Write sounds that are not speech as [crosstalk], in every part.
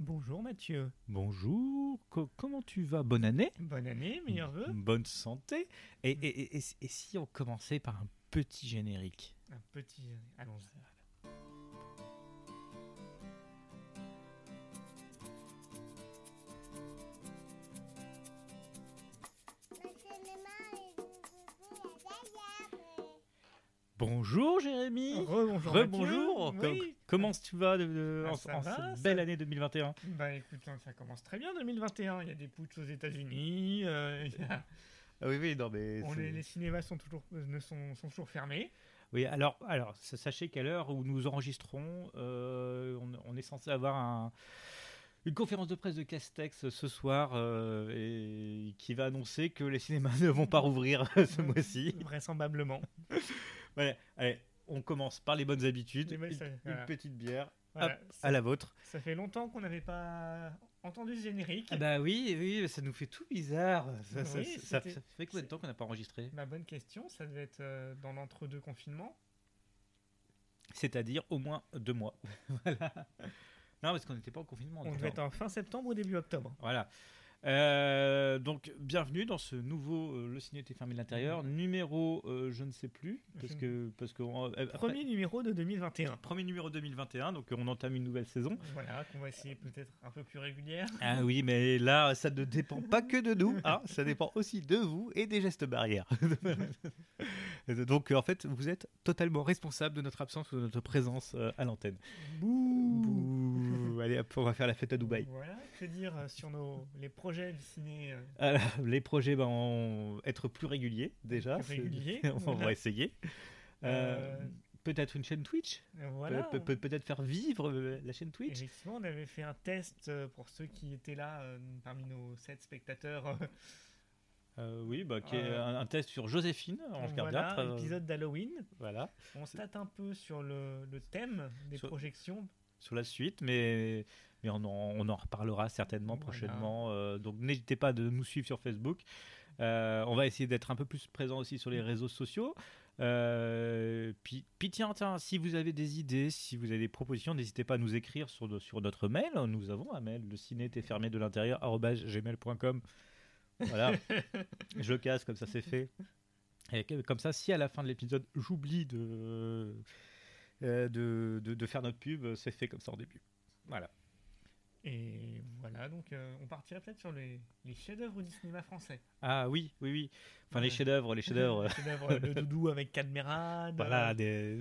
Bonjour Mathieu. Bonjour, co- comment tu vas? Bonne année Bonne année, meilleurs vœux. Bonne santé et, et- et- et- si on commençait par un petit générique? Un petit. Allons-y. Bonjour Jérémy Rebonjour. Mathieu. Co- Oui. Comment tu vas de- de- Ah, en, ça en va, cette ça- belle année 2021 Bah écoute, hein, ça commence très bien 2021. Il y a des putsch aux États-Unis. euh, a- Ah Oui, oui, non, mais. on- les, les cinémas sont toujours, euh, ne sont, sont toujours fermés. Oui, alors, alors sa- sachez qu'à l'heure où nous enregistrons, euh, on, on est censé avoir un- une conférence de presse de Castex ce soir euh, et qui va annoncer que les cinémas [laughs] ne vont pas rouvrir ce mois-ci. Vraisemblablement. [laughs] Allez, on commence par les bonnes habitudes. Les bonnes- une, petite bière Voilà. Hop, ça, à la vôtre. ça fait longtemps qu'on n'avait pas entendu ce générique. Ah bah oui, oui, ça nous fait tout bizarre. Ça, ça- Oui, ça- c'était- ça fait combien de temps qu'on n'a pas enregistré? Ma bonne question, ça devait être euh, dans l'entre-deux confinements. C'est-à-dire au moins deux mois. [laughs] voilà. Non, parce qu'on n'était pas en confinement. On devait être en fin septembre ou début octobre. Voilà. Euh, donc, bienvenue dans ce nouveau euh, Le Ciné était fermé de l'intérieur. Numéro, euh, je ne sais plus. Parce que. Parce que après- Premier numéro de 2021. premier numéro 2021. Donc, on entame une nouvelle saison. Voilà, qu'on va essayer peut-être un peu plus régulière. Ah oui, mais là, ça ne dépend pas que de nous. hein. ça dépend aussi de vous et des gestes barrières. [laughs] donc, en fait, vous êtes totalement responsable de notre absence ou de notre présence à l'antenne. Bouh. Allez, hop, on va faire la fête à Dubaï. Voilà, que dire euh, sur nos, les projets du ciné euh, Alors, [laughs] les projets vont être plus réguliers déjà. Plus [laughs] on va essayer. Euh, Euh, Peut-être une chaîne Twitch. Voilà. Pe- pe- Peut-être faire vivre la chaîne Twitch. Effectivement, on avait fait un test pour ceux qui étaient là euh, parmi nos sept spectateurs. euh, oui, bah, qui est Euh, un, test sur Joséphine, Ange voilà, Gardiâtre. euh, épisode d'Halloween. voilà, On state un peu sur le, le thème des Sur- projections. sur la suite, mais, mais on, en, on en reparlera certainement Voilà. prochainement. euh, donc n'hésitez pas de nous suivre sur Facebook. Euh, on va essayer d'être un peu plus présent aussi sur les réseaux sociaux. Euh, puis, puis tiens, tiens, si vous avez des idées, si vous avez des propositions, n'hésitez pas à nous écrire sur, de- sur notre mail. Nous avons un mail, le ciné était fermé de l'intérieur, gmail.com. Voilà, [laughs] je casse, comme ça c'est fait. Et comme ça, si à la fin de l'épisode, j'oublie de, euh, de, de, de faire notre pub, c'est fait comme ça en début. Voilà. Et voilà, donc euh, on partirait peut-être sur les, les chefs-d'œuvre du cinéma français. Ah oui, oui, oui. Enfin, les Ouais. chefs-d'œuvre, les chefs-d'œuvre. Les [laughs] chefs-d'œuvre de Doudou avec Cadmerade. Voilà, des,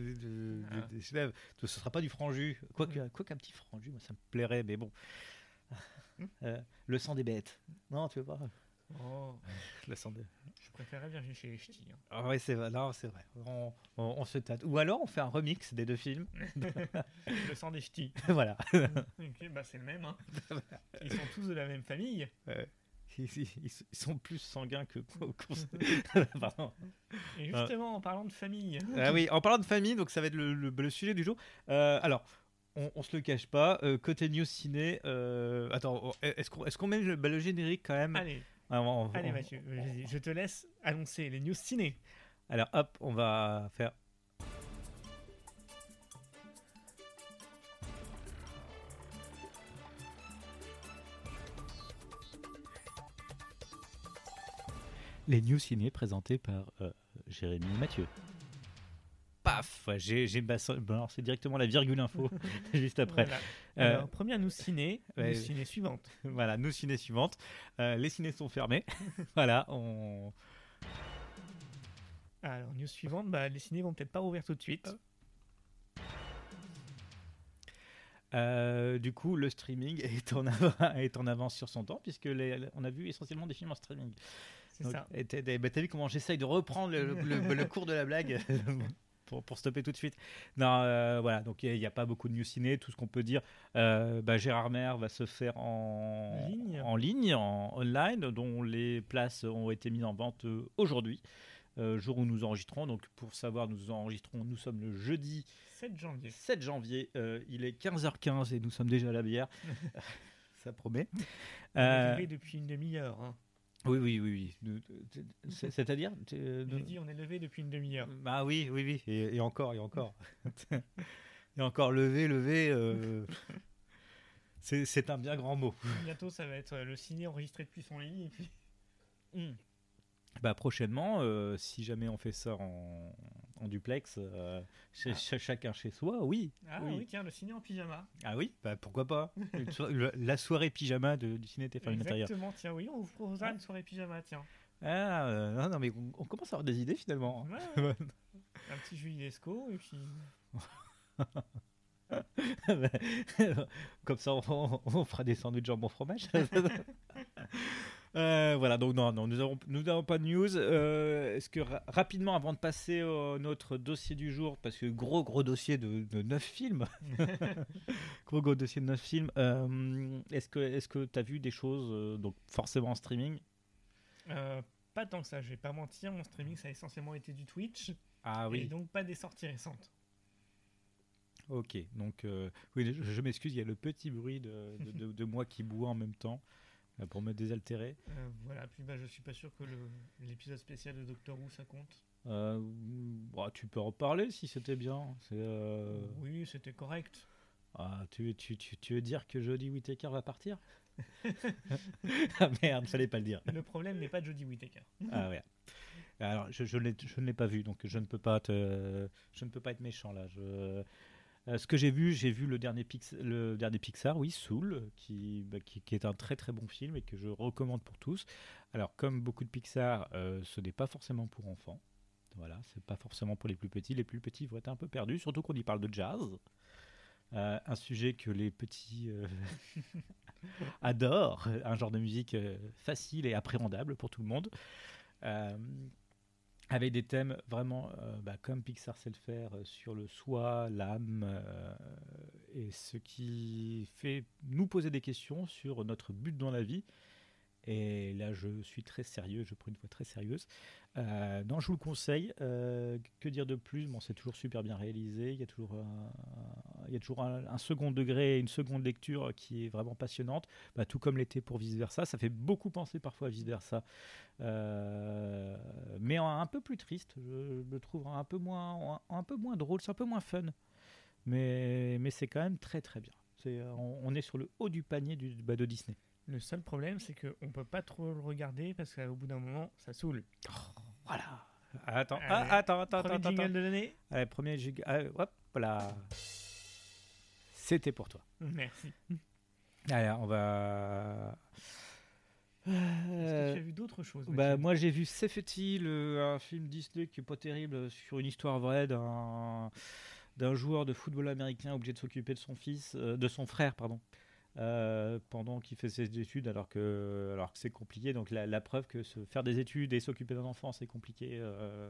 Ah. des chefs-d'œuvre. Ce sera pas du franju. Quoique quoi qu'un petit franju, moi, ça me plairait, mais bon. Hmm. Euh, le sang des bêtes. Non, tu veux pas? Oh, Le sang des... préférais Virginie chez les ch'tis. hein. Ah ouais, c'est vrai. Non, c'est vrai. On, on- on se tâte. Ou alors, on fait un remix des deux films. [laughs] Le sang des [laughs] ch'tis. voilà. [laughs] ok, bah c'est le même. hein. Ils sont tous de la même famille. Ils, ils- ils sont plus sanguins que... Et justement, en parlant de famille, Ah oui, en parlant de famille, donc ça va être le, le- le sujet du jour. Euh, alors, on, on se le cache pas, euh, côté news ciné. euh, attends, est-ce qu'on est met le, bah, le générique quand même? Allez, Ah, on- on- allez Mathieu, je te laisse annoncer les news ciné. Alors hop, on va faire. Les news ciné présentés par euh, Jérémy Mathieu. Paf J'ai balancé directement la virgule info [laughs] juste après. Voilà. Euh, Alors, première news ciné, ouais. news ciné suivante. [laughs] Voilà, nos ciné suivantes. Euh, les ciné sont fermés. [laughs] voilà, on. Alors, news suivante, bah, les ciné vont peut-être pas rouvrir tout de suite. Euh, du coup, le streaming [laughs] est en, av- est en avance sur son temps, puisque les- on a vu essentiellement des films en streaming. C'est ça. t'as bah, t'as vu comment j'essaye de reprendre le, le- le cours de la blague? Pour, pour stopper tout de suite. Non, euh, voilà, donc il n'y a, pas beaucoup de news ciné. Tout ce qu'on peut dire, euh, bah, Gérard Mer va se faire en Ligne. en, ligne, en online, dont les places ont été mises en vente euh, aujourd'hui. euh, jour où nous enregistrons. Donc, pour savoir, nous enregistrons, nous sommes le jeudi 7 janvier. 7 janvier. euh, il est 15h15 et nous sommes déjà à la bière. [laughs] Ça promet. On est Euh, depuis une demi-heure. hein. Oui, oui, oui, oui. C'est- C'est-à-dire J'ai dit on est levé depuis une demi-heure. Bah oui, oui, oui. Et, et encore, et encore. [laughs] et encore, levé, levé. euh, [laughs] C'est un bien grand mot. Bientôt, ça va être le ciné enregistré depuis son lit. Et puis... Bah, prochainement, euh, si jamais on fait ça en, en duplex, euh, Ah. chacun chez soi, oui. Ah Oui. oui. tiens, le ciné en pyjama. Ah oui, bah, pourquoi pas [laughs] Une so- le- La soirée pyjama de- du ciné TF1 intérieur. Exactement, tiens, oui, on vous proposera une soirée pyjama, tiens. Ah, euh, non, non, mais on, on commence à avoir des idées finalement. Ouais. [laughs] Un petit Juliesco, et puis. [laughs] Comme ça, on, on fera des sandwichs jambon fromage. Euh, voilà, donc non, non, nous n'avons nous pas de news. Euh, Est-ce que ra- rapidement, avant de passer à notre dossier du jour, parce que gros gros dossier de, de 9 films, [laughs] gros gros dossier de 9 films, euh, est-ce que tu as vu des choses, donc forcément en streaming? Pas tant que ça, je vais pas mentir, mon streaming ça a essentiellement été du Twitch, Ah et oui, donc pas des sorties récentes. ok. Donc oui, je, je m'excuse, il y a le petit bruit de, de, de- de moi qui boit en même temps pour me désaltérer. Euh, voilà, puis bah, je suis pas sûr que l'épisode spécial de Doctor Who ça compte. Euh, bah, tu peux en parler si c'était bien. Euh, Oui, c'était correct. ah, tu, tu, tu, tu veux dire que Jodie Whittaker va partir? [laughs] Ah merde, fallait pas le dire. Le problème n'est pas Jodie Whittaker. Ah ouais. Alors, je, je, l'ai- je ne l'ai pas vu, donc je ne peux pas te, je ne peux pas être méchant là. Je, euh, ce que j'ai vu, j'ai vu le dernier, Pixar, oui, Soul, qui, bah, qui, qui est un très très bon film et que je recommande pour tous. Alors, comme beaucoup de Pixar, euh, ce n'est pas forcément pour enfants. Voilà, c'est pas forcément pour les plus petits. Les plus petits vont être un peu perdus, surtout qu'on y parle de jazz. Euh, un sujet que les petits [laughs] adorent, un genre de musique facile et appréhendable pour tout le monde. Avec des thèmes vraiment, euh, bah, comme Pixar sait le faire, euh, sur le soi, l'âme, euh, et ce qui fait nous poser des questions sur notre but dans la vie. Et là, je suis très sérieux, je prends une voix très sérieuse. Euh, non, je vous le conseille. Euh, que dire de plus? Bon, c'est toujours super bien réalisé. Il y a toujours, un, il y a toujours un, second degré, une seconde lecture qui est vraiment passionnante. Bah, tout comme l'était pour Vice Versa. Ça fait beaucoup penser parfois à Vice Versa. Euh, mais un, peu plus triste. Je le trouve un peu moins, un, peu moins drôle. C'est un peu moins fun. Mais, mais c'est quand même très très bien. On, est sur le haut du panier bah, de Disney. Le seul problème, c'est qu'on peut pas trop le regarder parce qu'au bout d'un moment, ça saoule. Voilà. Attends, Allez, ah, attends, attends, Premier attends, jingle attends. de l'année Allez, premier giga. ah, hop, voilà. C'était pour toi. Merci. Allez, on va. Est-ce que Euh, tu as vu d'autres choses bah, moi j'ai vu Safety, le, un film Disney qui est pas terrible sur une histoire vraie d'un d'un joueur de football américain obligé de s'occuper de son fils, euh, de son frère pardon, euh, pendant qu'il fait ses études alors que alors que c'est compliqué. Donc la, preuve que faire des études et s'occuper d'un enfant c'est compliqué. euh,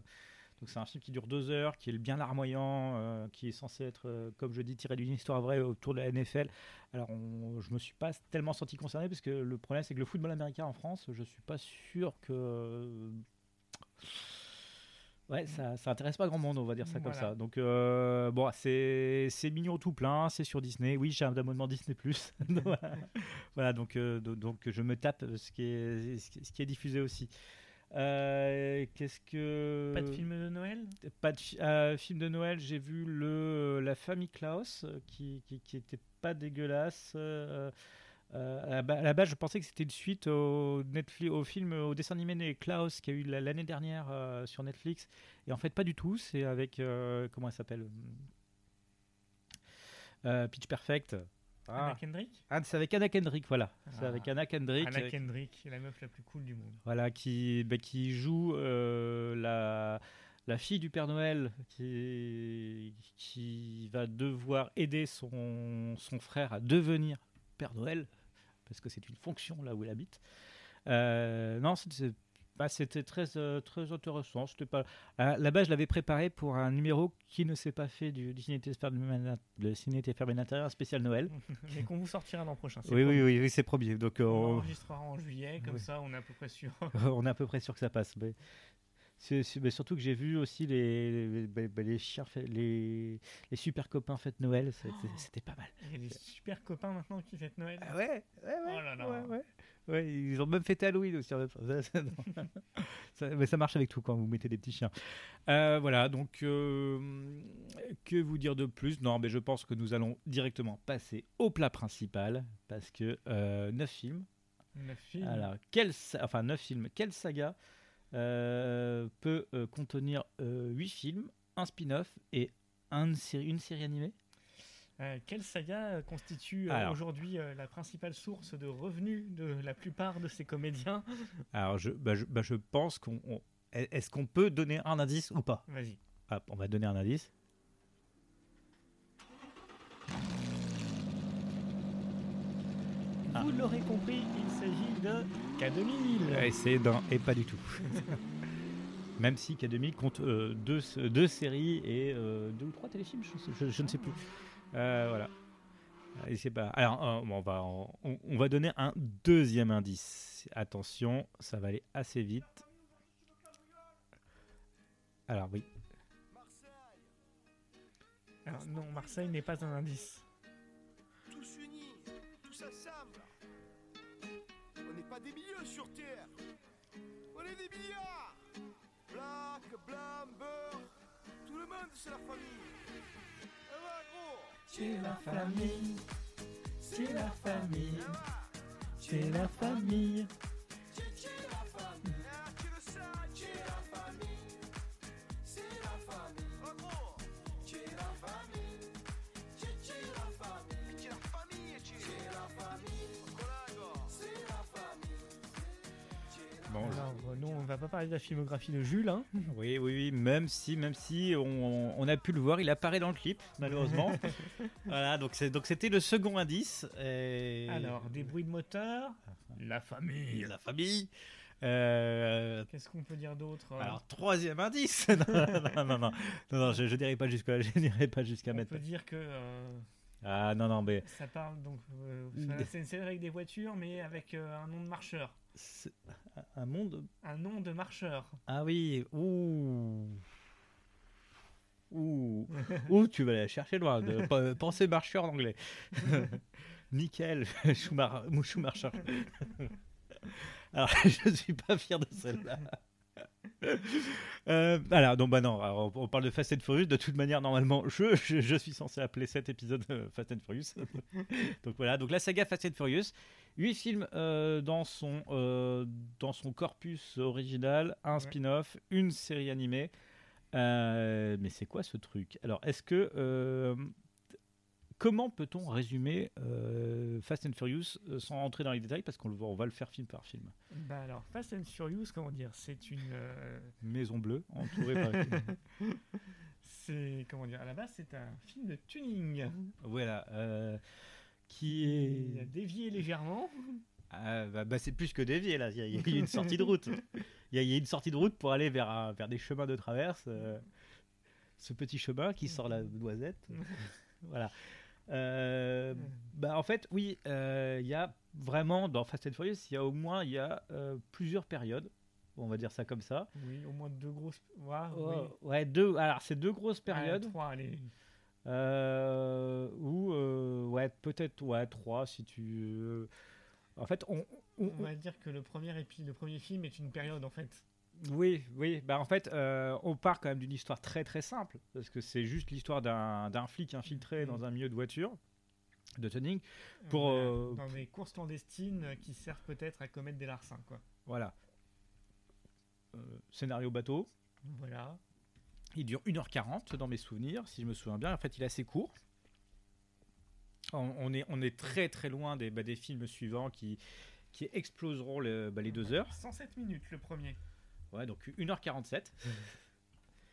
donc c'est un film qui dure deux heures, qui est bien larmoyant, euh, qui est censé être, comme je dis, tiré d'une histoire vraie autour de la NFL. Alors on, je me suis pas tellement senti concerné parce que le problème c'est que le football américain en France, je suis pas sûr que Ouais, ça, ça intéresse pas grand monde, on va dire ça comme ça. Donc, euh, bon, c'est mignon tout plein, c'est sur Disney. Oui, j'ai un abonnement [laughs] Disney [laughs] voilà, donc, euh, do- donc je me tape ce qui est, ce qui- est diffusé aussi. Euh, Qu'est-ce que. Pas de film de Noël? Pas de fi- film de Noël, j'ai vu le, La famille Klaus, qui, qui, qui était pas dégueulasse. Euh, à, la base, je pensais que c'était une suite au, Netflix, au film, au dessin animé de Klaus qui a eu la- l'année dernière euh, sur Netflix. Et en fait, pas du tout. C'est avec. euh, comment elle s'appelle Euh, Pitch Perfect. Anna Ah, Kendrick? Ah, c'est avec Anna Kendrick, voilà. C'est Ah. avec Anna Kendrick. Anna Kendrick, la meuf la plus cool du monde. voilà, qui, bah, qui joue euh, la, la fille du Père Noël qui, qui va devoir aider son, son frère à devenir Père Noël, parce que c'est une fonction là où il habite. Euh, non, c'était bah, très, euh, très intéressant. Pas... à la base, je l'avais préparé pour un numéro qui ne s'est pas fait du, du Ciné TFR le Ciné TFR Intérieur, un spécial Noël. [laughs] Mais qu'on vous sortira l'an prochain. Oui, promis. oui, oui, oui, c'est premier. Donc, euh, On on- enregistrera en juillet, comme Oui. ça on est à peu près sûr. [laughs] on est à peu près sûr que ça passe. Mais C'est, mais surtout que j'ai vu aussi les, les, bah, bah, les, chiens les, les super copains fête Noël, c'était, Oh. c'était pas mal. Il y a des super copains maintenant qui fêtent Noël. Ah ouais, ouais, ouais, Oh là là. ouais, ouais. Ouais, ils ont même fêté Halloween aussi. [laughs] Ça, mais ça marche avec tout quand vous mettez des petits chiens. Euh, voilà, donc euh, que vous dire de plus? Non, mais je pense que nous allons directement passer au plat principal parce que euh, 9 films. Neuf films. Alors, enfin 9 films, quelle saga peut euh, contenir 8 films, un spin-off et un une série animée Euh, quelle saga euh, constitue euh, aujourd'hui euh, la principale source de revenus de la plupart de ces comédiens? Alors, je, bah, je, bah, je pense qu'on. on- Est-ce qu'on peut donner un indice ou pas? Vas-y. Hop, on va donner un indice. Vous l'aurez compris, il s'agit de K2000. Et c'est d'un et pas du tout. [laughs] Même si K2000 compte euh, deux, deux séries et euh, deux ou trois téléfilms, je, sais- je- je ne sais plus. Euh, voilà. Et c'est pas. Alors, euh, on, va, on, on va donner un deuxième indice. Attention, ça va aller assez vite. Alors oui. Alors, non, Marseille n'est pas un indice. tous unis, tous. On n'est pas des milieux sur Terre. On est des milliards. Black, blanc, beurre. Tout le monde, c'est la famille. Eh. C'est la famille, c'est la famille, c'est la famille. Nous, on va pas parler de la filmographie de Jules, hein. [laughs] Oui, oui, oui, même si, même si on, on a pu le voir, il apparaît dans le clip, malheureusement. [laughs] voilà, donc c'est donc c'était le second indice. et- Alors, des bruits de moteur, la famille. la famille. Euh, Qu'est-ce qu'on peut dire d'autre euh, alors troisième indice. [laughs] non, non, non, non, non, non, je, je dirais pas jusqu'à, je dirais pas jusqu'à On mettre. peut dire que euh, Ah non, non, mais ça parle donc. euh, c'est une série avec des voitures, mais avec euh, un nom de marcheur. Un monde. Un nom de marcheur. Ah oui, ouh. Ouh, [laughs] ouh, tu vas aller la chercher loin. De, pe- penser marcheur en anglais. [laughs] Nickel, Schumacher. Schumacher. [laughs] Alors, je suis pas fier de celle-là. Euh, alors, donc, bah non, alors, on, on parle de Fast and Furious. De toute manière, normalement, je, je, je suis censé appeler cet épisode euh, Fast and Furious. donc voilà, donc la saga Fast and Furious. 8 films euh, dans, son, euh, dans son corpus original, un Ouais. spin-off, une série animée. Euh, mais c'est quoi ce truc? Alors, est-ce que. comment peut-on résumer Fast and Furious sans entrer dans les détails? Parce qu'on on va le faire film par film. Bah alors, Fast and Furious, comment dire? C'est une. Maison Bleue, entourée par. [laughs] c'est. Comment dire? À la base, c'est un film de tuning. voilà. Euh, qui Il a est. dévié légèrement. Ah, bah, bah, c'est plus que dévié là. Il y, a- il y a une sortie de route. Il y, a, il y a une sortie de route pour aller vers, un- vers des chemins de traverse. euh, ce petit chemin qui sort la noisette. voilà. Euh, bah, en fait, oui, euh, il y a vraiment dans Fast and Furious, il y a au moins il y a euh, plusieurs périodes. On va dire ça comme ça. Oui, au moins deux grosses. Ouais, Oh, oui. Ouais, deux. Alors c'est deux grosses périodes. Trois, allez. Euh, ou euh, ouais, peut-être ouais trois si tu. euh, En fait, on, on- On va dire que le premier, épi- le premier film est une période en fait. oui, oui. Bah en fait, on part quand même d'une histoire très très simple parce que c'est juste l'histoire d'un flic infiltré dans un milieu de voiture de tuning. Pour, Dans des courses clandestines qui servent peut-être à commettre des larcins, quoi. Voilà. Scénario bateau. Voilà. Il dure 1h40 dans mes souvenirs, si je me souviens bien. En fait, il est assez court. On, est, on est très très loin des, bah, des films suivants qui, qui exploseront le- bah, les deux heures. 107 minutes le premier. Ouais, donc 1h47. [laughs]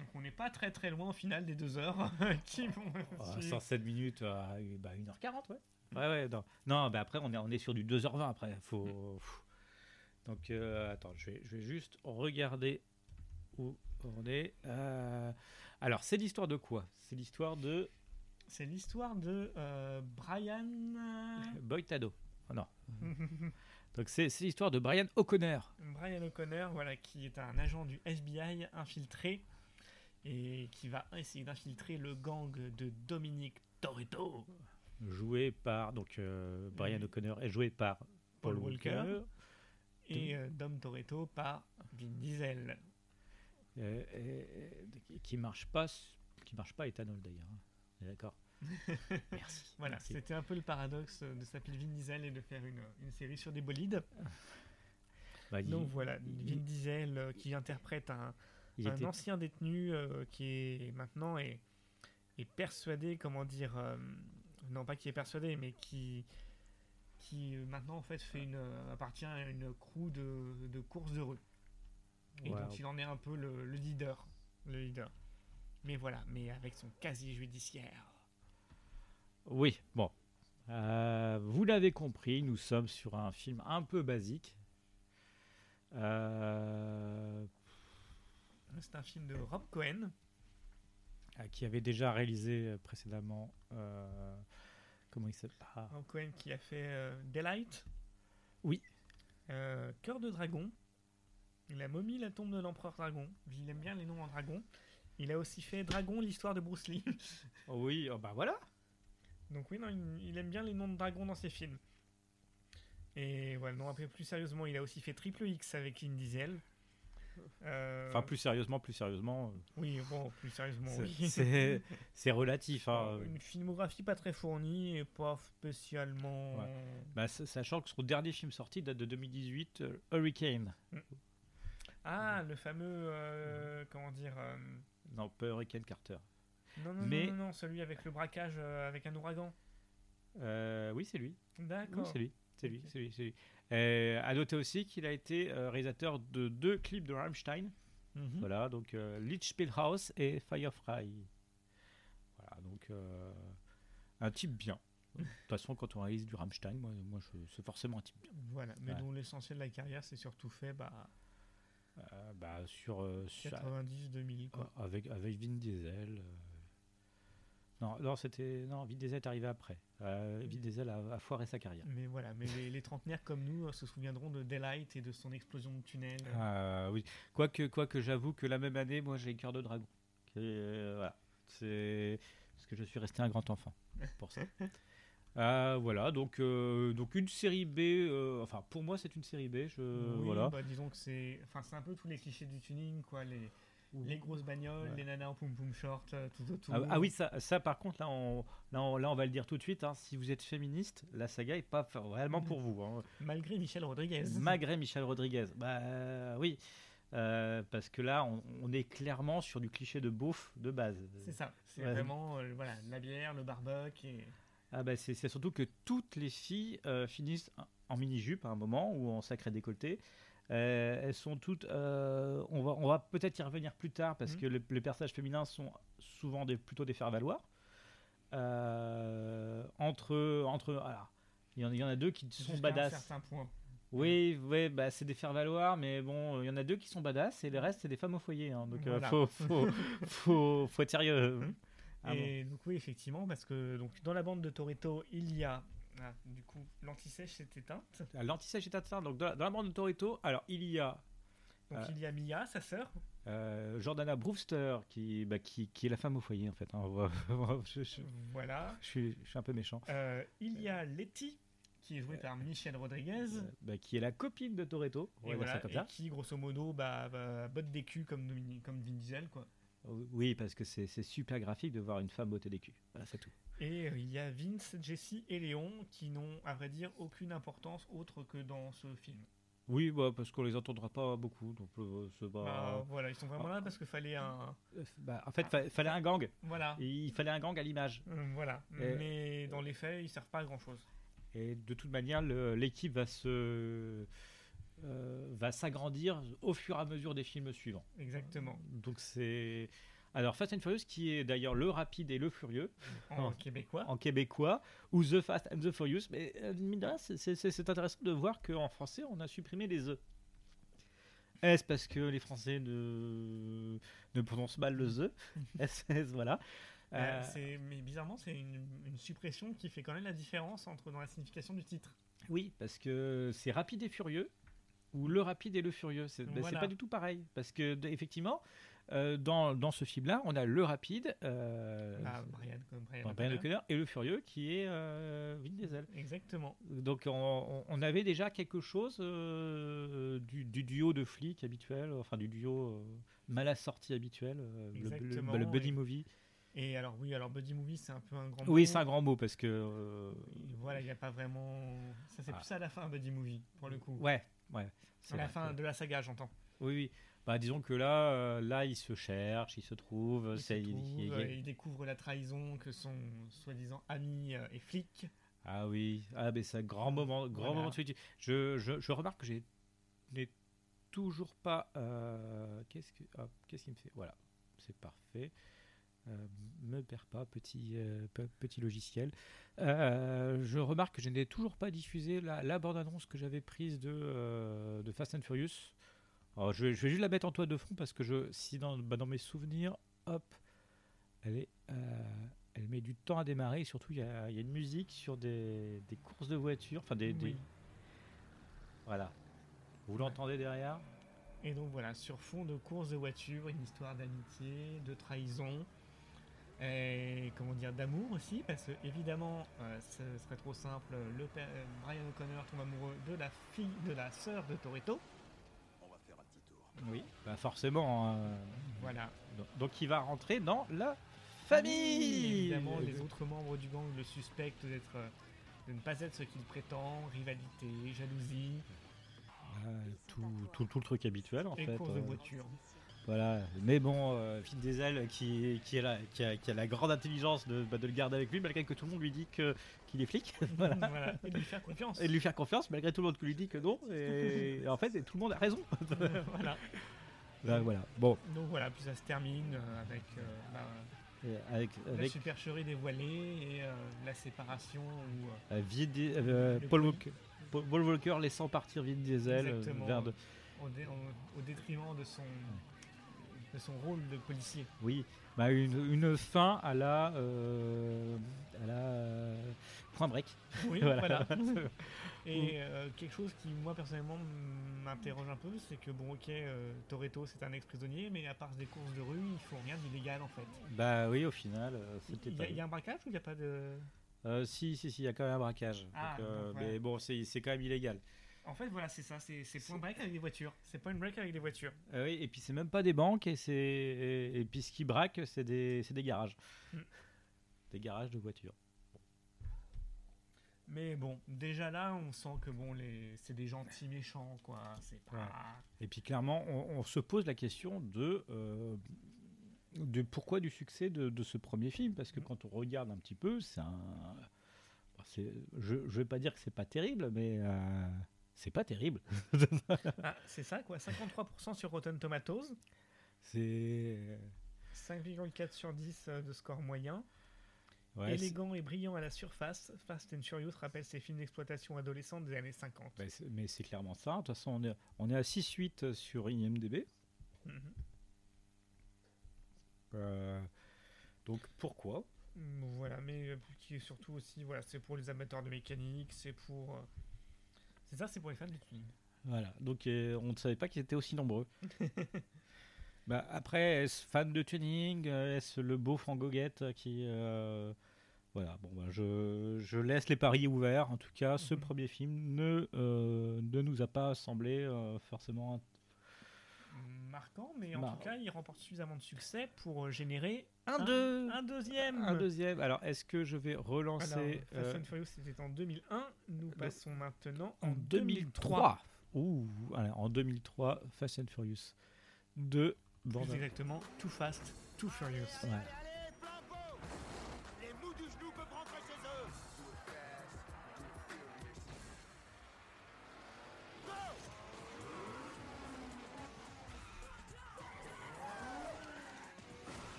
Donc on n'est pas très très loin au final des deux heures [laughs] qui vont. Ah, suivre. 107 minutes, euh, bah, 1h40, ouais. Ouais, ouais, non. Non, bah, après, on est, on est sur du 2h20 après. Faut... pff. Donc, euh, attends, je vais, je vais juste regarder où on est. Euh, Alors, c'est l'histoire de quoi? C'est l'histoire de C'est l'histoire de euh, Brian. euh, Boy Tado. Oh non. [laughs] Donc c'est c'est l'histoire de Brian O'Connor. Brian O'Connor, voilà, qui est un agent du FBI infiltré et qui va essayer d'infiltrer le gang de Dominique Toretto. joué par donc euh, Brian. O'Connor est joué par Paul, Paul Walker, Walker. Et Dom Toretto par Vin Diesel. Euh, qui- marche pas qui marche pas éthanol d'ailleurs. hein. D'accord. [laughs] Merci. Voilà, c'était un peu le paradoxe de s'appeler Vin Diesel et de faire une, une série sur des bolides. [laughs] Bah, il- Donc voilà, il- Vin Diesel euh, qui interprète un, il un était- ancien détenu euh, qui est maintenant est, est persuadé, comment dire, euh, non pas qui est persuadé, mais qui qui maintenant en fait fait une appartient à une crew de, de course de rue. Et Wow. il en est un peu le, le leader, le leader. Mais voilà, mais avec son casier judiciaire. Oui, bon. Euh, vous l'avez compris, nous sommes sur un film un peu basique. Euh, C'est un film de Rob Cohen. euh, qui avait déjà réalisé précédemment. euh, comment il s'appelle? Ah, Rob Cohen qui a fait Daylight. Oui. Cœur de dragon. La momie, la tombe de l'empereur dragon. Il aime bien les noms en dragon. Il a aussi fait Dragon, l'histoire de Bruce Lee. [laughs] Oui, oh, bah voilà. Donc oui, non, il, il aime bien les noms de dragons dans ses films. Et voilà, non, après plus sérieusement, il a aussi fait Triple X avec Vin Diesel. [laughs] Euh, Enfin, plus sérieusement, plus sérieusement, euh, Oui, bon, plus sérieusement, c'est- oui. c'est [laughs] c'est relatif. hein. Euh, Une filmographie pas très fournie et pas spécialement... Bah, sa- sachant que son dernier film sorti date de 2018, euh, Hurricane. Ah, le fameux... euh, comment dire... euh, Non, pas Hurricane Carter. Non, non, Mais- non, non, non, celui avec le braquage euh, avec un ouragan. Oui, c'est lui. Oui, D'accord. c'est lui. C'est lui, c'est lui, c'est lui. À noter aussi qu'il a été réalisateur de deux clips de Rammstein. Mhm. Voilà, donc Lichtspielhaus et Firefly. Voilà, donc un type bien. De toute façon, quand on réalise du Rammstein, moi, moi je- c'est forcément un type bien. Voilà, mais Ouais. dont l'essentiel de la carrière c'est surtout fait bah, Euh, bah, sur, euh, sur- 90-2000 quoi. avec, avec Vin Diesel. euh. Non, non, c'était non, Vin Diesel est arrivé après. Euh, Vin Diesel a, a foiré sa carrière. Mais voilà, mais les, les trentenaires comme nous euh, se souviendront de Daylight et de son explosion de tunnel. Euh, oui, quoique, quoique j'avoue que la même année, moi j'ai cœur de dragon. Euh, voilà, c'est parce que je suis resté un grand enfant pour ça. [laughs] Euh, voilà, donc euh, donc une série B. euh, enfin, pour moi, c'est une série B. Je Oui, voilà. bah, disons que c'est un peu tous les clichés du tuning, quoi. Les, les grosses bagnoles, Ouais. les nanas en poum poum short, tout autour. Ah, ah oui, ça, ça par contre, là on, là, on, là, on va le dire tout de suite. hein, si vous êtes féministe, la saga est pas vraiment pour vous. hein. Malgré Michel Rodriguez. Malgré Michel Rodriguez. Bah oui, Euh, parce que là, on, on est clairement sur du cliché de beauf de base. C'est ça. C'est Ouais. vraiment euh, voilà, la bière, le barbecue et. Ah bah c'est surtout que toutes les filles euh, finissent en mini-jupe à un moment ou en sacré décolleté. Euh, elles sont toutes. euh, on va, on va peut-être y revenir plus tard parce Mhm. que le- les personnages féminins sont souvent des, plutôt des faire-valoir. Entre. entre alors, il y, en, il y en a deux qui sont un badass. certain point. Oui, ouais, bah, c'est des faire-valoir, mais bon, il y en a deux qui sont badass et le reste, c'est des femmes au foyer. hein. donc, Voilà. faut, faut, [laughs] faut, faut être sérieux. Ah bon. et donc oui, effectivement, parce que donc dans la bande de Toretto, il y a ah, du coup l'anti-sèche s'est éteinte. Ah, L'anti-sèche est atteint. Donc, dans la, dans la bande de Torito, alors il y a Donc Ah. il y a Mia, sa sœur. euh, Jordana Brewster qui, bah, qui, qui est la femme au foyer en fait. hein. [laughs] je, je- Voilà. je suis, je suis un peu méchant. Euh, il y a Letty, qui est jouée par Michelle Rodriguez. Euh, bah, qui est la copine de Toretto. Et voilà, qui grosso modo bah, botte des culs comme, comme Vin Diesel quoi. Oui, parce que c'est super graphique de voir une femme botter des culs. Voilà, c'est tout. Et euh, il y a Vince, Jesse et Léon qui n'ont à vrai dire aucune importance autre que dans ce film. Oui, bah, parce qu'on les entendra pas beaucoup. Donc, euh, Bah, voilà, ils sont vraiment là parce qu'il fallait un Euh, bah, en fait, il fallait un gang. voilà. Il fallait un gang à l'image. Voilà, Et- mais dans les faits, ils servent pas à grand chose. Et de toute manière, l'équipe va se euh, va s'agrandir au fur et à mesure des films suivants. Exactement. Donc c'est alors Fast and Furious qui est d'ailleurs le rapide et le furieux En québécois. en québécois ou The Fast and the Furious. Mais euh, mine de rien, c'est- intéressant de voir qu'en français on a supprimé les e. Est-ce parce que les Français ne, ne prononcent mal le [laughs] the Voilà. Euh, Euh, mais bizarrement, c'est une, une suppression qui fait quand même la différence entre dans la signification du titre. Oui, parce que c'est rapide et furieux, ou le rapide et le furieux. C'est ben, Voilà. pas du tout pareil. Parce que, effectivement, euh, dans, dans ce film-là, on a le rapide, euh, Ah, Brian, Brian Brian O'Connor. Et le furieux qui est euh, Vin Diesel. Exactement. Donc on, avait déjà quelque chose euh, du, du duo de flics habituel, enfin du duo mal assorti habituel, le- le, Exactement, le buddy et- movie. Et alors, oui, alors Buddy Movie, c'est un peu un grand Oui, mot. c'est un grand mot parce que Voilà, il n'y a pas vraiment. Ça, c'est Ah. plus à la fin, Buddy Movie, pour le coup. ouais, ouais. c'est la fin que- de la saga, j'entends. Oui, oui. Bah, disons que là, euh, là, il se cherche, il se trouve. Il, se il- trouve, il- il- il découvre la trahison que son soi-disant ami euh, est flic. Ah oui, ah c'est un grand moment, grand Voilà. moment de solitude. Je, je, je remarque que j'ai n'ai toujours pas. euh, qu'est-ce que, qu'est-ce qui me fait? Voilà, c'est parfait. Euh, me perds pas, petit, euh, pe- petit logiciel. Euh, je remarque que je n'ai toujours pas diffusé la, la bande-annonce que j'avais prise de, de Fast and Furious. Alors, je, vais, je vais juste la mettre en toile de fond parce que je, si dans, bah, dans mes souvenirs, hop, elle est, euh, elle met du temps à démarrer. Et surtout, il y y a une musique sur des, des courses de voitures, enfin des, des- voilà. Vous l'entendez derrière? Et donc voilà, sur fond de course de voiture, une histoire d'amitié, de trahison, et comment dire, d'amour aussi, parce que évidemment, euh, ce serait trop simple, le père- euh, Brian O'Connor tombe amoureux de la fille, de la sœur de Toretto. On va faire un petit tour. Oui. Bah forcément. euh, Voilà. donc- donc il va rentrer dans la famille. Évidemment, les autres membres du gang le suspectent d'être, euh, de ne pas être ce qu'il prétend, rivalité, jalousie, Ah, tout, tout, tout le truc habituel en et fait. course de voiture. Voilà, mais bon, euh, Vin Diesel qui, qui, est là, qui, a, qui a la grande intelligence de, bah, de le garder avec lui, malgré que tout le monde lui dit que- qu'il est flic, [laughs] voilà. voilà. Et de lui faire confiance. et de lui faire confiance, malgré tout le monde qui lui dit que non, et, en fait, tout le monde a raison. [laughs] voilà. Là, [laughs] voilà, bon, Donc voilà, puis ça se termine euh, avec euh, bah, avec, la supercherie dévoilée et euh, la séparation où Paul. Walker, Paul Walker laissant partir Vin Diesel Exactement. vers de, au, dé- au- au détriment de son, de son rôle de policier. Oui, bah une, une fin à la, euh, à la euh, Point Break. Oui, [laughs] Voilà. voilà. [laughs] Et euh, quelque chose qui, moi, personnellement, m'interroge un peu, c'est que, bon, ok, Toretto, c'est un ex-prisonnier, mais à part des courses de rue, ils font rien d'illégal, en fait. Bah oui, au final, c'était Il y, pas. a, il y a un braquage ou il n'y a pas de... Si, si, si, il y a quand même un braquage. Ah, Donc, donc, ouais. Mais bon, c'est c'est quand même illégal. En fait, voilà, c'est ça, c'est point break avec des voitures. C'est point break avec des voitures. Euh, oui, et puis c'est même pas des banques, et, c'est et, et puis ce qui braque, c'est des, garages. Mm. Des garages de voitures. Mais bon, déjà là, on sent que, bon, les... c'est des gentils méchants, quoi. C'est pas... Ouais. Et puis clairement, on, on se pose la question de, euh, de pourquoi du succès de, de ce premier film, parce que Mm. quand on regarde un petit peu, c'est un. c'est- Je ne vais pas dire que c'est pas terrible, mais euh, c'est pas terrible. Ah, c'est ça, quoi. 53% sur Rotten Tomatoes. C'est. 5,4 sur 10 euh, de score moyen. ouais, Élégant et brillant à la surface, Fast and Furious rappelle ces films d'exploitation adolescente des années 50. bah, mais c'est clairement ça. De toute façon, on est, on est à 6-8 sur IMDb. Mhm. Euh, donc pourquoi? Voilà, mais euh, qui est surtout aussi, voilà, c'est pour les amateurs de mécanique, c'est pour. C'est ça, c'est pour les fans de tuning. Voilà, donc euh, on ne savait pas qu'ils étaient aussi nombreux. [laughs] bah, après, est-ce fan de tuning euh, Est-ce le beau Goguette qui. euh, Voilà, bon, bah, je, je laisse les paris ouverts. En tout cas, ce Mhm. premier film ne, euh, ne nous a pas semblé forcément. Marquant, mais en tout cas, il remporte suffisamment de succès pour euh, générer Un, un, deux un deuxième. Un deuxième. Alors, est-ce que je vais relancer Alors, Fast euh, and Furious, c'était en 2001. Nous passons maintenant en en 2003 Ouh, en 2003, Fast and Furious 2. Plus bande- exactement, Too Fast, Too Furious. Ouais.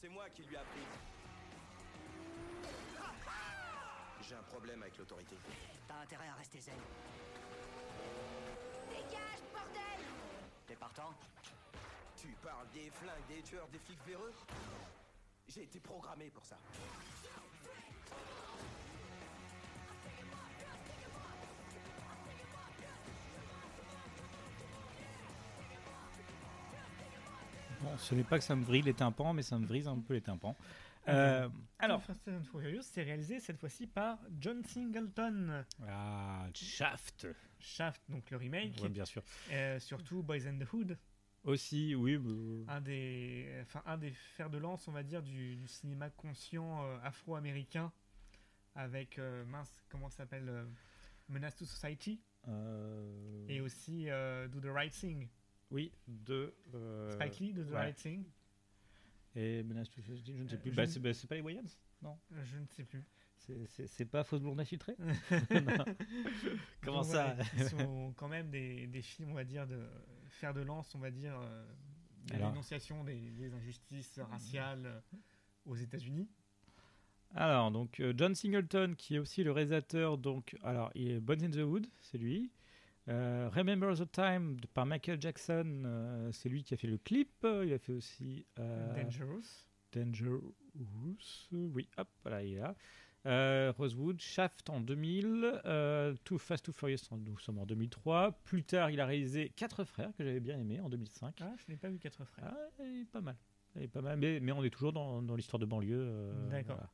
C'est moi qui lui ai appris. J'ai un problème avec l'autorité. T'as intérêt à rester zen. Dégage, bordel T'es partant? Tu parles des flingues, des tueurs, des flics véreux? J'ai été programmé pour ça. Ce n'est pas que ça me vrille les tympans, mais ça me brise un peu les tympans. Ah, Euh, alors, Fast and Furious, c'est réalisé cette fois-ci par John Singleton. ah, Shaft, Shaft, donc le remake. Ouais, bien sûr. Euh, surtout Boys and the Hood, Aussi, oui. mais- un des, enfin, un des fers de lance, on va dire, du, du cinéma conscient euh, afro-américain. Avec, euh, mince, comment ça s'appelle euh, Menace to Society. euh, Et aussi euh, Do the Right Thing. Oui, de. euh, Spike Lee, Do the ouais. Right Thing. Et Menace to Society, je ne sais Euh, plus. Bah, c'est bah, c'est pas les Wayans Je ne sais plus. C'est- pas Fausse Blonde infiltrée [laughs] Comment Donc, ça voilà, Ils sont quand même des, des films, on va dire, de fer de lance, on va dire, euh, de Alors. dénonciation des, des injustices raciales euh, aux États-Unis. Alors, donc, euh, John Singleton, qui est aussi le réalisateur, donc, alors, il est Bones in the Wood, c'est lui. Euh, Remember the Time de- par Michael Jackson, euh, c'est lui qui a fait le clip. Il a fait aussi euh, Dangerous. Dangerous. Oui, hop, voilà, il est là. Rosewood, Shaft en 2000, euh, Too Fast, Too Furious, en- nous sommes en 2003. Plus tard, il a réalisé Quatre Frères, que j'avais bien aimé, en 2005. Ah, je n'ai pas vu Quatre Frères. Ah, il est pas mal. Il est pas mal. Mais, mais on est toujours dans, dans l'histoire de banlieue. D'accord. voilà.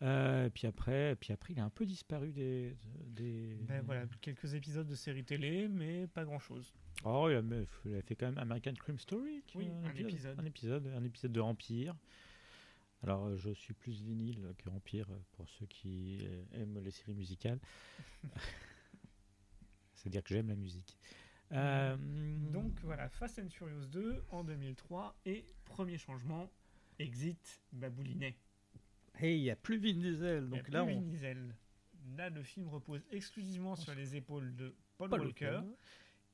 Euh, puis après, puis après, il a un peu disparu des. des... Ben voilà, quelques épisodes de séries télé, mais pas grand-chose. Oh, il a, il a fait quand même American Crime Story. Oui, un épisode. Un épisode, un épisode de Empire. Alors, euh, je suis plus vinyle que Empire euh, pour ceux qui euh, aiment les séries musicales. [laughs] C'est-à-dire que j'aime la musique. Euh, Donc voilà, Fast and Furious 2 en 2003 et premier changement, Exit Baboulinet. Hey, il n'y a plus Vin Diesel. Donc Il y a là, plus on. Vin Diesel. Là, le film repose exclusivement sur les épaules de Paul, Paul Walker. Walker.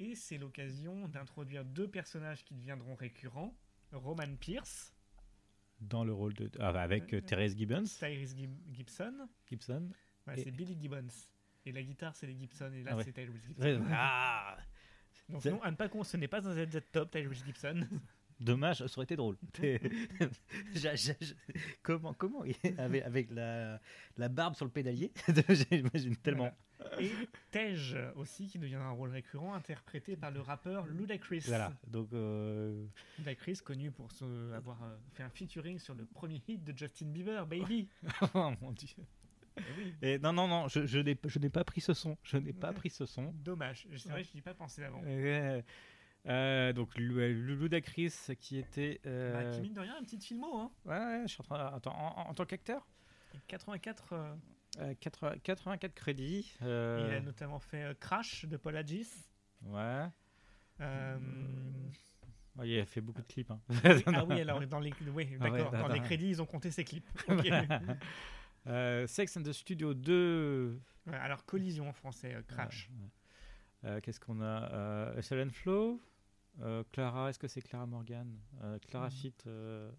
Et c'est l'occasion d'introduire deux personnages qui deviendront récurrents. Roman Pierce, dans le rôle de ah, avec euh, Ouais. Therese Gibbons Tyrese Gib- Gibson. Gibson Ouais, Et- C'est Billy Gibbons. Et la guitare, c'est les Gibson. Et là, Ah ouais. c'est Tyrese Gibson. Ah Donc non, à ne pas con, ce n'est pas un ZZ Top, Tyrese Gibson. [laughs] dommage ça aurait été drôle [laughs] [laughs] comment comment [laughs] avec, avec la, la barbe sur le pédalier? J'imagine tellement Et Tej aussi, qui deviendra un rôle récurrent, interprété par le rappeur Ludacris. voilà donc euh, Ludacris, connu pour avoir euh, fait un featuring sur le premier hit de Justin Bieber, Baby. oh mon dieu et non non non je, je n'ai je n'ai pas pris ce son je n'ai pas pris ce son Dommage. C'est vrai, je n'y ai pas pensé avant. Euh, euh, donc euh, Ludacris qui était euh, Bah, qui mine de rien, une petite filmo. Hein. ouais, ouais, je suis en train attends, en, en- en tant qu'acteur? Et 84, euh, euh, 80 84 crédits il euh, a notamment fait euh, Crash de Paul Hadjis. ouais Euh, Ouais, il a fait beaucoup de clips hein. ah [laughs] oui, alors dans les, oui, Ah ouais, dans les crédits, ils ont compté ses clips. [laughs] Ok. Euh, Sex and the Studio 2. Ouais, alors Collision en français, euh, Crash. Ouais, ouais. Euh, Qu'est-ce qu'on a euh, Flow. Euh, Clara, est-ce que c'est Clara Morgan Euh, Clara Mhm. Fit. euh,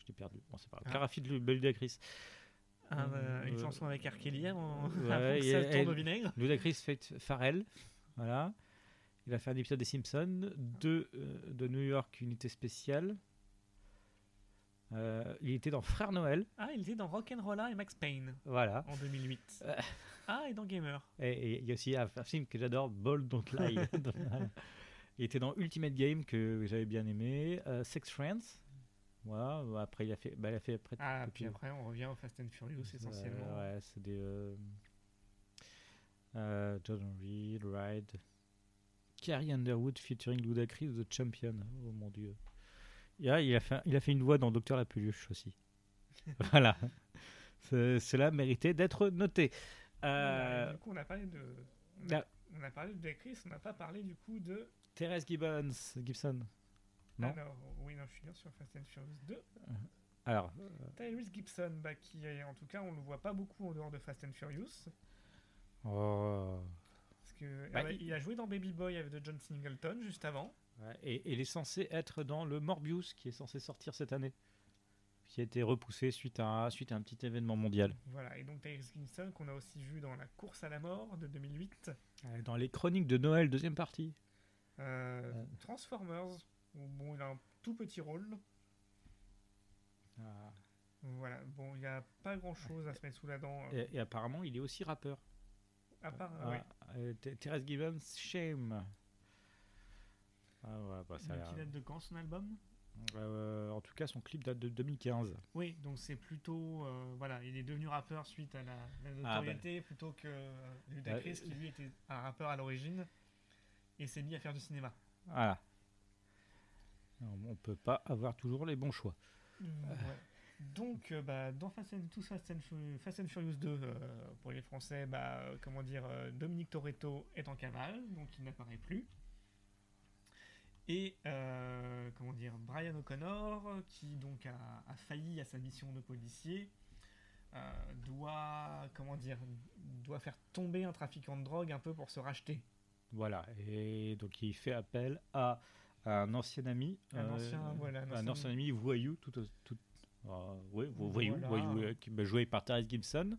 Je l'ai perdu. Bon, c'est pas grave. Ah. Clara Fit, Lu- Ludacris. Un, euh, une chanson avec R. Kelly avant, ouais, [laughs] avant que et- ça se tourne et- au vinaigre. Ludacris fait Pharrell. Voilà. Il a fait un épisode des Simpsons. Deux de New York, unité spéciale. Euh, il était dans Frère Noël. Ah, il était dans Rock'n'Rolla et Max Payne Voilà. en 2008. Euh. Ah, et dans Gamer. Et et il y a aussi un, un film que j'adore, Bold Don't Lie. [laughs] il était dans Ultimate Game que j'avais bien aimé, euh, Sex Friends. Voilà. Après il a fait, bah, il a fait après. Ah, puis après, on revient au Fast and Furious essentiellement. Euh, ouais, c'est des euh, euh, John Reed, Ride, Carrie Underwood featuring Ludacris, The Champion. Oh mon dieu. Il a, il a fait, il a fait une voix dans Docteur la Peluche aussi. [laughs] voilà. Ce- Cela méritait d'être noté. Euh, Du coup, on a parlé de. On a, Ah. on a parlé de Chris, on n'a pas parlé du coup de. Thérèse Gibbons, Gibson. Non. Alors, oui, non, je suis bien sur Fast and Furious 2. Alors, Tyrese Gibson, bah, qui en tout cas, on le voit pas beaucoup en dehors de Fast and Furious. oh. Parce que Bah, alors, il- il... a joué dans Baby Boy avec de John Singleton juste avant. Ouais, et, et il est censé être dans le Morbius qui est censé sortir cette année, qui a été repoussé suite à, suite à un petit événement mondial. Voilà, et donc Tyrese Gibson, qu'on a aussi vu dans La course à la mort de 2008. Euh, Dans les chroniques de Noël, deuxième partie. Euh. Transformers, où bon, il a un tout petit rôle. Ah. Voilà, bon, il n'y a pas grand chose à se mettre sous la dent. euh, Et, et apparemment, il est aussi rappeur. à part. Ah, euh, Terence Gibbons, Shame. Ah ouais, bah ça date de quand son album? Euh, en tout cas, son clip date de 2015. Oui, donc c'est plutôt. euh, voilà, il est devenu rappeur suite à la, la Ah, notoriété plutôt que euh, Ludacris Bah, qui lui était un rappeur à l'origine et s'est mis à faire du cinéma. Voilà. On on peut pas avoir toujours les bons choix. Ouais. Donc, euh, bah, dans Fast and, Fast Fast Furious 2, euh, pour les Français, bah, euh, comment dire, euh, Dominique Toretto est en cavale, donc il n'apparaît plus. Et, euh, comment dire, Brian O'Connor, qui donc a, a failli à sa mission de policier, euh, doit, comment dire, doit faire tomber un trafiquant de drogue un peu pour se racheter. Voilà. Et donc, il fait appel à un ancien ami. Un ancien, voilà, un un ancien- ancien ami voyou, tout, euh, oui, vo- voyou, Voilà. voyou, euh, qui- joué par Therese Gibson.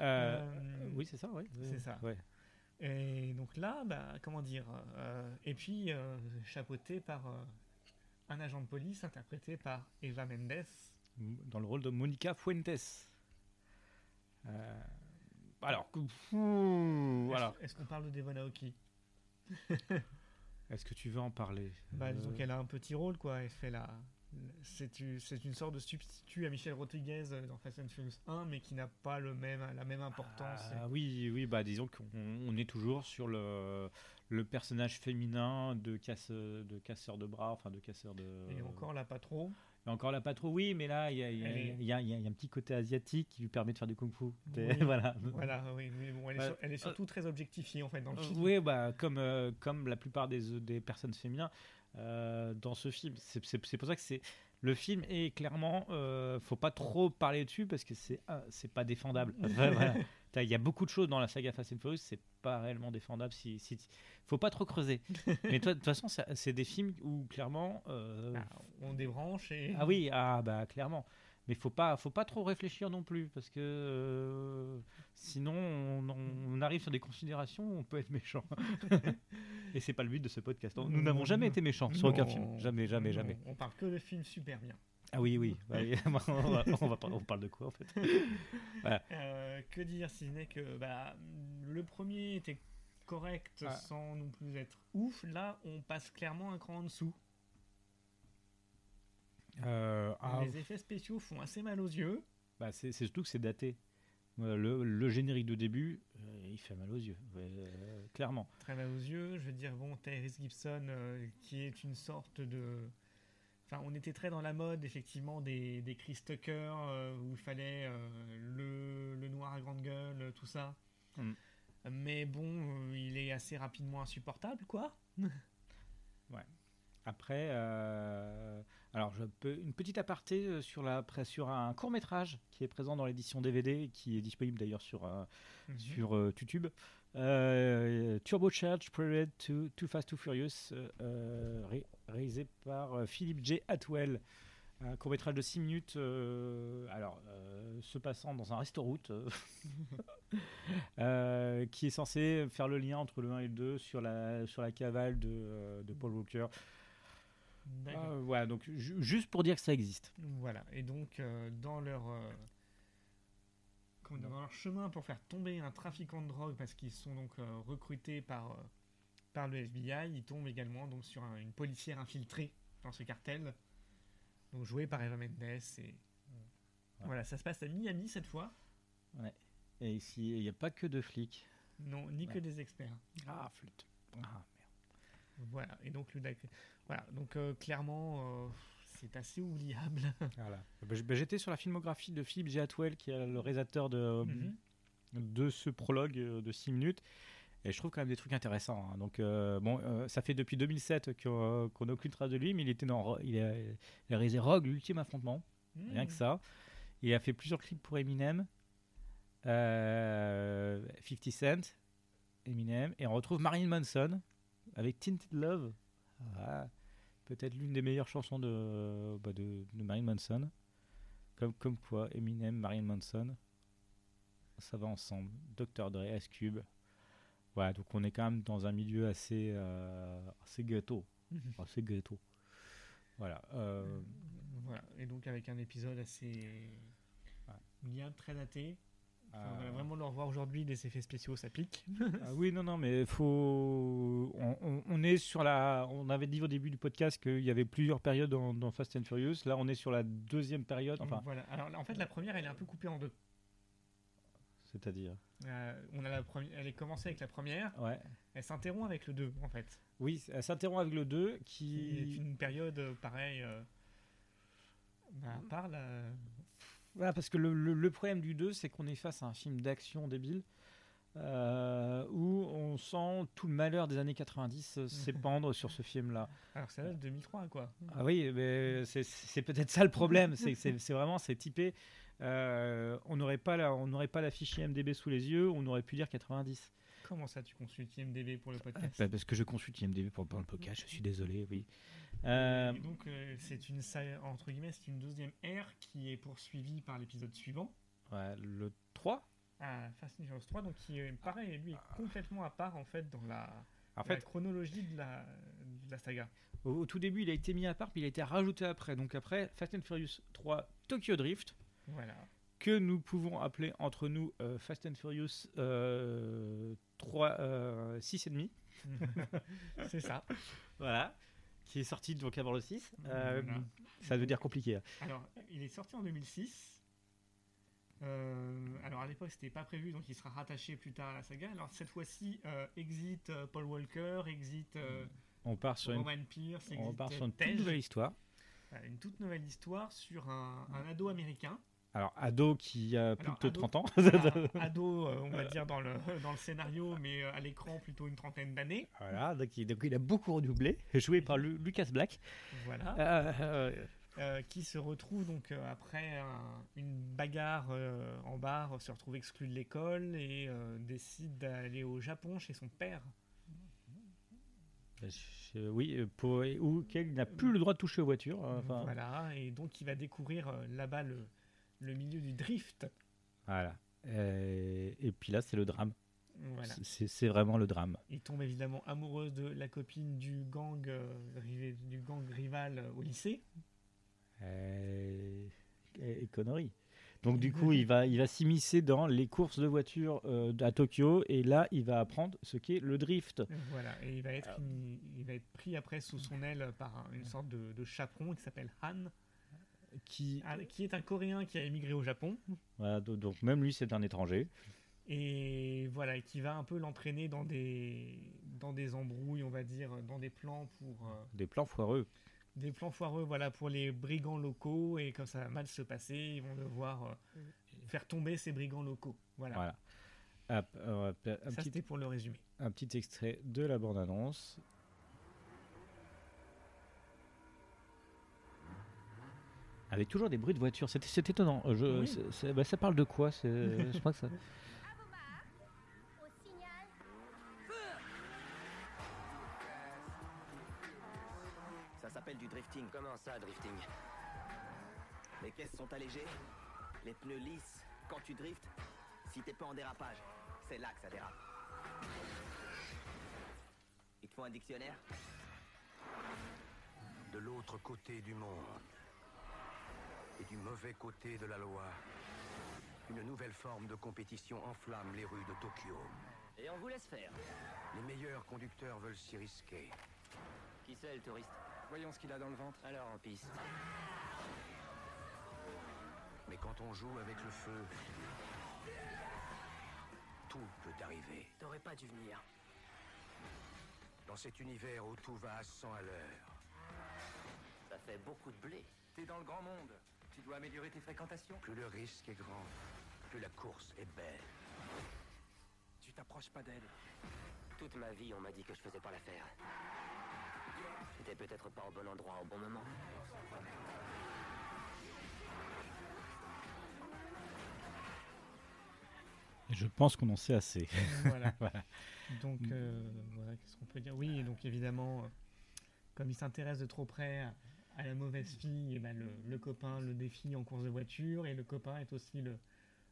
Euh, Euh, oui, c'est ça, oui. c'est ça. Ouais. Et donc là, bah, comment dire, euh, et puis euh, chapeauté par euh, un agent de police interprété par Eva Mendes. Dans le rôle de Monica Fuentes. Euh, alors. Est-ce est-ce qu'on parle de Devon Aoki? [laughs] Est-ce que tu veux en parler? Bah, Disons Euh, qu'elle a un petit rôle, quoi. Elle fait la. C'est une, sorte de substitut à Michel Rodriguez euh, dans Fast and Furious 1, mais qui n'a pas le même, la même importance. Ah, oui, oui, bah disons qu'on on est toujours sur le, le personnage féminin de, casse, de casseur de bras, enfin de casseur de. Et encore là, pas trop. Encore là, pas trop, oui, mais là, il y a, y y y un petit côté asiatique qui lui permet de faire du kung-fu. Oui. [laughs] voilà. Voilà, oui, mais bon, elle, est Ouais. sur- elle est surtout très objectifiée en fait dans le film. Oui, bah, comme, euh, comme la plupart des, des personnes féminines euh, dans ce film. C'est pour ça que c'est. Le film est clairement. euh, faut pas trop parler dessus parce que c'est euh, c'est pas défendable. [laughs] Enfin, voilà. T'as- Il y a beaucoup de choses dans la saga Fast and Furious, c'est pas réellement défendable. Si, si, faut pas trop creuser. [laughs] Mais toi, de toute façon, ça- c'est des films où clairement. euh, Bah, on débranche et. ah oui, ah bah clairement. Mais faut pas, faut pas trop réfléchir non plus parce que euh, sinon on, on arrive sur des considérations où on peut être méchant. [laughs] Et c'est pas le but de ce podcast. Nous n'avons jamais été méchants sur aucun film, jamais, jamais, jamais. On parle que de films super bien. Ah oui, oui. Ouais, [laughs] on, va- on va par- on parle de quoi en fait? [laughs] Euh, que dire si ce n'est que bah, le premier était correct Ah. sans non plus être ouf. Là, on passe clairement un cran en dessous. Euh, ah, Les effets spéciaux font assez mal aux yeux. bah, c'est surtout que c'est daté. Le, le générique de début, euh, il fait mal aux yeux, ouais, euh, clairement. Très mal aux yeux. Je veux dire, bon, Tyrese Gibson, qui est une sorte de. Enfin, on était très dans la mode, effectivement, des, des Chris Tucker, où il fallait le, le noir à grande gueule, tout ça. Mm. Mais bon, il est assez rapidement insupportable, quoi. [laughs] Après, euh, alors je peux une petite aparté euh, sur la pré- sur un court métrage qui est présent dans l'édition DVD et qui est disponible d'ailleurs sur euh, Mhm. sur euh, YouTube. Turbocharged Prelude to Too Fast Too Furious, ré- réalisé par euh, Philip J. Atwell. Un court métrage de 6 minutes, alors se passant dans un restaurant, [laughs] qui est censé faire le lien entre le 1 et le 2 sur la, sur la cavale de, de Paul Walker. Ah, voilà, donc ju- juste pour dire que ça existe. Voilà, et donc euh, dans leur euh, dans leur chemin pour faire tomber un trafiquant de drogue parce qu'ils sont donc euh, recrutés par euh, par le FBI, ils tombent également donc sur un- une policière infiltrée dans ce cartel, donc jouée par Eva Mendes et voilà, ça se passe à Miami cette fois. Et ici, il n'y a pas que de flics. Non, ni que Ouais. des experts. Ah, flûte. Ah, Voilà, et donc voilà, donc euh, clairement euh, c'est assez oubliable. [laughs] Voilà. Bah, bah, J'étais sur la filmographie de Philip J. Atwell, qui est le réalisateur de, Mhm. de ce prologue euh, de 6 minutes. Et je trouve quand même des trucs intéressants. hein. Donc, euh, bon, euh, ça fait depuis 2007 qu'on qu'on n'a aucune trace de lui, mais il était dans, il a, il a réalisé Rogue, l'ultime affrontement, rien que ça. Il a fait plusieurs clips pour Eminem, euh, 50 Cent, Eminem, et on retrouve Marilyn Manson avec Tinted Love. Ah, Peut-être l'une des meilleures chansons de, bah, de, de Marilyn Manson. Comme, comme quoi, Eminem, Marilyn Manson, ça va ensemble. Dr. Dre, Ice Cube. Voilà, donc on est quand même dans un milieu assez, euh, assez ghetto. Mhm. [laughs] Assez ghetto. Voilà. euh, Voilà. Et donc avec un épisode assez bien très daté. Enfin, euh, voilà, vraiment le revoir aujourd'hui, les effets spéciaux, ça pique. Ah oui, non, non, mais faut. On, on- on est sur la. On avait dit au début du podcast qu'il y avait plusieurs périodes dans, dans Fast and Furious. Là, on est sur la deuxième période. Enfin, voilà. Alors en fait, la première, elle est un peu coupée en deux. c'est-à-dire. Euh, on a la première, elle est commencée avec la première, Ouais. elle s'interrompt avec le 2 en fait. Oui, elle s'interrompt avec le 2 Qui est une période euh, pareille. euh, bah, à part la. Voilà, parce que le, le- le problème du 2, c'est qu'on est face à un film d'action débile. euh, où on sent tout le malheur des années 90 euh, [laughs] s'épandre sur ce film-là. Alors ça date de 2003 quoi. Ah oui, mais c'est- c'est peut-être ça le problème. C'est c'est- c'est vraiment, c'est typé. euh, on n'aurait pas la, on pas la fiche IMDb sous les yeux, on aurait pu dire 90. Comment ça tu consultes IMDB pour le podcast Bah, parce que je consulte IMDb pour le podcast, je suis désolé, oui. Euh, Et donc euh, c'est une entre guillemets c'est une deuxième ère qui est poursuivie par l'épisode suivant. ouais, le 3 à Fast and Furious 3, donc qui est pareil, lui est complètement à part en fait dans la, En la fait, chronologie de la, de la saga. au, au tout début, il a été mis à part, puis il a été rajouté après. Donc après, Fast and Furious 3 Tokyo Drift, Voilà. que nous pouvons appeler entre nous euh, Fast and Furious euh, 3, euh, 6 et demi. [laughs] c'est ça. Voilà. Qui est sorti donc avant le 6. Euh, Voilà. Ça veut dire compliqué. hein. Alors, il est sorti en 2006. Euh, alors à l'époque c'était pas prévu donc il sera rattaché plus tard à la saga. Alors cette fois-ci euh, exit euh, Paul Walker, exit euh, On part sur une, Roman Pierce, exit on part sur euh, une toute nouvelle histoire. Une toute nouvelle histoire sur un, un ado américain. Alors, ado qui a plus Alors, de ado- 30 ans. [laughs] [laughs] Ado euh, on va dire dans le, [laughs] dans le scénario mais euh, à l'écran plutôt une trentaine d'années. voilà, donc il, donc il a beaucoup redoublé, joué par Lu- Lucas Black. Voilà. Euh, qui se retrouve donc euh, après un- une bagarre en bar, se retrouve exclu de l'école et décide d'aller au Japon chez son père. je- oui, pour, ou qu'il n'a plus le droit de toucher aux voitures. Enfin, Voilà, et donc il va découvrir là-bas le, le milieu du drift. voilà. Euh, et puis là, c'est le drame. Voilà. C'est vraiment le drame. Il tombe évidemment amoureux de la copine du gang, euh, rivé- du gang rival euh, au lycée. Et, et conneries. Donc du coup, il va, il va s'immiscer dans les courses de voitures euh, à Tokyo et là, il va apprendre ce qu'est le drift. Voilà, et il va être, il, il va être pris après sous son aile par un- une sorte de, de chaperon qui s'appelle Han, Qui, Han, qui est un Coréen qui a émigré au Japon. voilà, donc même lui, c'est un étranger. et voilà et qui va un peu l'entraîner dans des dans des embrouilles on va dire dans des plans pour euh, Des plans foireux. des plans foireux voilà pour les brigands locaux et comme ça va mal se passer ils vont devoir euh, faire tomber ces brigands locaux voilà, un, ça petit, c'était pour le résumé un petit extrait de la bande-annonce. Avec toujours des bruits de voiture, c'est c'est étonnant. Je, Oui. c'est- c'est- bah, ça parle de quoi c'est- Je crois que ça. [laughs] Ça s'appelle du drifting. Comment ça, drifting? Les caisses sont allégées, les pneus lisses. Quand tu driftes, si t'es pas en dérapage, c'est là que ça dérape. Il te faut un dictionnaire? De l'autre côté du monde et du mauvais côté de la loi. Une nouvelle forme de compétition enflamme les rues de Tokyo. Et on vous laisse faire. Les meilleurs conducteurs veulent s'y risquer. Qui c'est, le touriste? Voyons ce qu'il a dans le ventre. Alors, en piste. Mais quand on joue avec le feu, tout peut arriver. T'aurais pas dû venir. Dans cet univers où tout va à 100 à l'heure. Ça fait beaucoup de blé. T'es dans le grand monde. Tu dois améliorer tes fréquentations. Plus le risque est grand, plus la course est belle. Tu t'approches pas d'elle. Toute ma vie, on m'a dit que je faisais pas l'affaire. J'étais peut-être pas au bon endroit au bon moment. Je pense qu'on en sait assez. voilà [laughs] Voilà. donc euh, voilà qu'est-ce qu'on peut dire? Oui donc évidemment euh, comme il s'intéresse de trop près à, la mauvaise fille et ben, le, le copain le défie en course de voiture et le copain est aussi le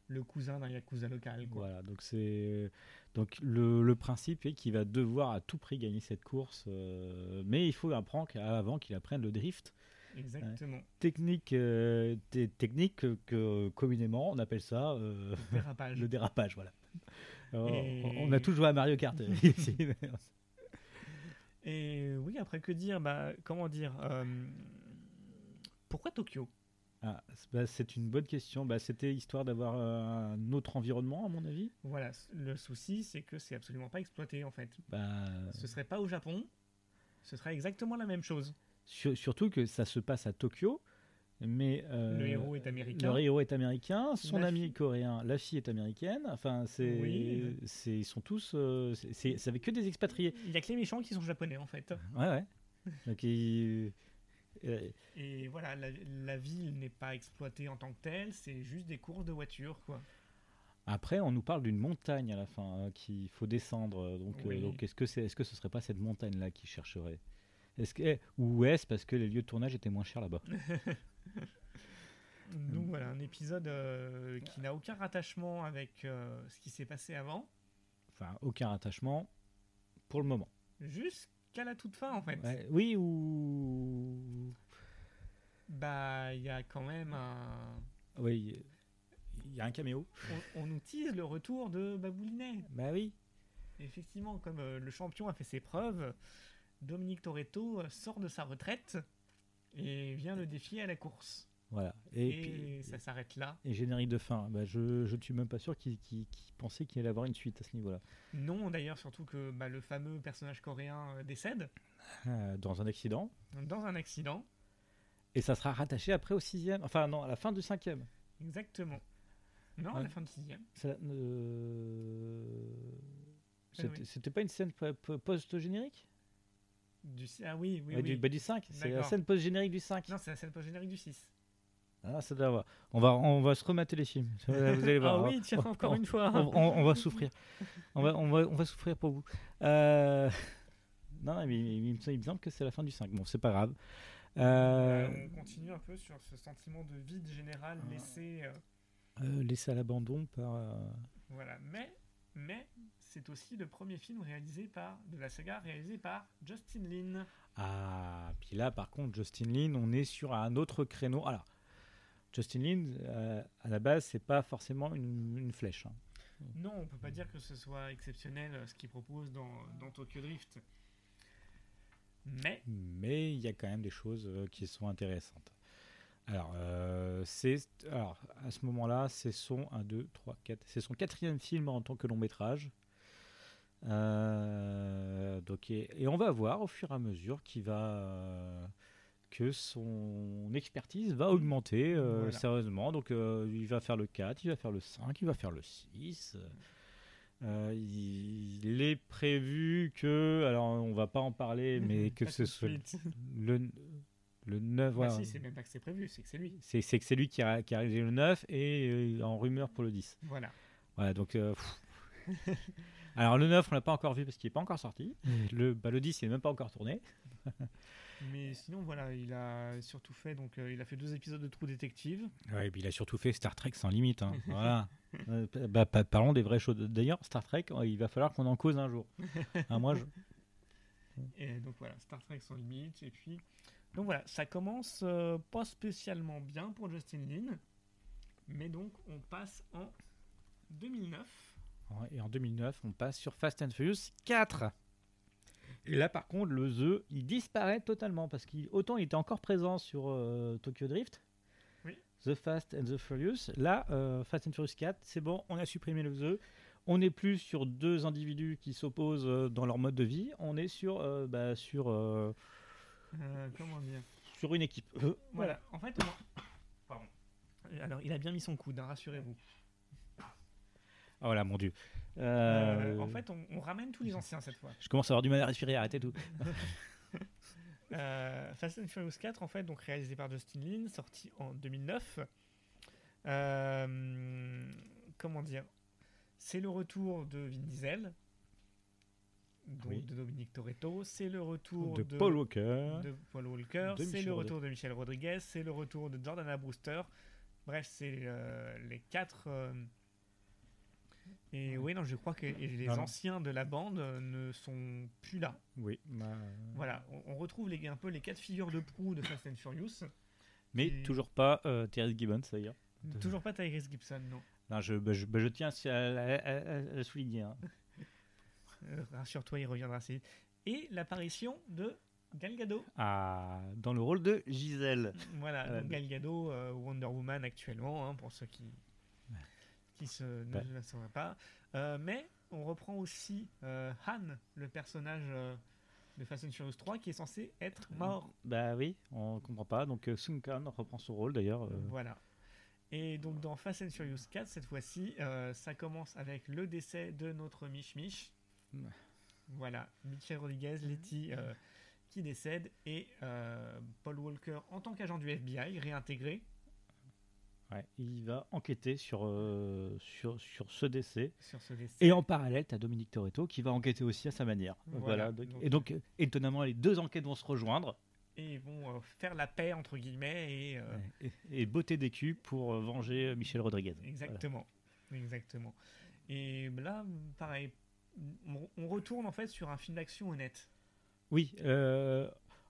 le cousin d'un yakuza local quoi. Voilà, donc c'est donc le, le principe est qu'il va devoir à tout prix gagner cette course, euh, mais il faut apprendre avant qu'il apprenne le drift. Exactement. Technique, euh, technique que, communément on appelle ça euh, Dérapage. [laughs] le dérapage. Voilà. Alors, Et- On a tous joué à Mario Kart. [laughs] Et oui, après que dire? Bah, comment dire euh, Pourquoi Tokyo? Ah, c'est- bah, c'est une bonne question. Bah, C'était histoire d'avoir euh, un autre environnement, à mon avis. Voilà, le souci, c'est que c'est absolument pas exploité en fait. Bah, Ce serait pas au Japon, ce serait exactement la même chose. sur- surtout que ça se passe à Tokyo, mais euh, Le héros est américain. Le héros est américain, son La ami fille- est coréen, la fille est américaine. Enfin, c'est, Oui. ils sont tous, euh, c'est, que des expatriés. Il y a que les méchants qui sont japonais en fait. Ouais, ouais. Donc, ils- Et voilà, la, la ville n'est pas exploitée en tant que telle, c'est juste des courses de voitures quoi. Après, on nous parle d'une montagne à la fin hein, qu'il faut descendre. Donc, euh, donc est-ce que c'est, est-ce que ce serait pas cette montagne-là qui chercherait est-ce que, Ou est-ce parce que les lieux de tournage étaient moins chers là-bas? [laughs] Donc voilà, un épisode euh, qui n'a aucun rattachement avec euh, ce qui s'est passé avant, Enfin, aucun attachement pour le moment. jusqu'à la toute fin en fait. Ouais, oui ou Bah, il y a quand même un. oui, il y a un caméo. On, on nous tease le retour de Baboulinet. Bah oui. Effectivement, comme euh, le champion a fait ses preuves, Dominique Toretto euh, sort de sa retraite et vient le défier à la course. Voilà. Et, Et, puis- ça s'arrête là. et générique de fin. Bah, je, je suis même pas sûr qu'il qu'il pensait qu'il allait avoir une suite à ce niveau-là. Non, d'ailleurs, surtout que bah, le fameux personnage coréen euh, décède Euh, dans un accident. dans un accident. Et ça sera rattaché après au sixième. Enfin non, à la fin du cinquième. Exactement. Non, à la fin du sixième. Euh, C'était oui. c'était pas une scène po- po- post-générique? Du... Ah oui, oui, Ouais, oui. du, bah, du 5. C'est la scène post-générique du 5. Non, c'est la scène post-générique du 6. Ah, ça doit avoir. On va, on va se remater les films. Vous allez voir. Ah On- oui, tiens, encore on- une fois. on, on- on va souffrir. On va, on, va, on va souffrir pour vous. Euh, Non, non, mais il, il me semble- il me semble que c'est la fin du 5. Bon, c'est pas grave. Euh, Euh, on continue un peu sur ce sentiment de vide général Ah. laissé. euh, euh, laissé à l'abandon par. euh, Voilà, mais, mais c'est aussi le premier film réalisé par, de la saga réalisé par Justin Lin. Ah, puis là, par contre, Justin Lin, on est sur un autre créneau. Alors, Justin Lin, euh, à la base, c'est pas forcément une, une flèche. hein. Non, on peut pas dire que ce soit exceptionnel euh, ce qu'il propose dans, dans Tokyo Drift. Mais, mais il y a quand même des choses euh, qui sont intéressantes. Alors, euh, c'est, alors à ce moment-là, c'est son 1, 2, 3, 4, c'est son quatrième film en tant que long métrage. Euh, donc, et, et on va voir au fur et à mesure qu'il va, que son expertise va augmenter euh, Voilà. sérieusement. Donc, euh, il va faire le 4, il va faire le 5, il va faire le 6. Euh, il, il est prévu que, alors on va pas en parler, mais [laughs] que ce soit le, le 9. Bah voilà. si, c'est même pas que c'est prévu, c'est que c'est lui. c'est, que c'est lui qui a, qui a réalisé le 9 et euh, en rumeur pour le 10. Voilà. Voilà, donc. euh, alors le 9, on l'a pas encore vu parce qu'il est pas encore sorti. [laughs] Le, bah, le 10, il est même pas encore tourné. [laughs] Mais sinon, voilà, il a surtout fait, donc, euh, il a fait deux épisodes de Trou Détective. Ouais, et puis il a surtout fait Star Trek sans limite. hein. [laughs] voilà. Euh, bah, pa- parlons des vraies choses. D'ailleurs, Star Trek, euh, il va falloir qu'on en cause un jour. Ah, [laughs] moi, je... Et donc voilà, Star Trek sans limite. Et puis, donc voilà, ça commence euh, pas spécialement bien pour Justin Lin. Mais donc, on passe en 2009. Ouais, Et en 2009, on passe sur Fast and Furious 4. Et là, par contre, le The, il disparaît totalement parce qu'autant il était encore présent sur euh, Tokyo Drift, Oui. The Fast and the Furious. Là, euh, Fast and Furious 4, c'est bon, on a supprimé le The. On n'est plus sur deux individus qui s'opposent euh, dans leur mode de vie. On est sur, bah, sur, comment dire? sur une équipe. Voilà, en fait. on- Pardon. Alors, il a bien mis son coude, hein, rassurez-vous. Ah, voilà, mon Dieu. Euh, Euh, en fait, on, on ramène tous les anciens cette fois. je commence à avoir du mal à respirer. Arrêtez tout. [laughs] Euh, Fast and Furious 4, en fait, donc réalisé par Justin Lin, sorti en 2009. Euh, comment dire? C'est le retour de Vin Diesel, donc Oui. de Dominique Toretto. C'est le retour de, de, Paul Walker. de Paul Walker. C'est le retour de Michel Rodriguez. C'est le retour de Jordana Brewster. Bref, c'est euh, les quatre. Euh, Et oui, non, je crois que les Ah non. anciens de la bande euh, ne sont plus là. Oui. bah, Voilà, on, retrouve les, un peu les quatre figures de proue de Fast and Furious. Mais Et- toujours pas euh, Terry Gibbons, d'ailleurs. De- Toujours pas Tyrese Gibson, non. Non, je, bah, je, bah, je tiens à, à- à- à le souligner. hein. [laughs] Euh, Rassure-toi, il reviendra assez vite. Et l'apparition de Gal Gadot. Ah, dans le rôle de Gisèle. Voilà, Euh, donc Gal Gadot, euh, Wonder Woman actuellement, hein, pour ceux qui, qui se, ne Ouais. le sauraient pas. Euh, mais on reprend aussi euh, Han, le personnage euh, de Fast and Furious 3, qui est censé être mort. Bah oui, on comprend pas. Donc Sung Kang reprend son rôle d'ailleurs. Voilà. Et donc dans Fast and Furious 4, cette fois-ci, ça commence avec le décès de notre Mich Mich. Ouais. Voilà, Michel Rodriguez, Letty, euh, qui décède, et Paul Walker, en tant qu'agent du FBI, réintégré ouais, il va enquêter sur, euh, sur, sur ce décès. sur ce décès. Et en parallèle, tu as Dominique Toretto qui va enquêter aussi à sa manière. Voilà, Voilà. donc- donc- et donc, euh, étonnamment, les deux enquêtes vont se rejoindre. Et ils vont euh, faire la paix, entre guillemets, et... euh, Et, et botter des culs pour venger Michel Rodriguez. Exactement. Exactement. Et là, pareil, on, on retourne en fait sur un film d'action honnête. Oui,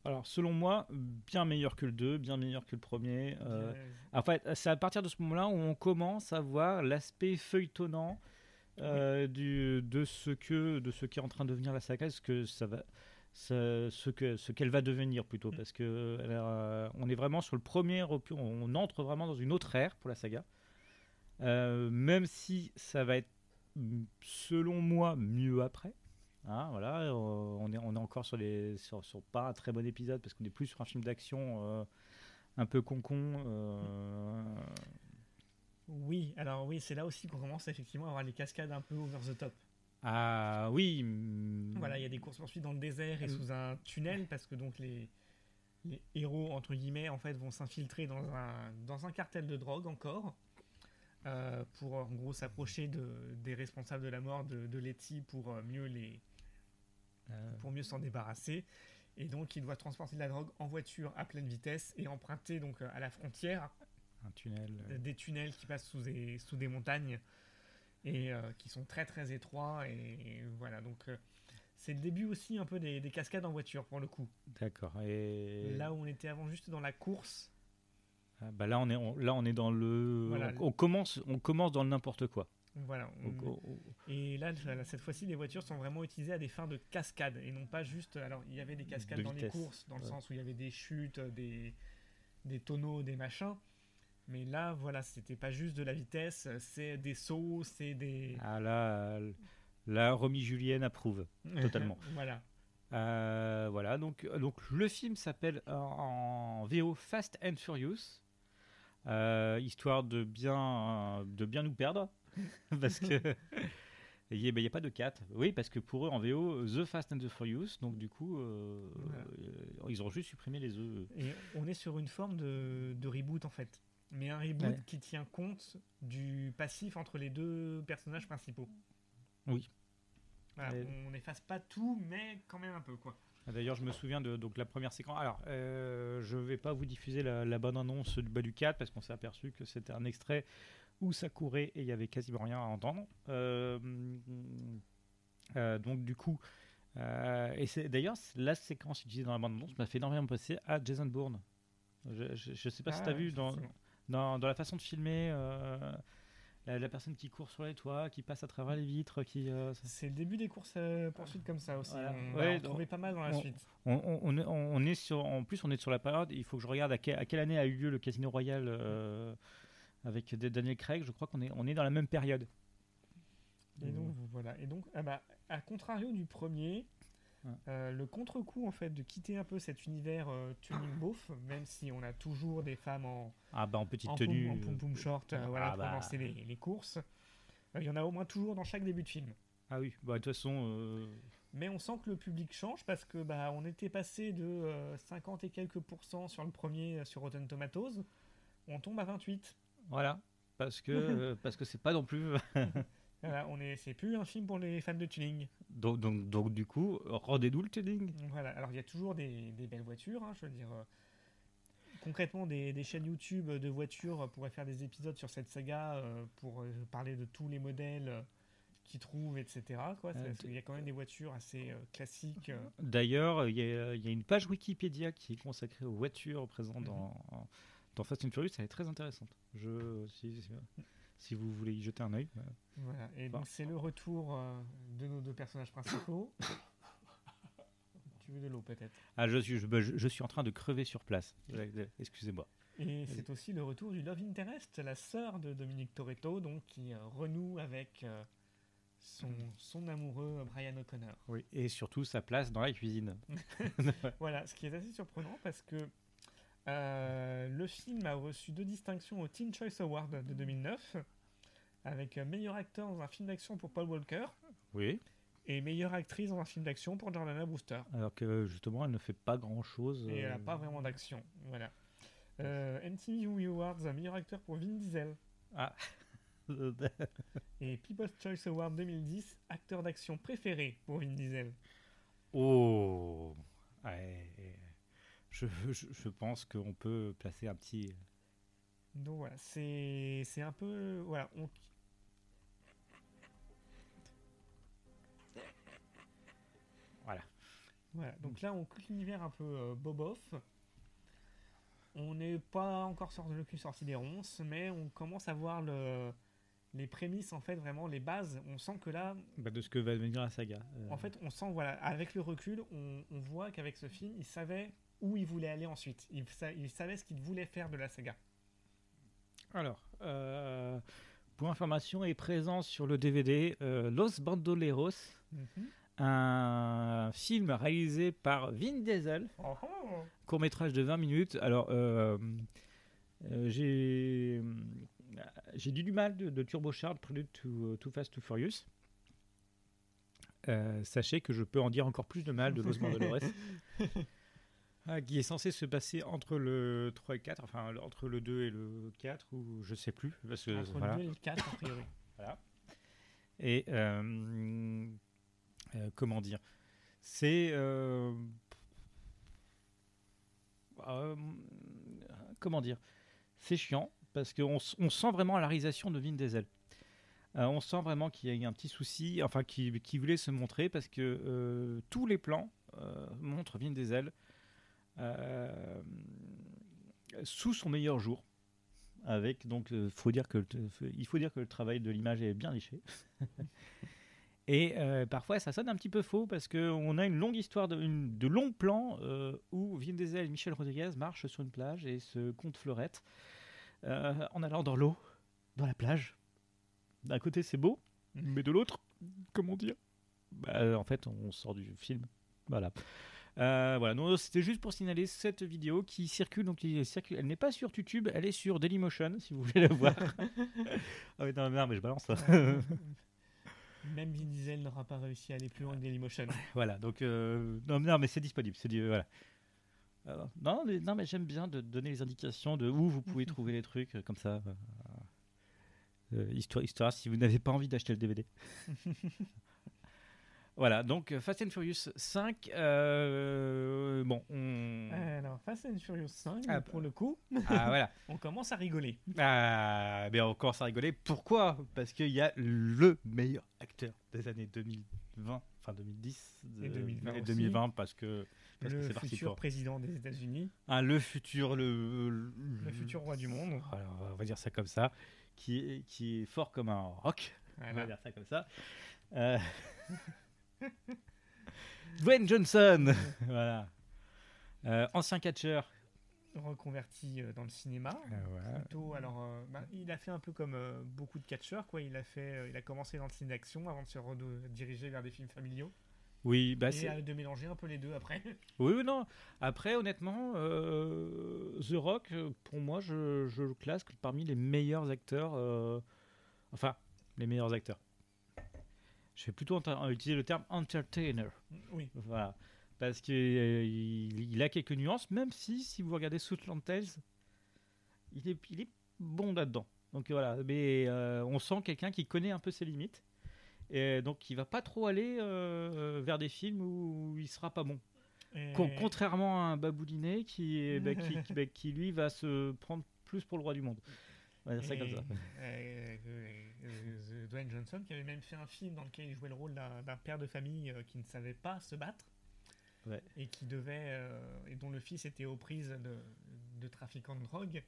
alors selon moi, bien meilleur que le 2, bien meilleur que le premier. euh, En fait, c'est à partir de ce moment-là où on commence à voir l'aspect feuilletonnant euh, du, de ce que de ce qui est en train de devenir la saga, ce que ça va, ça- ce que ce qu'elle va devenir plutôt, Mm. parce que euh, on est vraiment sur le premier on entre vraiment dans une autre ère pour la saga, Euh, même si ça va être mm, selon moi mieux après. Hein, voilà, on est on est encore sur les sur, sur pas un très bon épisode parce qu'on est plus sur un film d'action. euh, un peu concon. euh, Oui, alors oui, c'est là aussi qu'on commence effectivement à avoir les cascades un peu over the top. Ah oui. mm, Voilà, il y a des courses poursuites dans le désert et Mm. sous un tunnel parce que donc les, les héros entre guillemets en fait vont s'infiltrer dans un dans un cartel de drogue encore euh, pour en gros s'approcher de, des responsables de la mort de, de Letty pour euh, mieux les pour mieux s'en débarrasser. Et donc, il doit transporter de la drogue en voiture à pleine vitesse et emprunter donc euh, à la frontière un tunnel. euh, des tunnels qui passent sous des, sous des montagnes et euh, qui sont très très étroits. Et, voilà, donc euh, c'est le début aussi un peu des, des cascades en voiture pour le coup. D'accord. Et Là où on était avant juste dans la course, Ah, bah là on est on- là on est dans le. Voilà. On, on commence on commence dans le n'importe quoi. Voilà. On- on- Et là, cette fois-ci, les voitures sont vraiment utilisées à des fins de cascade et non pas juste. Alors, il y avait des cascades De dans les courses, dans le sens où il y avait des chutes, des, des tonneaux, des machins. Mais là, voilà, c'était pas juste de la vitesse, c'est des sauts, c'est des. Ah là euh, là Romy Julienne approuve [laughs] totalement. voilà. Euh, voilà donc donc le film s'appelle en, en VO Fast and Furious. Euh, histoire de bien de bien nous perdre [laughs] parce que [laughs] il n'y a, ben, a pas de 4 oui parce que pour eux en VO The Fast and the Furious donc du coup euh, Voilà. euh, ils ont juste supprimé les E Et on est sur une forme de, de reboot en fait. Mais un reboot Ouais. qui tient compte du passif entre les deux personnages principaux. Oui. Voilà, Et- On n'efface pas tout, mais quand même un peu quoi. D'ailleurs, je me souviens de donc, la première séquence. Alors, euh, je vais pas vous diffuser la, la bonne annonce du bas du 4 parce qu'on s'est aperçu que c'était un extrait où ça courait et il y avait quasiment rien à entendre. Euh, euh, donc, du coup, euh, et c'est d'ailleurs la séquence utilisée dans la bande annonce m'a fait énormément penser à Jason Bourne. Je, je, je sais pas si Ah, tu as vu dans, dans, dans la façon de filmer. la, la personne qui court sur les toits, qui passe à travers les vitres, qui. euh, C'est le début des courses euh, poursuites comme ça aussi. Voilà. On Ouais, va en donc- trouver pas mal dans la on- suite. On, on- on est, sur, en plus, on est sur la période. Il faut que je regarde à, quelle- à quelle année a eu lieu le Casino Royal euh, avec Daniel Craig. Je crois qu'on est, on est dans la même période. Et donc voilà. Et donc, ah bah, à contrario du premier, Ouais. euh, le contre-coup en fait de quitter un peu cet univers euh, tuning beauf, même si on a toujours des femmes en, Ah bah en petite en tenue. poum, en poum poum short, euh, voilà, Ah pour bah. lancer les, les courses. Euh, Il y en a au moins toujours dans chaque début de film. Ah oui. Bah de toute façon. euh, Mais on sent que le public change parce que bah on était passé de euh, 50 et quelques pourcents sur le premier euh, sur Rotten Tomatoes, on tombe à 28. Voilà. Parce que [laughs] parce que c'est pas non plus. [laughs] Voilà, on est, c'est plus un film pour les fans de tuning. donc, donc donc du coup, rendez-nous le tuning. Voilà, alors il y a toujours des, des belles voitures, hein, je veux dire. euh, concrètement, des, des chaînes YouTube de voitures pourraient faire des épisodes sur cette saga euh, pour euh, parler de tous les modèles qu'ils trouvent, etc. Quoi. Qu'il y a quand même des voitures assez classiques. D'ailleurs, il y, a il y a une page Wikipédia qui est consacrée aux voitures présentes Mhm. dans, dans Fast and Furious. Elle est très intéressante. Je, si, si- si vous voulez y jeter un œil. euh, Voilà. Et Enfin. donc c'est le retour euh, de nos deux personnages principaux. tu veux de l'eau peut-être. Ah, je suis, je, bah, je- je suis en train de crever sur place. Excusez-moi. Et c'est aussi le retour du Love Interest, la sœur de Dominique Toretto, donc qui euh, renoue avec euh, son, son amoureux Brian O'Connor. Oui. Et surtout sa place dans la cuisine. [laughs] [laughs] Voilà, ce qui est assez surprenant parce que euh, le film a reçu deux distinctions au Teen Choice Award de 2009, avec euh, meilleur acteur dans un film d'action pour Paul Walker Oui. et meilleure actrice dans un film d'action pour Jordana Brewster. Alors que justement, elle ne fait pas grand chose. Et elle n'a pas vraiment d'action. Voilà. Euh, MTV Movie Awards, meilleur acteur pour Vin Diesel. [laughs] Et People's Choice Award 2010, acteur d'action préféré pour Vin Diesel. oh. Ouais. Je, je, je pense qu'on peut placer un petit. Donc voilà, c'est un peu. Voilà, on, Voilà. Voilà, donc là on quitte l'univers un peu euh, bobof. On n'est pas encore sorti le cul sorti des ronces, mais on commence à voir le, les prémices en fait, vraiment les bases. On sent que là, Bah, de ce que va devenir la saga. Euh, en fait, on sent, voilà, avec le recul, on, on voit qu'avec ce film, il savait où il voulait aller ensuite. Il, sa- il savait ce qu'il voulait faire de la saga. Alors, euh, pour information, est présent sur le DVD euh, Los Bandoleros, un film réalisé par Vin Diesel, Oh, oh. court métrage de 20 minutes. Alors, euh, euh, j'ai j'ai du mal de, de turbocharge Prelude to, Too Fast, Too Furious. Sachez que je peux en dire encore plus de mal de Los [laughs] Bandoleros. [laughs] Ah, qui est censé se passer entre le 3 et 4, enfin entre le 2 et le 4, ou je sais plus. Parce que, Entre voilà. le 2 et le 4, a priori. [laughs] Et euh, euh, comment dire C'est. euh, comment dire C'est chiant parce qu'on on sent vraiment la réalisation de Vin Diesel. On sent vraiment qu'il y a eu un petit souci, enfin qu'il qu'il voulait se montrer parce que tous les plans montrent Vin Diesel euh, sous son meilleur jour. Avec donc, euh, faut dire que il faut dire que le travail de l'image est bien liché. [laughs] Et euh, parfois, ça sonne un petit peu faux parce qu'on a une longue histoire, de, longs plans euh, où Vin Diesel et Michel Rodriguez marchent sur une plage et se comptent fleurettes euh, en allant dans l'eau, dans la plage. D'un côté, c'est beau, mais de l'autre, comment dire? Bah, En fait, on sort du film. Voilà. Euh, voilà, non, c'était juste pour signaler cette vidéo qui circule. Donc, circule. Elle n'est pas sur YouTube, elle est sur Dailymotion si vous voulez la voir. [laughs] ah oui, non, non, mais je balance ça. [laughs] Même Vin Diesel n'aura pas réussi à aller plus loin que Dailymotion. [laughs] Voilà, donc euh, non, non, mais c'est disponible, c'est voilà. Euh, non, mais, non, mais j'aime bien de donner les indications de où vous pouvez trouver les trucs euh, comme ça. histoire, histoire, si vous n'avez pas envie d'acheter le DVD. Voilà, donc euh, Fast and Furious 5. euh, bon, on. Alors, Fast and Furious 5, Ah, pour le coup, Ah, voilà. [laughs] on commence à rigoler. Ah, mais on commence à rigoler. Pourquoi? Parce qu'il y a le meilleur acteur des années 2020, enfin 2010 Et 2020 et aussi. 2020 parce que, parce le parti futur président des États-Unis, Ah, le futur, le, le, le futur roi du monde. voilà, on va dire ça comme ça, qui est, qui est fort comme un rock. On va Voilà. dire ça comme ça. Euh... [laughs] [laughs] Dwayne Johnson, [laughs] voilà. Euh, ancien catcheur. reconverti euh, dans le cinéma. Ah, Plutôt, alors, euh, bah, il a fait un peu comme euh, beaucoup de catcheurs, quoi. Il a fait, il a commencé dans le ciné d'action avant de se rediriger vers des films familiaux Oui, bah et de mélanger un peu les deux après. [laughs] Oui, oui, non. Après, honnêtement, The Rock, pour moi, je, je le classe parmi les meilleurs acteurs. enfin, les meilleurs acteurs. Je vais plutôt utiliser le terme entertainer. oui. Voilà. Parce qu'il il, il a quelques nuances, même si, si vous regardez Southland Tales, il est, il est bon là-dedans. Donc voilà, mais euh, on sent quelqu'un qui connaît un peu ses limites. Et donc il va pas trop aller euh, vers des films où il sera pas bon. Et- Con- contrairement à un baboulinet qui, bah, qui, qui- bah, qui, lui va se prendre plus pour le roi du monde. On va dire ça Et, comme ça. euh, euh, euh, Dwayne Johnson qui avait même fait un film dans lequel il jouait le rôle d'un père de famille qui ne savait pas se battre Ouais. et qui devait euh, et dont le fils était aux prises de, de trafiquants de drogue.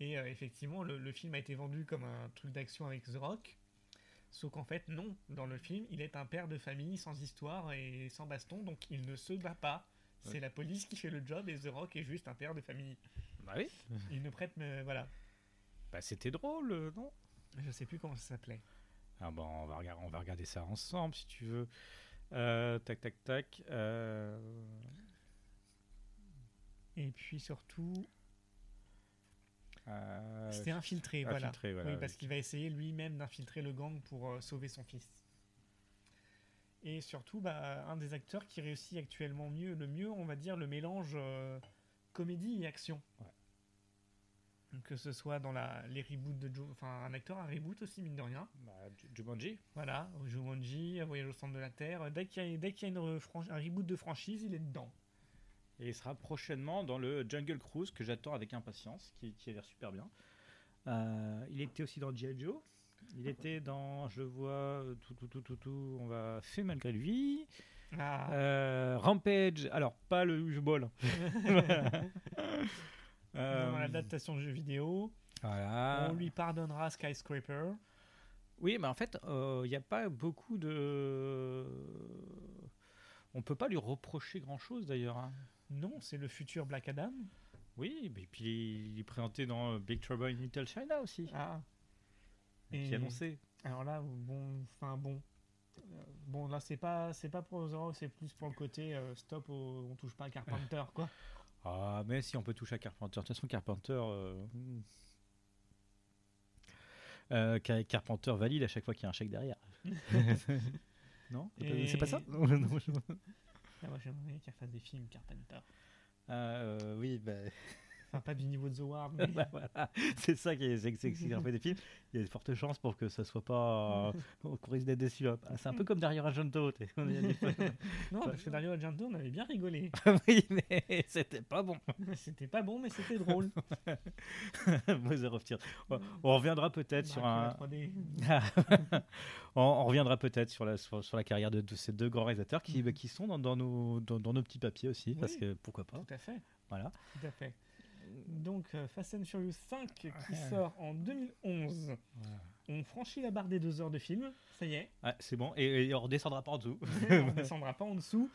Et euh, effectivement, le, le film a été vendu comme un truc d'action avec The Rock. Sauf qu'en fait, non. Dans le film, il est un père de famille sans histoire et sans baston, donc il ne se bat pas. C'est Ouais. la police qui fait le job et The Rock est juste un père de famille. Bah oui. Il ne prête, mais voilà. Bah c'était drôle, euh, non? Je sais plus comment ça s'appelait. Ah bon, on va, regarder, on va regarder ça ensemble si tu veux. Euh, tac, tac, tac. euh, Et puis surtout, euh, c'était infiltré, voilà. infiltré, voilà, oui, parce qu'il va essayer lui-même d'infiltrer le gang pour sauver son fils. Et surtout, bah, un des acteurs qui réussit actuellement mieux, le mieux, on va dire, le mélange comédie et action. Ouais. Que ce soit dans la, les reboots de Joe, enfin un acteur à reboot aussi mine de rien. bah, Ju- Jumanji Voilà, Jumanji, Voyage au centre de la Terre. Dès qu'il y a, dès qu'il y a une un reboot de franchise, il est dedans. Et il sera prochainement dans le Jungle Cruise que j'attends avec impatience, qui, qui a l'air super bien. Euh, il était aussi dans G.I. Joe. Il était dans, je vois, euh, tout, tout, tout, tout, tout, on va fait malgré lui. Ah, Euh, Rampage, alors pas le Huge-Ball. Euh, [laughs] [laughs] dans l'adaptation de jeu vidéo, voilà. on lui pardonnera Skyscraper. Oui, mais en fait, il n'y a pas beaucoup de. On peut pas lui reprocher grand-chose d'ailleurs. hein. Non, c'est le futur Black Adam. Oui, et puis il est présenté dans euh, Big Trouble in Little China aussi, Ah. qui est Et- annoncé. Alors là, bon, enfin bon. Euh, Bon, là, c'est pas, c'est pas pour Rock, c'est plus pour le côté euh, stop, au- on touche pas à Carpenter, [laughs] quoi. Ah, mais si on peut toucher à Carpenter. De toute façon, Carpenter. euh, hmm. Euh, Car- Carpenter valide à chaque fois qu'il y a un chèque derrière. [laughs] non C'est pas- Et- C'est pas ça? Non, [laughs] non, je- Ah, moi, j'aimerais qu'il fasse des films Carpenter. Euh, Oui, bah, pas du niveau de The Ward, mais [laughs] bah, voilà. c'est ça qui est, s'il en fait des films, il y a de fortes chances pour que ça soit pas. [laughs] qu'on risque d'être déçu. hein. C'est un peu comme derrière Argento. on [laughs] non, parce que Dario Argento, on avait bien rigolé. oui, mais c'était pas bon. C'était pas bon, mais c'était drôle. On, on reviendra peut-être sur Dracula un. 3D. on, on reviendra peut-être sur la, sur, sur la carrière de, de ces deux grands réalisateurs qui, bah, qui sont dans, dans nos, dans, dans nos petits papiers aussi, parce que pourquoi pas. Tout à fait. Voilà. Tout à fait. Donc, euh, Fast and Furious 5 qui sort en 2011. On franchit la barre des deux heures de film. Ça y est. Ah, c'est bon, et, et on redescendra pas en dessous. [laughs] on [laughs] ne descendra pas en dessous.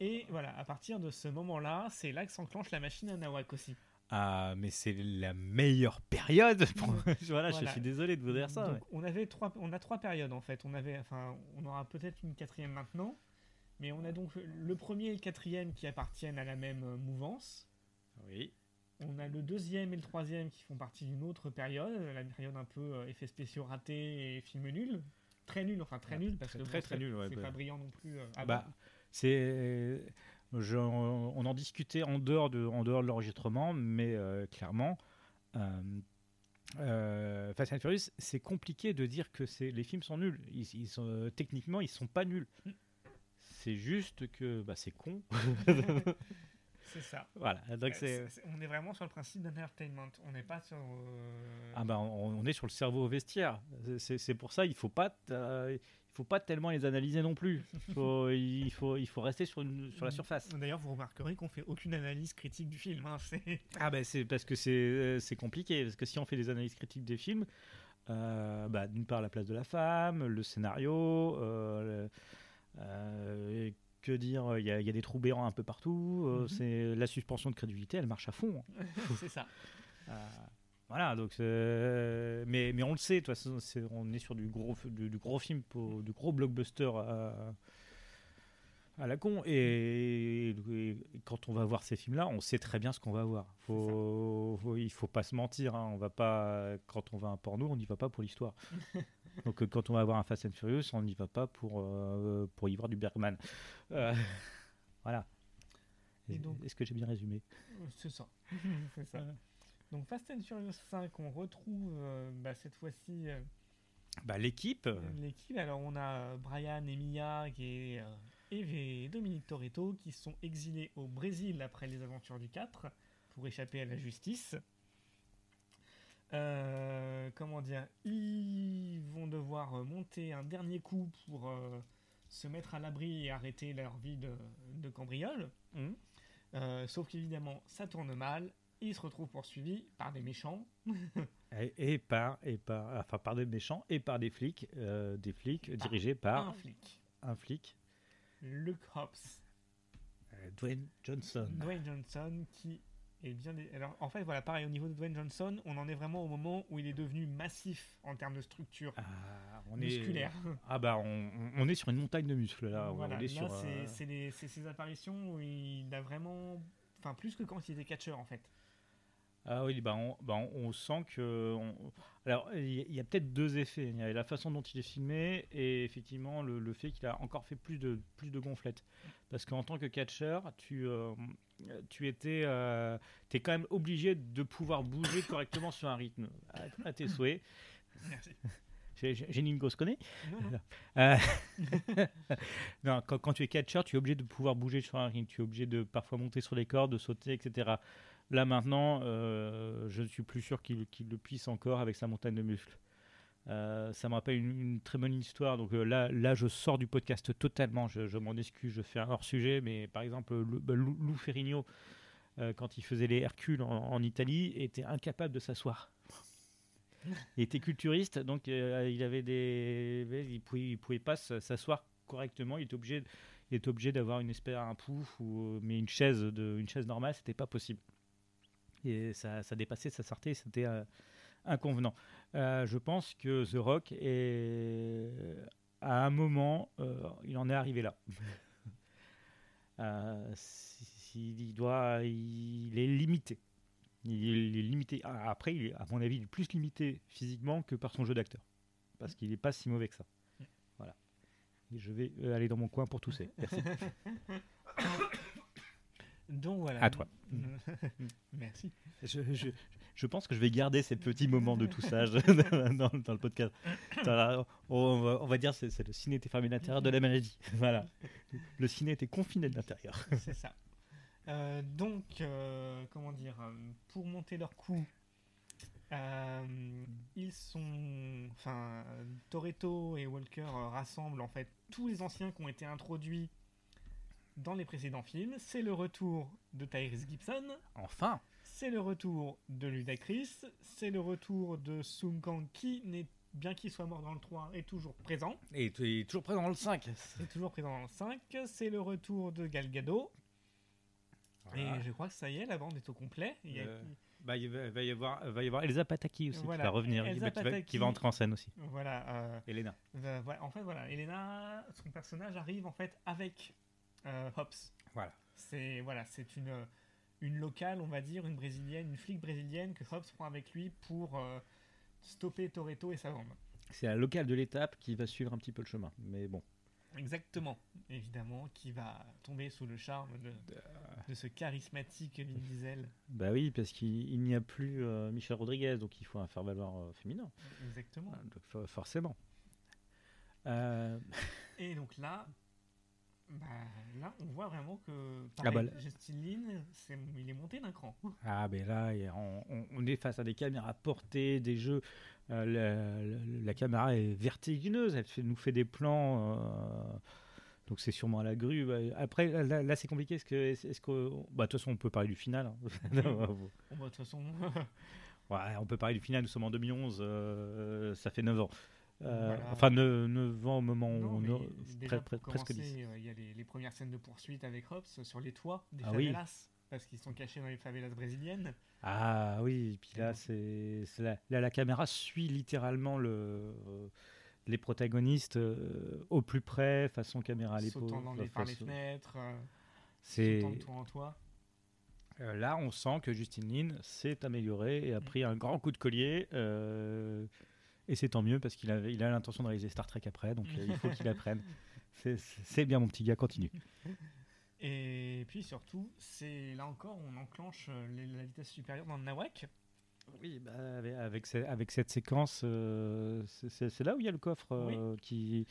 Et voilà, à partir de ce moment-là, c'est là que s'enclenche la machine à Nawak aussi. Ah, mais c'est la meilleure période. Pour... [laughs] voilà, je suis désolé de vous dire ça. Donc, on, avait trois, on a trois périodes en fait. On, avait, enfin, on aura peut-être une quatrième maintenant. Mais on a donc le premier et le quatrième qui appartiennent à la même euh, mouvance. Oui. On a le deuxième et le troisième qui font partie d'une autre période, la période un peu euh, effets spéciaux ratés et films nuls. Très nuls, enfin très nuls, parce très, que très, bon, très c'est- nul, ouais, c'est bah. pas brillant non plus. euh, ah Bah, bon. c'est. je- on en discutait en dehors de, en dehors de l'enregistrement, mais euh, clairement, euh, euh, Fast and Furious, c'est compliqué de dire que c'est- les films sont nuls. Ils, ils sont, techniquement, ils sont pas nuls. C'est juste que bah, c'est con. [laughs] [laughs] c'est ça. voilà. Donc Euh, on est vraiment sur le principe d'entertainment. On n'est pas sur. euh, Ah bah, on, on est sur le cerveau au vestiaire. C'est- C'est pour ça il faut pas euh, il faut pas tellement les analyser non plus. Faut- [laughs] il faut il faut rester sur une, sur la surface. D'ailleurs, vous remarquerez qu'on fait aucune analyse critique du film. hein, [laughs] c'est- Ah bah c'est parce que c'est c'est compliqué parce que si on fait des analyses critiques des films, bah, d'une part la place de la femme, le scénario, le- euh, que dire, il y, a- il y a des trous béants un peu partout. euh, Mhm. C'est la suspension de crédibilité, elle marche à fond. [laughs] c'est ça. Euh, voilà, donc c'est- mais mais on le sait, façon, c'est- on est sur du gros du, du gros film, pour, du gros blockbuster à, à la con. Et, et quand on va voir ces films-là, on sait très bien ce qu'on va voir. Faut, faut- il faut pas se mentir. hein, On va pas quand on va à un porno, on n'y va pas pour l'histoire. [laughs] donc euh, quand on va voir un Fast and Furious, on n'y va pas pour euh, pour y voir du Bergman. Euh, [laughs] voilà. Est-ce que j'ai bien résumé C'est ça. [laughs] Donc Fast and Furious 5, on retrouve euh, bah, cette fois-ci bah, L'équipe. l'équipe. Alors on a Brian et Mia qui est, euh, et Dominique Toretto qui sont exilés au Brésil après les aventures du 4 pour échapper à la justice. Euh, comment dire Ils vont devoir euh, monter un dernier coup pour euh, se mettre à l'abri et arrêter leur vie de, de cambriole. Euh, sauf qu'évidemment, ça tourne mal. Ils se retrouvent poursuivis par des méchants. [laughs] Et, et par, et par, enfin, par des méchants et par des flics, des flics Par dirigés par Un flic. un flic, Luke Hobbs. Dwayne Johnson. Dwayne Johnson qui bien. Alors en fait, voilà, pareil, au niveau de Dwayne Johnson, on en est vraiment au moment où il est devenu massif en termes de structure Ah, on musculaire. Est, ah bah on, est sur une montagne de muscles là. on voilà, est là, c'est euh, apparitions où il a vraiment. Enfin, plus que quand il était catcheur en fait. Ah oui, bah on, bah on, on sent que. on- Alors, il y a, peut-être deux effets. Il y a la façon dont il est filmé et effectivement le, le fait qu'il a encore fait plus de, plus de gonflettes. Parce qu'en tant que catcheur, tu, euh, tu étais. euh, t'es quand même obligé de pouvoir bouger [coughs] correctement sur un rythme. À, à tes [coughs] souhaits. Merci. J'ai- une grosse connaît. Non, non. Euh, [laughs] non, quand, quand tu es catcheur, tu es obligé de pouvoir bouger sur un ring. Tu es obligé de parfois monter sur les cordes, de sauter, etc. Là maintenant, euh, je ne suis plus sûr qu'il qu'il le puisse encore avec sa montagne de muscles. Euh, ça me rappelle une, très bonne histoire. Donc euh, là, là, je sors du podcast totalement. Je, je m'en excuse. Je fais un hors sujet. Mais par exemple, Lou, bah, Lou- Ferrigno, euh, quand il faisait les Hercules en, Italie, était incapable de s'asseoir. Il était culturiste, donc il avait des, il pouvait, pas s'asseoir correctement. Il était obligé, il était obligé d'avoir une espèce un pouf ou mais une chaise de, une chaise normale, c'était pas possible. Et ça, ça dépassait, ça sortait, c'était inconvenant. Euh, je pense que The Rock est à un moment, euh, il en est arrivé là. [laughs] Euh, il doit, il est limité. Il est limité. Ah, Après, il est, à mon avis, il est plus limité physiquement que par son jeu d'acteur. Parce qu'il n'est pas si mauvais que ça. Voilà. Je vais aller dans mon coin pour tousser. Merci. [laughs] Donc voilà. À toi. [laughs] Merci. je, je- je pense que je vais garder ces petits moments de toussage [laughs] dans, dans le podcast. On va, on va dire que c'est le ciné était fermé de l'intérieur de la maladie. [laughs] Voilà. Le ciné était confiné de l'intérieur. C'est ça. Euh, donc, euh, comment dire, euh, pour monter leur coup, euh, ils sont, enfin, Toretto et Walker rassemblent en fait tous les anciens qui ont été introduits dans les précédents films. C'est le retour de Tyrese Gibson, Enfin c'est le retour de Ludacris, c'est le retour de Sung Kang qui, n'est- bien qu'il soit mort dans le 3, est toujours présent. Et tu es toujours présent dans le 5. C'est toujours présent dans le 5. C'est le retour de Gal Gadot. Voilà. Et je crois que ça y est, la bande est au complet. Il y a- Euh, Bah, il va, va y avoir, va y avoir Elsa Pataki aussi Voilà, qui va revenir, Elsa qui, va, qui va- qui Pataki. va entrer en scène aussi. Voilà. euh, Elena. euh, En fait, voilà. Elena, son personnage arrive en fait avec euh, Hobbs. Voilà. C'est voilà, c'est une une locale, on va dire, une brésilienne, une flic brésilienne que Hobbs prend avec lui pour euh, stopper Toretto et sa bande. C'est la locale de l'étape qui va suivre un petit peu le chemin. Mais bon. Exactement, évidemment, qui va tomber sous le charme de, de ce charismatique Vin Diesel. Bah oui, parce qu'il il n'y a plus euh, Michel Rodriguez, donc il faut un faire-valoir euh, féminin. Exactement. Donc, for- forcément. Euh, Et donc là, bah, là, on voit vraiment que Ah bah Justin Lin, il est monté d'un cran. [laughs] ah, ben là, on, est face à des caméras portées, des jeux. euh, la, la- la caméra est vertigineuse, elle fait- nous fait des plans. euh, donc c'est sûrement à la grue. Après, là, là, c'est compliqué. Est-ce que, est-ce que, bah, de toute façon, on peut parler du final. hein. [laughs] Bah, de toute façon, [laughs] Ouais, on peut parler du final, nous sommes en 2011, euh, ça fait 9 ans. Euh, Voilà. Enfin, 9, ans au moment où non, on déjà pour presque 10. commencer, euh, il y a les, les premières scènes de poursuite avec Hobbs sur les toits des Ah oui. favelas, parce qu'ils sont cachés dans les favelas brésiliennes. Ah oui, et puis là, c'est là, la caméra suit littéralement le, euh, les protagonistes euh, au plus près, façon caméra à l'épaule. sautant dans les, par les façon- fenêtres, euh, C'est sautant de toit en toit. euh, là, on sent que Justin Lin s'est amélioré et a pris un grand coup de collier. Et c'est tant mieux parce qu'il a, il a l'intention de réaliser Star Trek après, donc euh, il faut qu'il apprenne. [laughs] C'est- C'est bien, mon petit gars, continue. Et puis surtout, c'est là encore, on enclenche euh, les- la vitesse supérieure dans le Nawak. Oui, bah, avec, avec, ce- avec cette séquence, euh, c'est- c'est c'est là où il y a le coffre euh, qui.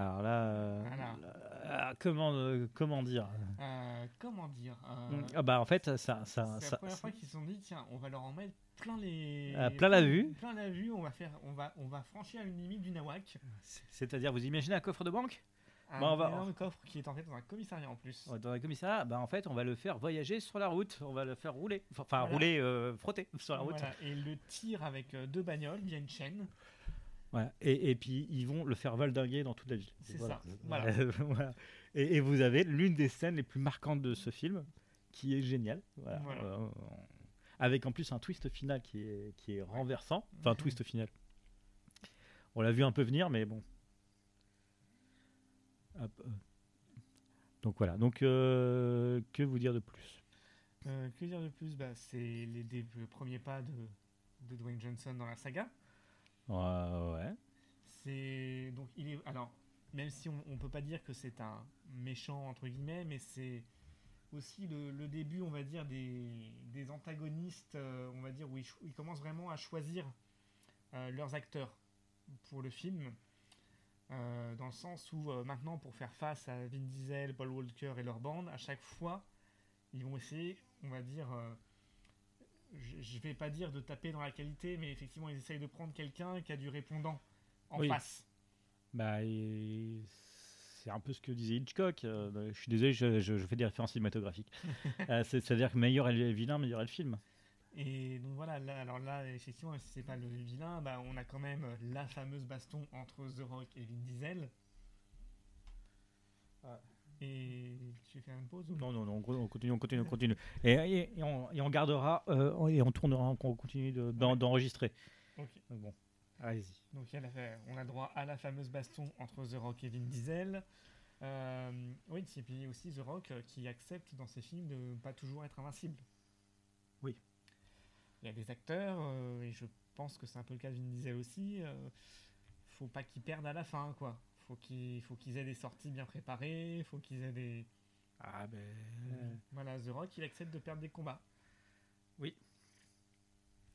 Alors là, euh, Voilà. là, comment, euh, comment dire? Euh, comment dire euh, Ah bah en fait, ça, ça, C'est la première fois qu'ils se sont dit tiens, on va leur en mettre plein les Ah, plein la vue. plein la vue. On va faire, on va, on va franchir une limite du nawak. c'est-à-dire, vous imaginez un coffre de banque? Un Bon, on va- énorme coffre qui est en fait dans un commissariat en plus. dans un commissariat Bah en fait, on va le faire voyager sur la route, on va le faire rouler, enfin Voilà. rouler, frotter sur la route. Voilà, et le tir avec deux bagnoles via une chaîne. Et, et puis ils vont le faire valdinguer dans toute la ville. C'est Voilà. ça, voilà. [laughs] Voilà. Et, et vous avez l'une des scènes les plus marquantes de ce film, qui est géniale. Voilà. Euh, avec en plus un twist final qui est, qui est renversant. Enfin, twist final. On l'a vu un peu venir, mais bon. Donc voilà. Donc euh, que vous dire de plus? Euh, que dire de plus? Bah, C'est les dé- le premier pas de, de Dwayne Johnson dans la saga. Ouais. C'est donc il est alors même si on, on peut pas dire que c'est un méchant entre guillemets, mais c'est aussi le, début, on va dire, des, des antagonistes, euh, on va dire où ils, commencent vraiment à choisir euh, leurs acteurs pour le film. Euh, dans le sens où maintenant pour faire face à Vin Diesel, Paul Walker et leur bande, à chaque fois ils vont essayer, on va dire, je, je vais pas dire de taper dans la qualité, mais effectivement ils essayent de prendre quelqu'un qui a du répondant en Oui. face. Bah, et c'est un peu ce que disait Hitchcock. euh, je suis désolé, je, je- je fais des références cinématographiques. [laughs] Euh, c'est- C'est-à-dire que meilleur est le vilain, meilleur est le film. Et donc voilà, là, alors là, effectivement, si c'est pas le vilain, bah, on a quand même la fameuse baston entre The Rock et Vin Diesel. Et tu fais une pause ou Non, non, non, on on continue, on continue, on continue. Et, et- et on, et on gardera, euh, et on tournera, on continue de- d'enregistrer. Ok. Donc Bon, allez-y. Donc a la- on a droit à la fameuse baston entre The Rock et Vin Diesel. Euh, oui, et puis aussi The Rock euh, qui accepte dans ses films de ne pas toujours être invincible. Oui. Il y a des acteurs, euh, et je pense que c'est un peu le cas de Vin Diesel aussi, faut pas qu'ils perdent à la fin, quoi. Faut qu'ils faut qu'ils aient des sorties bien préparées, faut qu'ils aient des... Ah ben... Voilà, The Rock, il accepte de perdre des combats.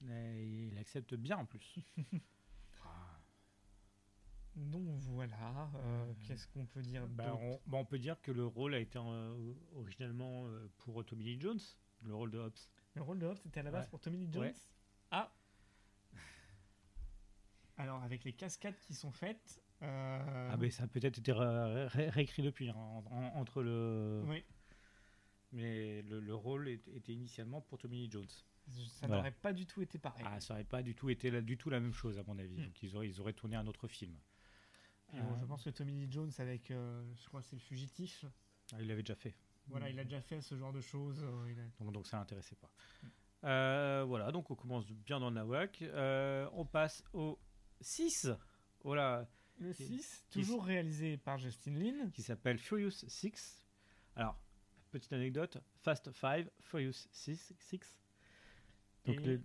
Et il accepte bien en plus. [laughs] Donc voilà, euh, qu'est-ce qu'on peut dire Bah, d'autre on, bah, on peut dire que le rôle a été euh, originalement euh, pour Tommy Lee Jones, le rôle de Hobbs. Le rôle de Hobbs était à la base Ouais. pour Tommy Lee Jones Ouais. Ah [laughs] Alors, avec les cascades qui sont faites. Euh, Ah ben ça a peut-être été ré- ré- réécrit depuis, hein, en- en- entre le... Oui, Mais le, le rôle est- était initialement pour Tommy Lee Jones. ça Voilà. n'aurait pas du tout été pareil. Ah, ça aurait pas du tout été la, du tout la même chose à mon avis. Hmm. Donc ils auraient, ils auraient tourné un autre film. Bon, Euh, je pense que Tommy Lee Jones, avec, euh, je crois que c'est le fugitif, ah, il l'avait déjà fait. voilà, il a déjà fait ce genre de choses. il a- Donc, donc ça l'intéressait pas. Euh, voilà, donc on commence bien dans le Nawak. Euh, on passe au 6. Voilà, Le Qui- 6, qui- toujours réalisé par Justin Lin. qui s'appelle Furious 6. Alors, petite anecdote, Fast 5, Furious 6. 6. Donc Et- les-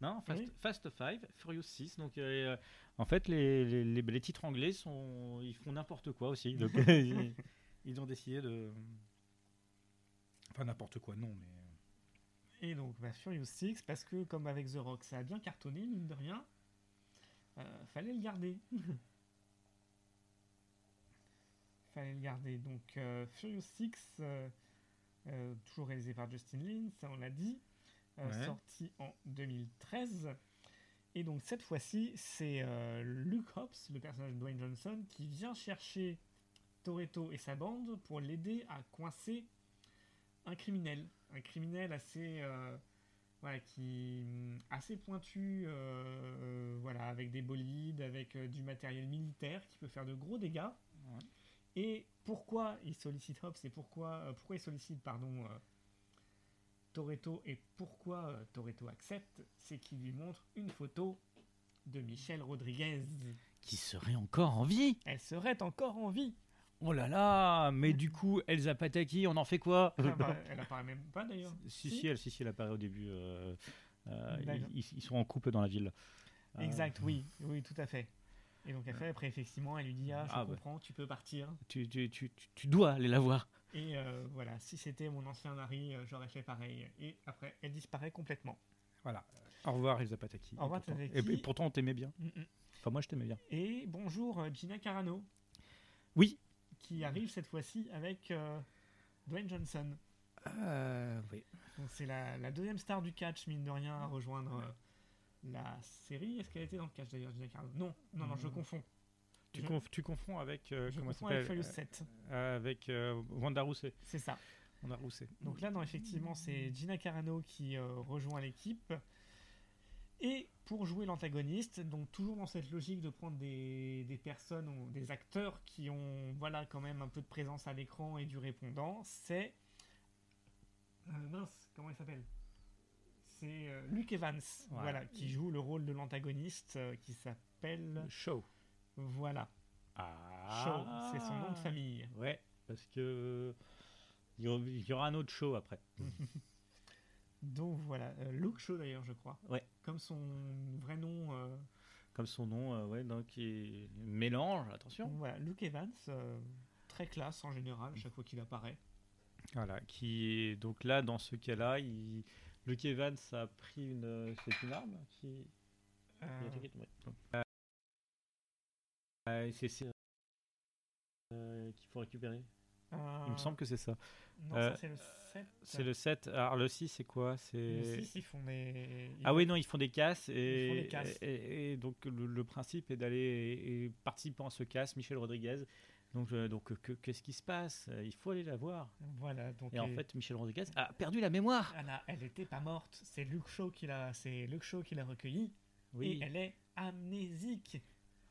Non, Fast, Oui. Fast 5, Furious 6. Donc euh, en fait, les, les, les- les titres anglais sont, ils font n'importe quoi aussi. Donc [laughs] ils, [laughs] ils ont décidé de. Enfin, n'importe quoi, non, mais. Et donc, bah, Furious 6, parce que comme avec The Rock, ça a bien cartonné, mine de rien, euh, fallait le garder. [laughs] fallait le garder. Donc, euh, Furious 6, euh, euh, toujours réalisé par Justin Lin, ça on l'a dit, Ouais. sorti en 2013. Et donc, cette fois-ci, c'est Luke Hobbs, le personnage de Dwayne Johnson, qui vient chercher Toretto et sa bande pour l'aider à coincer un criminel. Un criminel assez. euh, voilà, qui hum, assez pointu, euh, euh, voilà, avec des bolides, avec du matériel militaire qui peut faire de gros dégâts. Ouais. Et pourquoi il sollicite Hobbs et pourquoi, euh, pourquoi il sollicite pardon, euh, Toretto et pourquoi euh, Toretto accepte, c'est qu'il lui montre une photo de Michelle Rodriguez. Qui serait encore en vie Elle serait encore en vie. Oh là là Mais du coup, Elsa Pataki, on en fait quoi? Elle apparaît, elle apparaît même pas d'ailleurs. Si, si, elle, si, si, elle apparaît au début. euh, euh, ils, ils sont en couple dans la ville. Euh, Exact, oui, oui, tout à fait. Et donc elle fait, après effectivement, elle lui dit ah je Ah, bah. comprends, tu peux partir. tu, tu, tu, tu- dois aller la voir. Et euh, voilà, si c'était mon ancien mari, euh, j'aurais fait pareil. Et après, elle disparaît complètement. Voilà. Au revoir, Elsa Pataki. Au revoir, Et pourtant- Pataki. Et, et pourtant, on t'aimait bien. Mm, mm. Enfin, moi, je t'aimais bien. Et bonjour euh, Gina Carano. Oui. Qui arrive cette fois-ci avec euh, Dwayne Johnson. Euh, oui. Donc c'est la, la deuxième star du catch, mine de rien, à rejoindre la série. Est-ce qu'elle était dans le catch d'ailleurs, Gina Carano Non, non, non, je Hmm. confonds. Tu, Je- conf- tu confonds avec. euh, je comment confonds avec Furious 7. Euh, Avec euh, Wanda Rousey. C'est ça. Wanda Rousey. Donc là, non, effectivement, c'est Gina Carano qui euh, rejoint l'équipe. Et pour jouer l'antagoniste, donc toujours dans cette logique de prendre des, des personnes ou des acteurs qui ont voilà quand même un peu de présence à l'écran et du répondant, c'est mince, comment il s'appelle? C'est euh, Luke Evans, Ouais. voilà, qui joue le rôle de l'antagoniste, euh, qui s'appelle Show. voilà Ah. Shaw, c'est son nom de famille. Ouais, parce que. Il y aura- il un autre show après. [laughs] Donc voilà, euh, Luke Shaw d'ailleurs, je crois. Ouais. Comme son vrai nom. Comme son nom, ouais, donc qui mélange, attention. Donc voilà, Luke Evans, très classe en général, chaque fois qu'il apparaît. Voilà, qui est donc là dans ce cas-là, il... Luke Evans a pris une, c'est une arme qui, Euh, euh, c'est euh, qu'il faut récupérer. euh, Il me semble que c'est ça. Non, euh, ça c'est le 7. C'est le 7. Alors le 6 c'est quoi? Le C'est 6, ils font des. ils Ah font- oui, non, ils font des casses et, Ils font des casses. et- et- et donc le, le principe est d'aller participant à ce casse, Michel Rodriguez. Donc, euh, donc que- qu'est-ce qui se passe? Il faut aller la voir. Voilà, donc. Et en euh, fait, Michel Rodriguez a perdu la mémoire. elle, a- elle était pas morte. C'est Luke Shaw qui l'a, c'est qui l'a recueillie. Oui. Et elle est amnésique.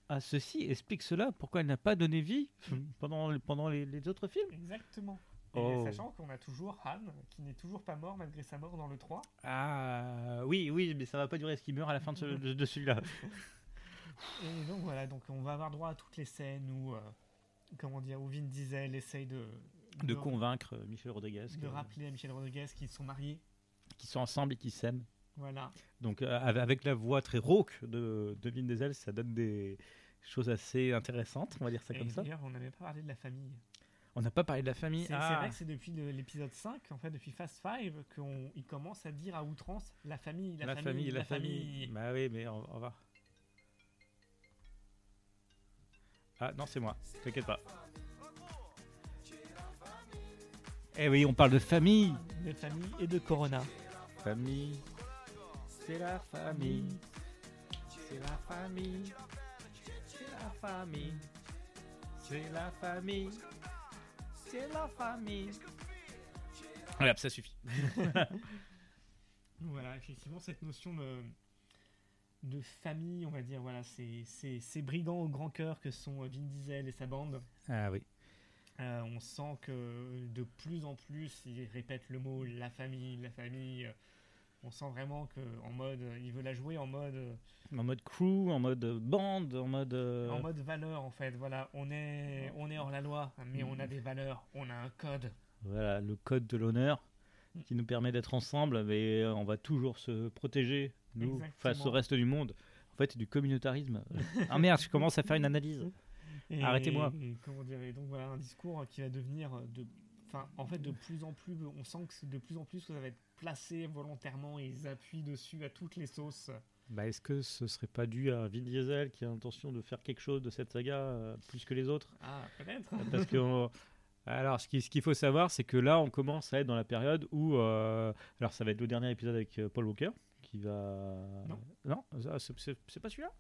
Ah, ceci explique cela. Pourquoi elle n'a pas donné vie pendant, pendant les, les autres films? Exactement. Et Oh. sachant qu'on a toujours Han, qui n'est toujours pas mort malgré sa mort dans le 3. Ah, oui, oui, mais ça va pas durer. Est-ce qu'il meurt à la fin de, ce- de- de celui-là [laughs] Et donc voilà, donc on va avoir droit à toutes les scènes où, euh, comment dire, où Vin Diesel essaye de, De convaincre Michel Rodriguez de que- rappeler à Michel Rodriguez qu'ils sont mariés. qu'ils sont ensemble et qu'ils s'aiment. Voilà. Donc euh, avec la voix très rauque de, de Vin Diesel, ça donne des choses assez intéressantes, on va dire ça Et comme ça. d'ailleurs, on n'avait pas parlé de la famille. On n'a pas parlé de la famille. C'est Ah, vrai que c'est depuis l'épisode 5, en fait, depuis Fast 5, qu'il commence à dire à outrance la famille, la, la, famille, la, famille. Bah oui, mais on, on va. Ah non, c'est moi. T'inquiète pas. Eh oui, on parle de famille. De famille et de Corona. Famille. C'est la famille. C'est la famille. C'est la famille. C'est la famille. C'est la famille. Voilà, ça suffit. [laughs] [laughs] Voilà, effectivement, cette notion de, de famille, on va dire, voilà, ces, ces, ces brigands au grand cœur que sont Vin Diesel et sa bande. Ah oui. Euh, on sent que de plus en plus, ils répètent le mot la famille, la famille. On sent vraiment que en mode, il veut la jouer en mode, En mode crew, en mode bande, en mode. euh, en mode valeur en fait. Voilà, on est, on est hors la loi, mais on a des valeurs, on a un code. Voilà, le code de l'honneur qui nous permet d'être ensemble, mais on va toujours se protéger, nous, Exactement. face au reste du monde. En fait, c'est du communautarisme. [laughs] ah merde, je commence à faire une analyse. Arrêtez-moi. et comment dire, et donc voilà un discours qui va devenir de, enfin en fait de plus en plus, on sent que c'est de plus en plus que ça va être placé volontairement et ils appuient dessus à toutes les sauces. Bah, Est-ce que ce serait pas dû à Vin Diesel qui a l'intention de faire quelque chose de cette saga euh, plus que les autres? Ah peut-être. Parce que on- [laughs] alors, ce qui- ce qu'il faut savoir, c'est que là, on commence à être dans la période où, euh, alors, ça va être le dernier épisode avec euh, Paul Walker qui va. Non. Non, ça, c'est- pas celui-là?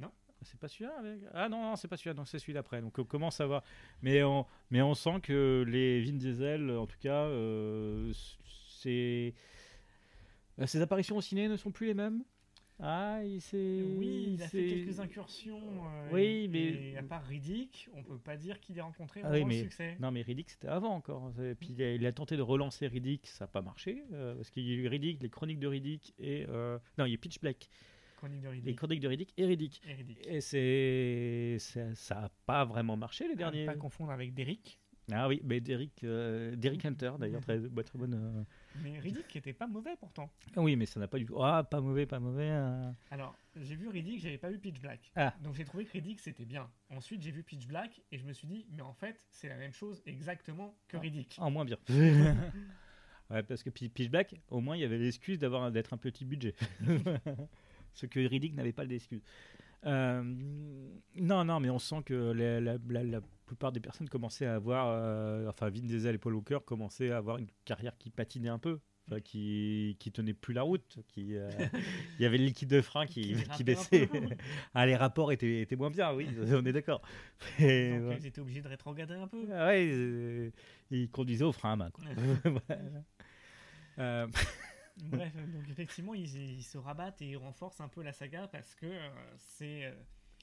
Non. C'est pas celui-là avec... Ah non, non, c'est pas celui-là, donc c'est celui d'après. Donc on commence à voir. Mais on, mais on sent que les Vin Diesel, en tout cas, euh, c'est. euh, Ses apparitions au ciné ne sont plus les mêmes. Ah, il s'est. Oui, il a fait quelques incursions. euh, Oui, et- mais- et à part Riddick, on peut pas dire qu'il ait rencontré Ah vraiment oui, le succès. Non, mais Riddick, c'était avant encore. Et puis il a, il a tenté de relancer Riddick, ça n'a pas marché. euh, parce qu'il y a eu Riddick, les chroniques de Riddick et. euh, Non, il y a Pitch Black. Chronique de Les chroniques de Riddick et Riddick. Et. Et c'est. ça- n'a pas vraiment marché les À ne derniers. pas confondre avec Derrick. Ah oui, mais Derrick, euh, Hunter d'ailleurs, très, bah, très bonne. euh. Mais Riddick qui était pas mauvais pourtant. Ah oui, mais ça n'a pas du tout. Ah, pas mauvais, pas mauvais. euh. Alors, j'ai vu Riddick, j'avais pas vu Pitch Black. Ah. Donc j'ai trouvé que Riddick c'était bien. Ensuite, j'ai vu Pitch Black et je me suis dit, mais en fait, c'est la même chose exactement que Riddick. En moins bien. [laughs] ouais, parce que Pi- Pitch Black, au moins, il y avait l'excuse d'avoir d'être un petit budget. [laughs] Ce que Riddick n'avait pas l'excuse. Euh, non, non, mais on sent que la, la- la- la plupart des personnes commençaient à avoir, euh, enfin Vin Diesel et Paul Walker commençaient à avoir une carrière qui patinait un peu, qui qui tenait plus la route, qui euh, [laughs] il y avait le liquide de frein qui, Qui baissait. [laughs] ah les rapports étaient, étaient moins bien, oui, [laughs] on est d'accord. Donc, voilà. ils étaient obligés de rétrograder un peu. Ah ouais, euh, ils conduisaient au frein à main. Quoi. Voilà. Euh, Bref, donc effectivement, ils, ils se rabattent et ils renforcent un peu la saga parce que euh, c'est euh,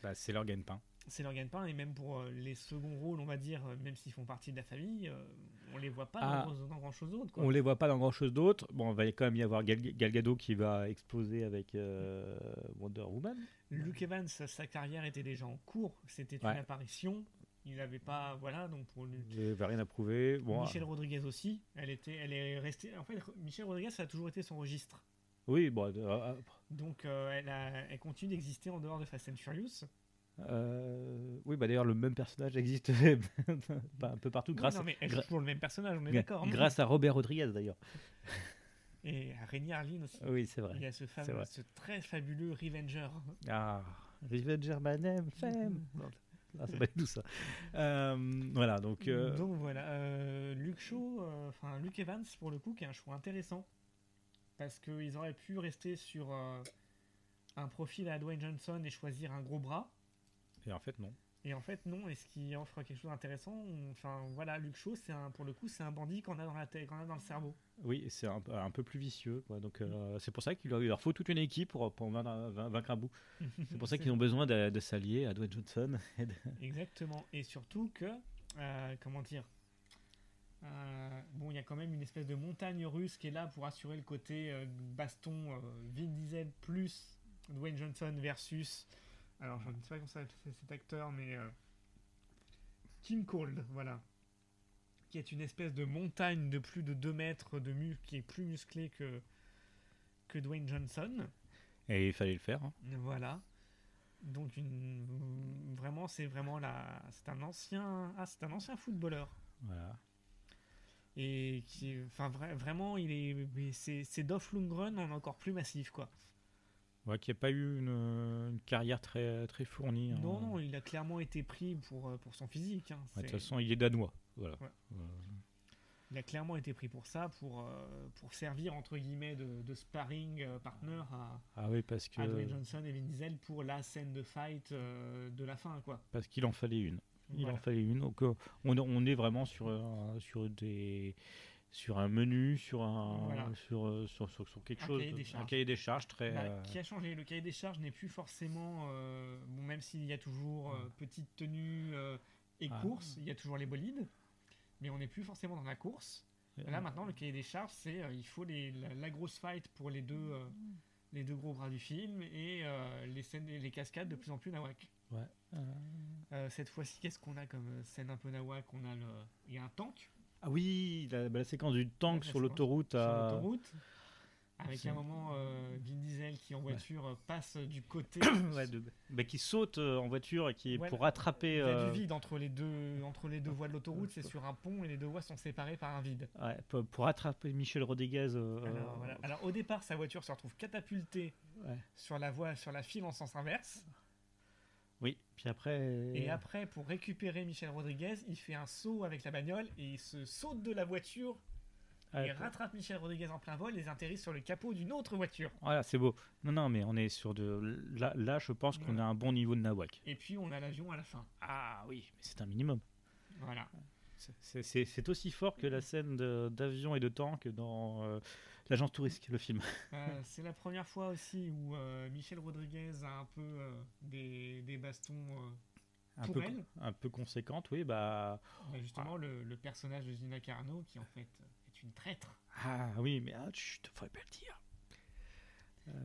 bah, c'est leur gagne-pain. C'est leur gagne-pain et même pour euh, les seconds rôles, on va dire, euh, même s'ils font partie de la famille, euh, on les voit pas Ah. dans, dans grand chose d'autre. On les voit pas dans grand chose d'autre. Bon, il va quand même y avoir Gal, Gal Gadot qui va exploser avec euh, Wonder Woman. Luke Evans, sa carrière était déjà en cours, c'était Ouais. une apparition. Il n'avait pas, voilà, donc pour lui. Il n'avait rien à prouver. Bon, Michelle Rodriguez aussi, elle était, elle est restée. En fait, Michelle Rodriguez, ça a toujours été son registre. oui, bon, euh, Donc, euh, elle, a- elle continue d'exister en dehors de Fast and Furious. Euh, oui, bah d'ailleurs le même personnage existe [laughs] un peu partout grâce, non, mais elle gra- joue toujours le même personnage, on est d'accord. hein. grâce à Robert Rodriguez d'ailleurs. [laughs] Et à Rémi Harlin aussi. Oui, c'est vrai. Il y a ce, fameux, vrai. ce très fabuleux Revenger. Ah, Revenger Manem, femme. Ah, c'est pas du tout ça. Euh, voilà, donc. euh, Donc voilà, Luke Shaw, enfin Luke Evans pour le coup, qui est un choix intéressant. Parce qu'ils auraient pu rester sur un profil à Dwayne Johnson et choisir un gros bras. Et en fait, non. Et en fait, non, et ce qui offre quelque chose d'intéressant, on- enfin voilà, Luke Shaw, c'est un, pour le coup, c'est un bandit qu'on a dans la tête, qu'on a dans le cerveau. Oui, et c'est un, peu- un peu plus vicieux. Quoi. Donc, euh, c'est pour ça qu'il leur, faut toute une équipe pour, pour vaincre, un bout. [laughs] C'est pour ça qu'ils ont besoin de, de s'allier à Dwayne Johnson. et de- [laughs] Exactement. Et surtout que, euh, comment dire, euh, bon, il y a quand même une espèce de montagne russe qui est là pour assurer le côté baston Vin Diesel plus Dwayne Johnson versus, alors je ne sais pas comment ça s'appelle cet acteur, mais euh, Kim Cold, voilà, qui est une espèce de montagne de plus de 2 mètres de muscle qui est plus musclé que que Dwayne Johnson. Et il fallait le faire. hein. Voilà. Donc une vraiment c'est vraiment la c'est un ancien ah c'est un ancien footballeur Voilà. et qui enfin vra- vraiment il est c'est c'est Dolph Lundgren en encore plus massif quoi. Ouais, qui n'a pas eu une, une carrière très, très fournie. hein. Non non, il a clairement été pris pour euh, pour son physique hein. Ouais, De toute façon, il est danois. Voilà. Ouais. Euh, Il a clairement été pris pour ça pour euh, pour servir entre guillemets de, de sparring partner à, ah oui, parce que à Dwayne Johnson et Vin Diesel pour la scène de fight de la fin quoi. parce qu'il en fallait une. Il Voilà. en fallait une. Donc, on, on est vraiment sur, sur, des, sur un menu, sur, un, Voilà. sur, euh, sur, sur, sur quelque Un chose. cahier des un cahier des charges très. Bah, euh, qui a changé Le cahier des charges n'est plus forcément. euh, bon, même s'il y a toujours euh, petite tenue euh, et Ah. course, il y a toujours les bolides, mais on n'est plus forcément dans la course. Là maintenant, le cahier des charges, c'est euh, il faut les, la, la grosse fight pour les deux, euh, les deux gros bras du film et euh, les scènes, les cascades de plus en plus nawak. Ouais. Euh, cette fois-ci, qu'est-ce qu'on a comme scène un peu nawak? On a le, il y a un tank Ah oui, la, bah, la séquence du tank Ouais, sur l'autoroute. sur à- l'autoroute. Avec un moment, euh, Vin Diesel qui en voiture euh, passe du côté [coughs] Ouais, de- bah, qui saute euh, en voiture et qui Ouais, pour rattraper. Il y a euh, du vide entre les deux, entre les deux voies de l'autoroute, c'est sur un pont et les deux voies sont séparées par un vide. pour, pour rattraper Michel Rodriguez. euh, Alors, voilà. Alors, au départ, sa voiture se retrouve catapultée sur la voie, sur la file en sens inverse. Oui, puis après. Et après, pour récupérer Michel Rodriguez, il fait un saut avec la bagnole et il se saute de la voiture Ouais, et rattrape Michel Rodriguez en plein vol et atterrit sur le capot d'une autre voiture. Voilà, c'est beau. Non, non, mais on est sur de. Là, là je pense qu'on Ouais. a un bon niveau de Nawak. Et puis, on a l'avion à la fin. Ah oui, mais c'est un minimum. Voilà. C'est- aussi fort que la scène d'avion et de tank dans euh, l'agence touriste, le film. Euh, c'est la première fois aussi où euh, Michel Rodriguez a un peu euh, des, des bastons. Un Pour peu, elle un peu conséquente, oui, bah. bah, justement, le, le personnage de Gina Carano qui en fait est une traître. Ah oui, mais ah, chut, faudrait pas le dire.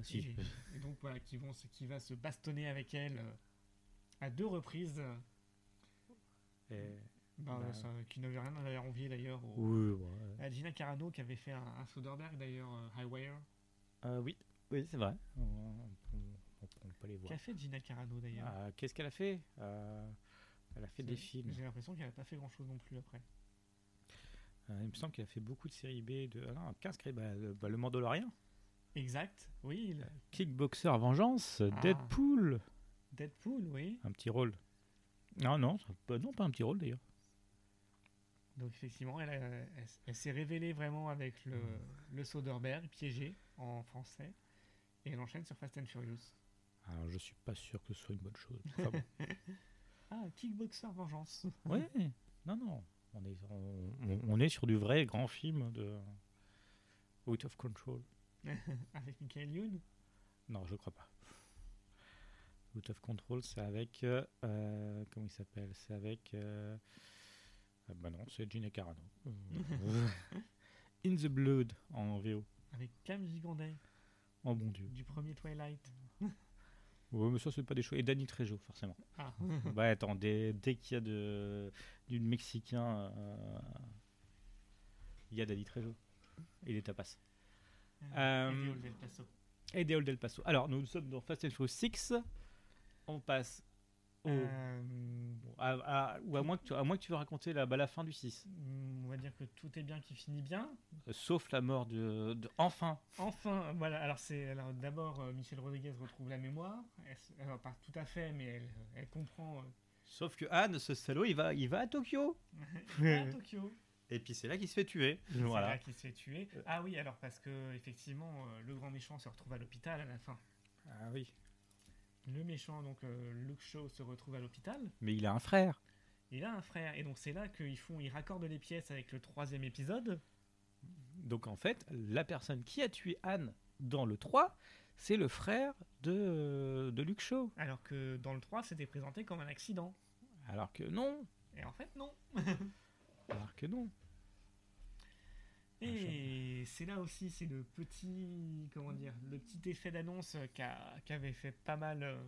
Si, Et, et donc voilà, qui, vont, qui va se bastonner avec elle à deux reprises. et- bah, Bah. ça- qui n'avait rien à envier d'ailleurs au- oui, ouais. à Gina Carano qui avait fait un, un Soderbergh d'ailleurs, euh, Highwire. Euh, oui, oui, c'est vrai. On, on- on- on peut les voir. Qu'a fait Gina Carano d'ailleurs Ah, Qu'est-ce qu'elle a fait? Euh, Elle a fait des films. J'ai l'impression qu'elle n'a pas fait grand chose non plus après. Euh, il me semble qu'elle a fait beaucoup de séries B. De... Ah non, 15 cré- bah, le, bah, le Mandalorian. Exact, oui. il- Kickboxer Vengeance, Ah. Deadpool. Deadpool, oui. Un petit rôle. Non, non, pas- non, pas un petit rôle d'ailleurs. Donc effectivement, elle, a- elle, elle s'est révélée vraiment avec le, le Soderbergh, piégé en français. Et elle enchaîne sur Fast and Furious. Alors, je suis pas sûr que ce soit une bonne chose. Enfin bon. [laughs] Ah, Kickboxer Vengeance. [laughs] Ouais, non, non. On est, on, on- on est sur du vrai grand film de Out of Control. [laughs] avec Michael Youn? Non, je crois pas. Out of Control, c'est avec. euh, euh, comment il s'appelle? C'est avec. euh, ah bah non, c'est Gina Carano. Euh, [laughs] In the Blood en VO. Avec Cam Gigandet, Oh mon dieu. du premier Twilight. [laughs] Ouais, mais ça, c'est pas des choses. Et Danny Trejo, forcément. Ah, [laughs] ouais, attends, dès, dès qu'il y a de, du Mexicain, euh, il y a Danny Trejo. Il est tapas. Euh, et Viola Del Paso. Et Deol Del Paso. Alors, nous sommes dans Fast and Furious 6. On passe Euh, à, à- ou à moins, que tu, à moins que tu veux raconter la, bah, la fin du 6. on va dire que tout est bien qui finit bien. Euh, Sauf la mort de, de- Enfin Enfin, voilà. Alors c'est alors d'abord euh, Michel Rodriguez retrouve la mémoire. Elle, alors pas tout à fait, mais elle, elle comprend. euh, Sauf que Anne, ce salaud, il va, il va à Tokyo. [laughs] il va à Tokyo. Et puis c'est là qu'il se fait tuer. C'est là qu'il se fait tuer. Ah oui, alors parce que effectivement, euh, le grand méchant se retrouve à l'hôpital à la fin. Ah oui. Le méchant, donc euh, Luke Shaw, se retrouve à l'hôpital. Mais il a un frère. Il a un frère, et donc c'est là qu'ils font, ils raccordent les pièces avec le troisième épisode. Donc en fait, la personne qui a tué Anne dans le 3, c'est le frère de, de Luke Shaw. Alors que dans le 3, c'était présenté comme un accident. Alors que non. Et en fait, non. Alors que non. Et c'est là aussi, c'est le petit, comment dire, le petit effet d'annonce qu'a- qu'avait fait pas mal, euh,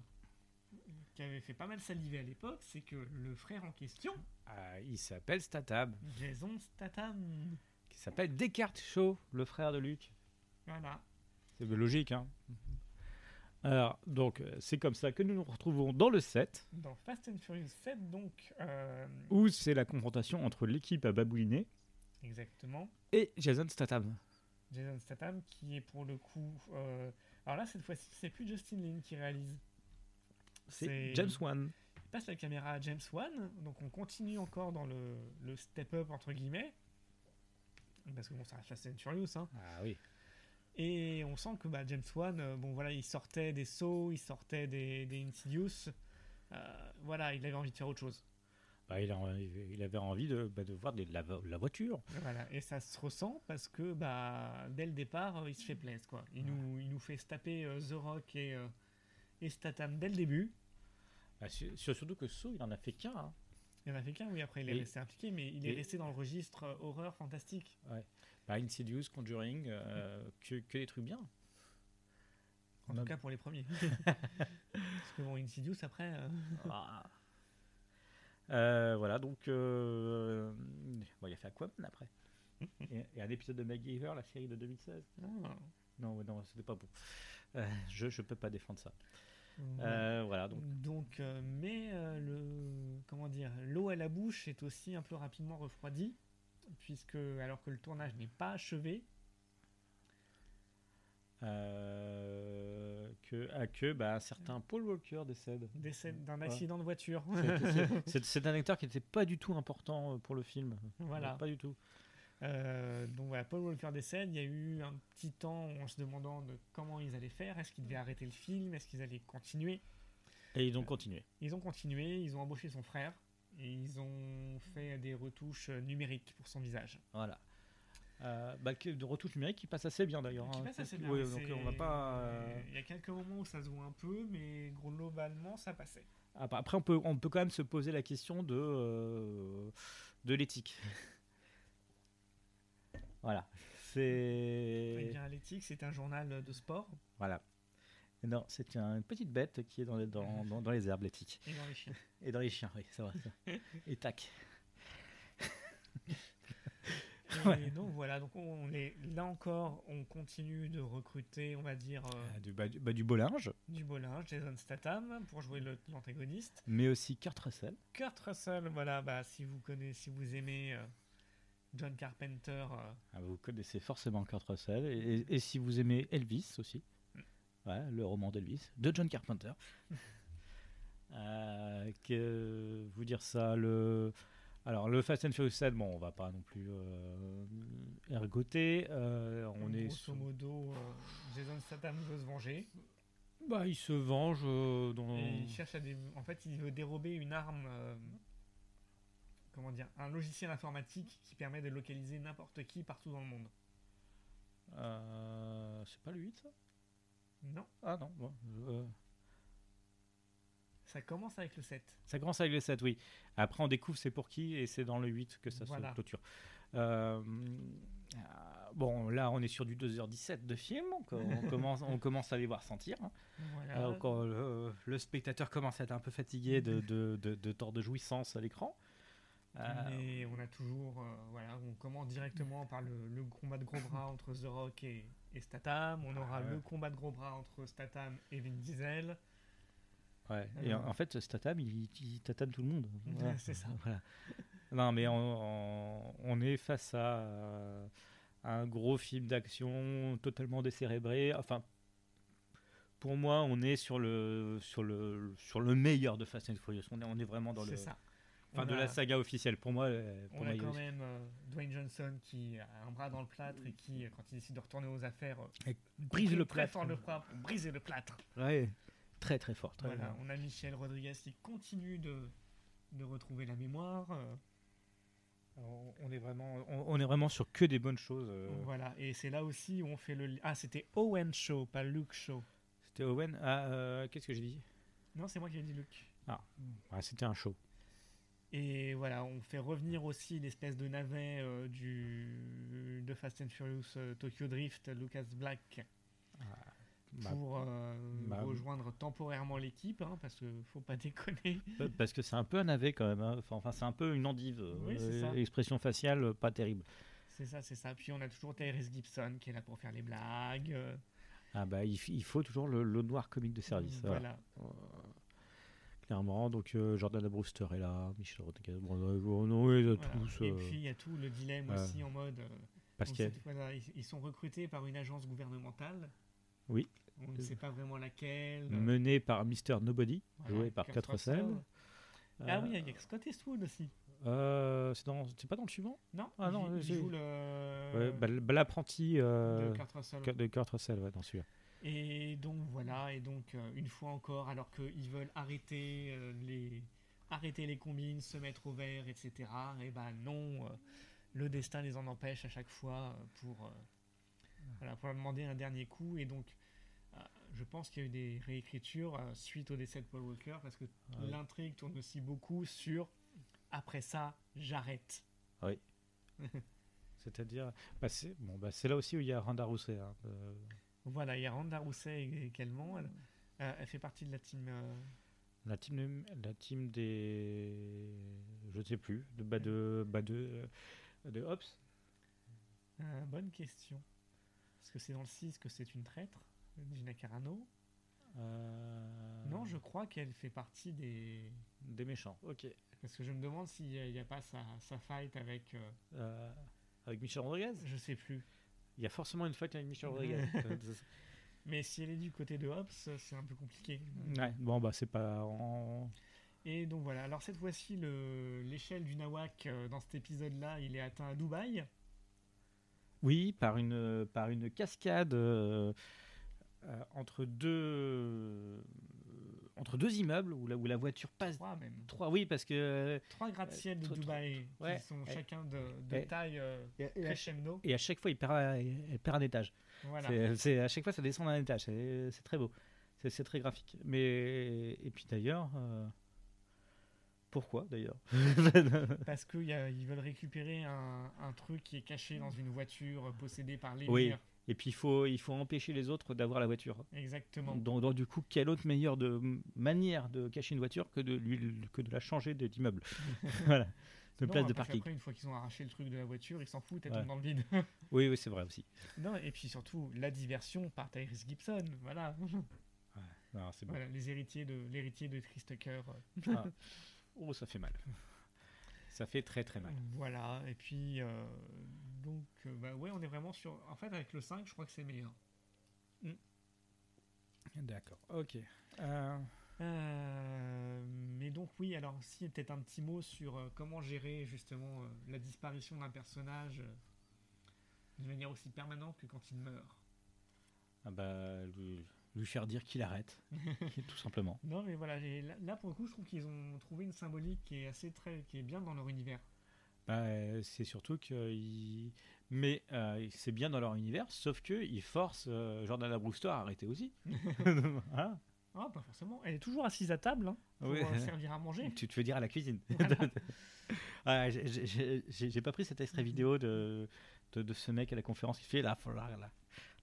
qui avait fait pas mal saliver à l'époque, c'est que le frère en question, Ah, il s'appelle Statham. Jason Statham, Qui s'appelle Descartes Shaw, le frère de Luke. voilà, C'est logique, hein. Alors, donc, euh, c'est comme ça que nous nous retrouvons dans le 7, dans Fast and Furious 7, donc, euh, où c'est la confrontation entre l'équipe à babouiner exactement, et Jason Statham. Jason Statham qui est pour le coup, euh, alors là cette fois-ci, c'est plus Justin Lin qui réalise, C'est James Wan. il passe la caméra à James Wan, donc on continue encore dans le, le step-up entre guillemets, parce que bon, ça reste Fast and Furious, hein. Ah oui. Et on sent que bah, James Wan, euh, bon voilà, il sortait des sauts, il sortait des, des Insidious. Euh, voilà, il avait envie de faire autre chose. Bah, il, a- il avait envie de, bah, de voir des- la, la voiture. Voilà, et ça se ressent parce que bah, dès le départ, euh, il se fait plaisir. Quoi. Il, nous, il nous fait se taper euh, The Rock et, euh, et Statham dès le début. Bah, sur- sur- surtout que So, il en a fait qu'un. hein. Il en a fait qu'un, oui, après il est Et- resté impliqué, mais il est resté dans le registre euh, horreur fantastique. Bah, Insidious, Conjuring, que, que des trucs bien. En On tout a- cas pour les premiers. [laughs] parce que bon, Insidious après. Ah. Euh, voilà, donc euh, bon, il a fait Aquaman après. [laughs] et, et un épisode de MacGyver, la série de 2016. ah, Non, non, c'était pas bon. Euh, je je peux pas défendre ça. voilà. Euh, voilà, donc Donc, euh, mais euh, le comment dire, l'eau à la bouche est aussi un peu rapidement refroidie, puisque alors que le tournage n'est pas achevé, que à que bah, un certain Paul Walker décède. décède d'un Ouais. accident de voiture. C'est- [laughs] un acteur qui n'était pas du tout important euh, pour le film. Voilà. Pas du tout. Euh, donc voilà, Paul Walker décède. Il y a eu un petit temps en se demandant de comment ils allaient faire. Est-ce qu'ils devaient arrêter le film? Est-ce qu'ils allaient continuer? Et ils ont continué. Ils ont continué. Ils ont embauché son frère et ils ont fait des retouches numériques pour son visage. Voilà. Euh, bah, de retouche numérique qui passe assez bien d'ailleurs. Qui hein. passe assez bien, Oui, mais donc on va pas. euh, Il y a quelques moments où ça se voit un peu, mais globalement ça passait. Après, après, on, peut, on peut quand même se poser la question de, euh, de l'éthique. [laughs] voilà. C'est. bien, l'éthique, c'est un journal de sport Voilà. Non, c'est une petite bête qui est dans les, dans, dans, dans les herbes, l'éthique. et dans les chiens. Et dans les chiens, oui, c'est vrai. ça. [laughs] Et tac. [laughs] Donc voilà, donc on est là encore, on continue de recruter, on va dire, euh, Ah, Du, bah, du, bah, du beau linge, du beau linge, Jason Statham pour jouer l'antagoniste. mais aussi Kurt Russell. Kurt Russell, voilà, bah si vous connaissez, si vous aimez euh, John Carpenter, euh, Ah, vous connaissez forcément Kurt Russell. Et, et- et si vous aimez Elvis aussi. Voilà, le roman d'Elvis, de John Carpenter. [laughs] Euh, que vous dire ça le alors le Fast and Furious 7 bon on va pas non plus euh, ergoter euh, on est Grosso modo, euh, Jason Statham veut se venger. bah il se venge euh, dans Et il cherche à dé- En fait, il veut dérober une arme. Comment dire Un logiciel informatique qui permet de localiser n'importe qui partout dans le monde. C'est pas le 8 ça? Non, ah non bon, ça commence avec le 7. Ça commence avec le 7, oui. Après, on découvre c'est pour qui et c'est dans le 8 que ça Voilà. se clôture. Euh, euh, bon, là, on est sur du 2h17 de film. donc On, [laughs] commence, on commence à les voir sentir. hein. Voilà. Alors, quand le, le spectateur commence à être un peu fatigué de, de, de, de temps de jouissance à l'écran. Euh, Mais on a toujours, euh, voilà, on commence directement par le, le combat de gros bras [laughs] entre The Rock et, et Statham. On aura Ah le combat de gros bras entre Statham et Vin Diesel. Ouais. Et en, en fait, Statham, il, il tatane tout le monde. [laughs] Voilà. C'est ça. Voilà. Non, mais on, est face à, euh, un gros film d'action totalement décérébré. Enfin, pour moi, on est sur le, sur le, sur le meilleur de Fast and Furious. On est, on est vraiment dans le. C'est ça. Enfin, On de a- la saga officielle. Pour moi, euh, pour On moi, a quand même euh, Dwayne Johnson qui a un bras dans le plâtre et qui, euh, quand il décide de retourner aux affaires, euh, Et brise le plâtre. le bras pour briser le plâtre. Ouais, très très fort. Très Voilà, on a Michel Rodriguez qui continue de, de retrouver la mémoire. euh, On, on est vraiment, on, on est vraiment sur que des bonnes choses. euh. Voilà, et c'est là aussi où on fait le. Ah, c'était Owen Show, pas Luke Show. C'était Owen. Ah, euh, qu'est-ce que j'ai dit? Non, c'est moi qui ai dit Luke. Ah, C'était un show. Et voilà, on fait revenir aussi l'espèce de navet euh, du de Fast and Furious euh, Tokyo Drift, Lucas Black, Bah, pour euh, bah, rejoindre temporairement l'équipe, hein, parce que faut pas [laughs] déconner. Euh, Parce que c'est un peu un navet quand même. hein. Enfin, c'est un peu une endive. euh, Oui, ça. Expression faciale, euh, pas terrible. C'est ça, c'est ça. Puis on a toujours Tyrese Gibson qui est là pour faire les blagues. euh, Ah bah, il, faut toujours le, le noir comique de service. voilà. Voilà. Clairement, donc euh, Jordan Brewster est là, Michel Rodriguez, euh, oui, euh, Voilà. tous. Et euh, puis il y a tout le dilemme euh, aussi en mode. euh, parce on qu'il y a- sait- voilà, ils, ils sont recrutés par une agence gouvernementale. Oui. On ne sait pas vraiment laquelle. mené par Mr. Nobody, Voilà, joué par Kurt Russell. Russell. Ah Euh, oui, il y a Scott Eastwood aussi. euh, c'est dans- c'est pas dans le suivant? Non Ah non, il, joue le. Ouais, bah, bah, L'apprenti euh, de Kurt Russell. De Kurt Russell, ouais, dans celui-là. Et donc voilà, et donc euh, une fois encore, alors qu'ils veulent arrêter euh, les arrêter les combines, se mettre au vert, etc. Et ben non, euh, le destin les en empêche à chaque fois euh, pour euh, voilà, pour leur demander un dernier coup. Et donc euh, je pense qu'il y a eu des réécritures euh, suite au décès de Paul Walker parce que Ouais. l'intrigue tourne aussi beaucoup sur après ça j'arrête. [laughs] C'est-à-dire, bah, c'est bon, bah, c'est là aussi où il y a Randa Rousset. hein, euh, Voilà, il y a Randa Rousset également. Elle, euh, elle fait partie de la team. la team, la team des, je sais plus, de bah, de bah, de de bonne question. Parce que c'est dans le 6 que c'est une traître, Gina Carano. Euh, Non, je crois qu'elle fait partie des. des méchants. Ok. Parce que je me demande s'il n'y a, il y a pas sa, sa fight avec. euh, Euh, avec Michel Rodriguez? je sais plus. Il y a forcément une fight avec Michel Rodriguez. [laughs] Mais si elle est du côté de Hobbs, c'est un peu compliqué. ouais. Bon bah c'est pas. en- Et donc voilà. Alors cette fois-ci, le- l'échelle du Nawak euh, dans cet épisode-là, il est atteint à Dubaï. Oui, par une par une cascade euh, euh, entre deux euh, entre deux immeubles où la où la voiture passe. Trois même. Trois. Oui, parce que Trois gratte-ciel de Dubaï ouais. qui sont Et- chacun de, de et- taille euh, et, et crescendo. et à chaque fois il perd un- elle perd un étage. Voilà. C'est- à chaque fois ça descend d'un étage. C'est très beau. C'est c'est très graphique. Mais et puis d'ailleurs. euh, Pourquoi d'ailleurs [laughs] Parce qu'ils veulent récupérer un, un truc qui est caché dans une voiture possédée par l'émir. Oui. Et puis il faut, il faut empêcher les autres d'avoir la voiture. Exactement. Donc, donc, du coup, quelle autre meilleure de, manière de cacher une voiture que de, lui, que de la changer d'immeuble [laughs] Voilà, de Non, place de parking. qu'après, une fois qu'ils ont arraché le truc de la voiture, ils s'en foutent, elle Ouais. tombe dans le vide. [laughs] Oui, oui, c'est vrai aussi. non, et puis surtout, la diversion par Tyrese Gibson. Voilà. Non, c'est bon. voilà les héritiers de l'héritier de Chris Tucker. Ah. [laughs] Oh, ça fait mal. Ça fait très très mal. Voilà. Et puis, euh, donc, euh, bah ouais, on est vraiment sur. En fait, avec le 5, je crois que c'est meilleur. D'accord, ok. Euh, Euh, mais donc oui, alors si peut-être un petit mot sur euh, comment gérer justement euh, la disparition d'un personnage euh, de manière aussi permanente que quand il meurt. Ah bah, lui, faire dire qu'il arrête, [laughs] tout simplement. Non mais voilà, là, là, pour le coup je trouve qu'ils ont trouvé une symbolique qui est assez très, qui est bien dans leur univers. Bah, c'est surtout que il- mais euh, c'est bien dans leur univers, sauf que ils forcent euh, Jordana Brewster à arrêter aussi. Voilà. [laughs] [laughs] Ah pas forcément, elle est toujours assise à table hein, pour Oui. euh, servir à manger. Tu te veux dire à la cuisine. Voilà. Ah, j'ai- pas pris cet extrait vidéo de, de, de ce mec à la conférence qui fait la, la, la,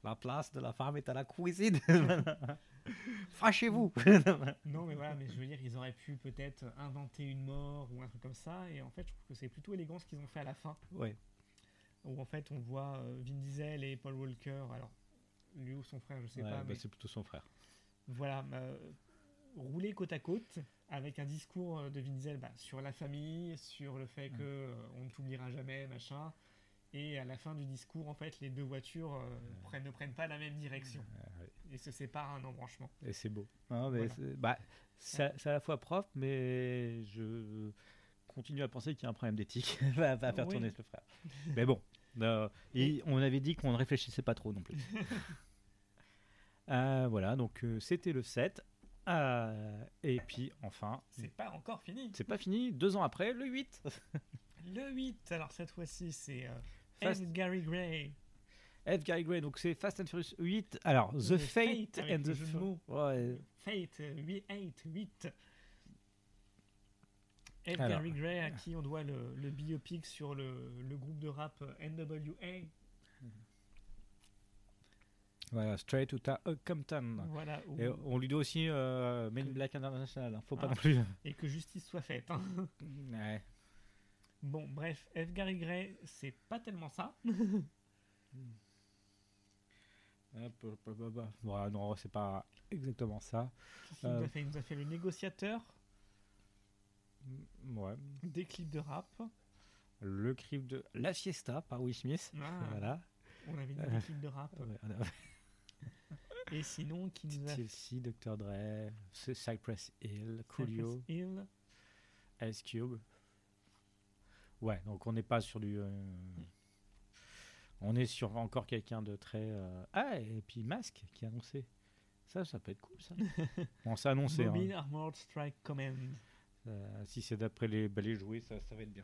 la place de la femme est à la cuisine. [laughs] Fâchez-vous. [laughs] Non mais voilà, mais je veux dire ils auraient pu peut-être inventer une mort ou un truc comme ça et en fait je trouve que c'est plutôt élégant ce qu'ils ont fait à la fin. ouais. où en fait on voit euh, Vin Diesel et Paul Walker, alors lui ou son frère, je sais Ouais, pas, bah, mais c'est plutôt son frère. voilà, euh, rouler côte à côte avec un discours euh, de Vin Diesel bah, sur la famille, sur le fait Mm. que euh, on ne t'oubliera jamais, machin. Et à la fin du discours, en fait, les deux voitures euh, prennent- ne prennent pas la même direction et se séparent à un embranchement. Et c'est beau. Hein, Voilà. c'est bah, à la fois propre, mais je continue à penser qu'il y a un problème d'éthique [laughs] à, à faire Oui. tourner ce frère. mais bon, euh, [laughs] et on avait dit qu'on ne réfléchissait pas trop non plus. [laughs] Euh, voilà, donc c'était le 7. Euh, et puis enfin, C'est pas encore fini. c'est pas fini, deux ans après, le 8. Le 8, alors cette fois-ci, c'est Fast-. Gary Gray. F. Gary Gray, donc c'est Fast and Furious 8. Alors, The, The Fate, and the. Ouais, Fate, euh, 8, 8, 8. F. Alors. Gary Gray, à qui on doit le, le biopic sur le, le groupe de rap euh, NWA. voilà, Straight Outta Compton. Voilà, où- Et on lui doit aussi euh, Men Black International, hein, faut pas Ah. non plus. et que justice soit faite. hein. Ouais. Bon, bref, F. Gary Gray, c'est pas tellement ça. [laughs] Hop, hop, hop, hop, hop. Voilà, non, c'est pas exactement ça. Nous Euh. fait Il nous a fait le négociateur, Mm, Ouais. des clips de rap. Le clip de La Fiesta par Will Smith. Ah, Voilà. On avait dit Euh. des clips de rap. Ouais, a- Et sinon, qui nous a TLC, Dr. Dre, Cypress Hill, Coolio, Cypress Hill. Ice Cube. Ouais, donc on n'est pas sur du. euh, On est sur encore quelqu'un de très. euh, Ah, et puis Mask qui a annoncé. Ça, ça peut être cool, ça. [laughs] on s'est annoncé. hein. Armored Strike Command. Euh, si c'est d'après les balais joués, ça, ça va être bien.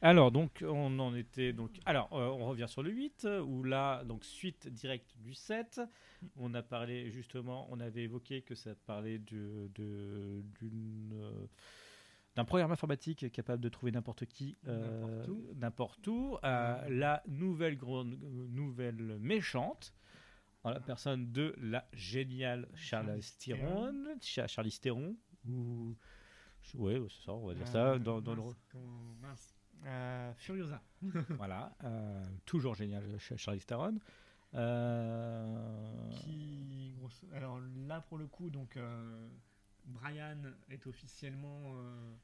Alors, donc, on en était. Donc, alors, on revient sur le 8, euh, où là, donc, suite directe du 7. On a parlé, justement, on avait évoqué que ça parlait de, de- d'une. euh, d'un programme informatique capable de trouver n'importe qui, euh, N'importe où. Euh, la nouvelle, grande- nouvelle méchante, en la personne de la géniale Charlize Theron, Cha- Charlize Theron, ou Ouais, c'est ça, on va dire ça. Euh, Dans, dans le- mince. Euh, Furiosa. [laughs] Voilà, euh, toujours génial, Ch- Charlize Theron. Qui, grosso- alors là pour le coup, donc Brian est officiellement euh,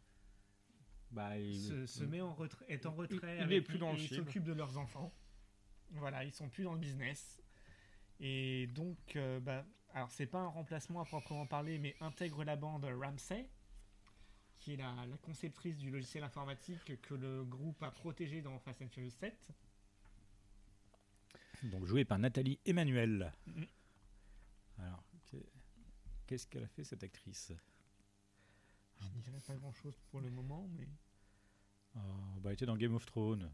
bah, il- se, se met en retrait, est en retrait. il est plus dans le et il film. s'occupe de leurs enfants. Voilà, ils sont plus dans le business. Et donc, euh, bah, alors c'est pas un remplacement à proprement parler, mais intègre la bande Ramsey, qui est la, la conceptrice du logiciel informatique que le groupe a protégé dans Fast and Furious 7. Donc joué par Nathalie Emmanuel. Mhm. Alors, qu'est-ce qu'elle a fait cette actrice? Je ne dirais pas grand chose pour le moment, mais. Oh, bah, Elle était dans Game of Thrones.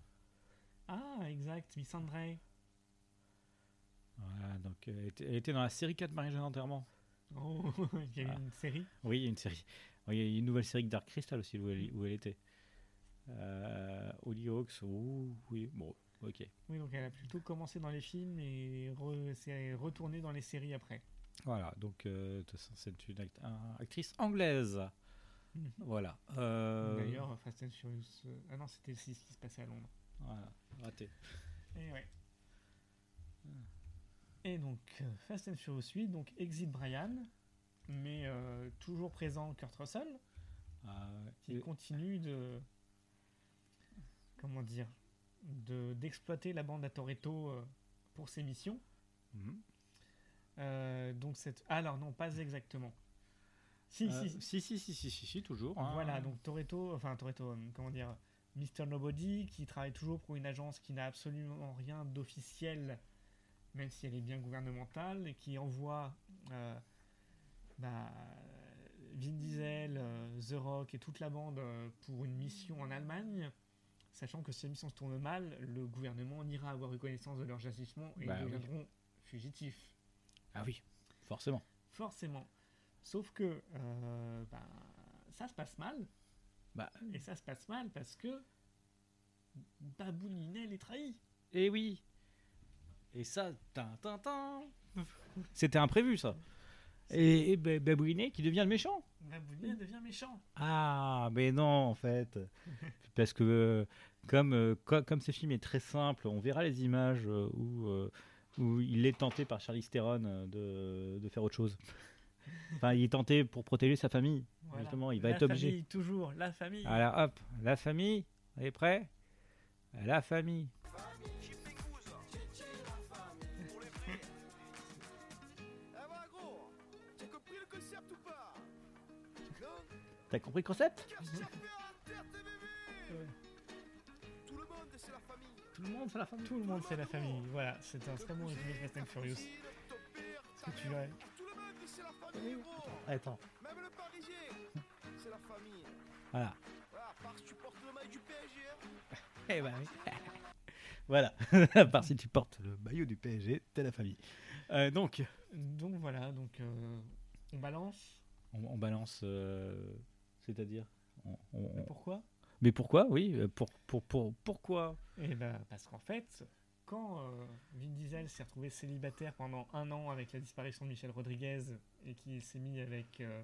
Ah, exact, Miss André. Voilà, donc elle était, elle était dans la série 4 Marie-Jeanne Enterrement. Oh, [laughs] il y a Ah. une série? Oui, il y a une série. Oui, il y a une nouvelle série de Dark Crystal aussi où elle, où elle était. Euh, oui, bon, ok. Oui, donc elle a plutôt commencé dans les films et re- s'est retournée dans les séries après. Voilà, donc euh, c'est une act- un- actrice anglaise. Mhm. Voilà. euh, D'ailleurs, Fast and Furious. euh, Ah non, c'était le 6 qui se passait à Londres. Voilà, raté. Et ouais. Et donc, euh, Fast and Furious 8, donc exit Brian, mais euh, toujours présent Kurt Russell, Ah, qui et- continue de. Comment dire de D'exploiter la bande à Toretto pour ses missions. Mhm. Euh, donc cette... alors non, pas exactement. Si, Euh, si, si, si, si, si, si, si, toujours. hein. Voilà, donc Toretto, enfin Toretto, euh, comment dire, Mr. Nobody, qui travaille toujours pour une agence qui n'a absolument rien d'officiel, même si elle est bien gouvernementale, et qui envoie euh, bah, Vin Diesel, The Rock et toute la bande pour une mission en Allemagne, sachant que si la mission se tourne mal, le gouvernement ira avoir eu connaissance de leurs agissements et Bah ils oui. deviendront fugitifs. Ah oui, forcément. Forcément. Sauf que euh, bah, ça se passe mal. Bah, Et ça se passe mal parce que Babou Ninel est trahi. et oui. Et ça, tin, tin, tin. C'était imprévu, ça. Et, et Ba- Babouinet qui devient le méchant. Babou Ninel devient méchant. Ah, mais non, en fait. [laughs] Parce que euh, comme, euh, co- comme ce film est très simple, on verra les images euh, où, où il est tenté par Charlie Theron euh, de, de faire autre chose. Enfin, il est tenté pour protéger sa famille. Voilà. Justement, il va la être obligé. famille, toujours, la famille. Alors hop, la famille, vous êtes prêts La famille. Eh gros T'as compris le concept? Tout le monde, c'est la famille. Tout le monde, c'est la famille. Voilà, c'est un très bon résumé de Fast and Furious. Ton père, Que tu as. Tout le monde, c'est la famille, gros Attends, Même le parisien, c'est la famille. voilà. Voilà, à part si tu portes le maillot du PSG. hein. Eh ben oui. [laughs] voilà, [laughs] à part si tu portes le maillot du PSG, t'es la famille. Euh, donc, Donc voilà, donc euh, on balance. on, on balance, euh, c'est-à-dire on- on- Pourquoi? Mais pourquoi Oui, euh, pour, pour, pour, pourquoi Eh ben, parce qu'en fait, quand euh, Vin Diesel s'est retrouvé célibataire pendant un an avec la disparition de Michel Rodriguez et qu'il s'est mis avec. euh,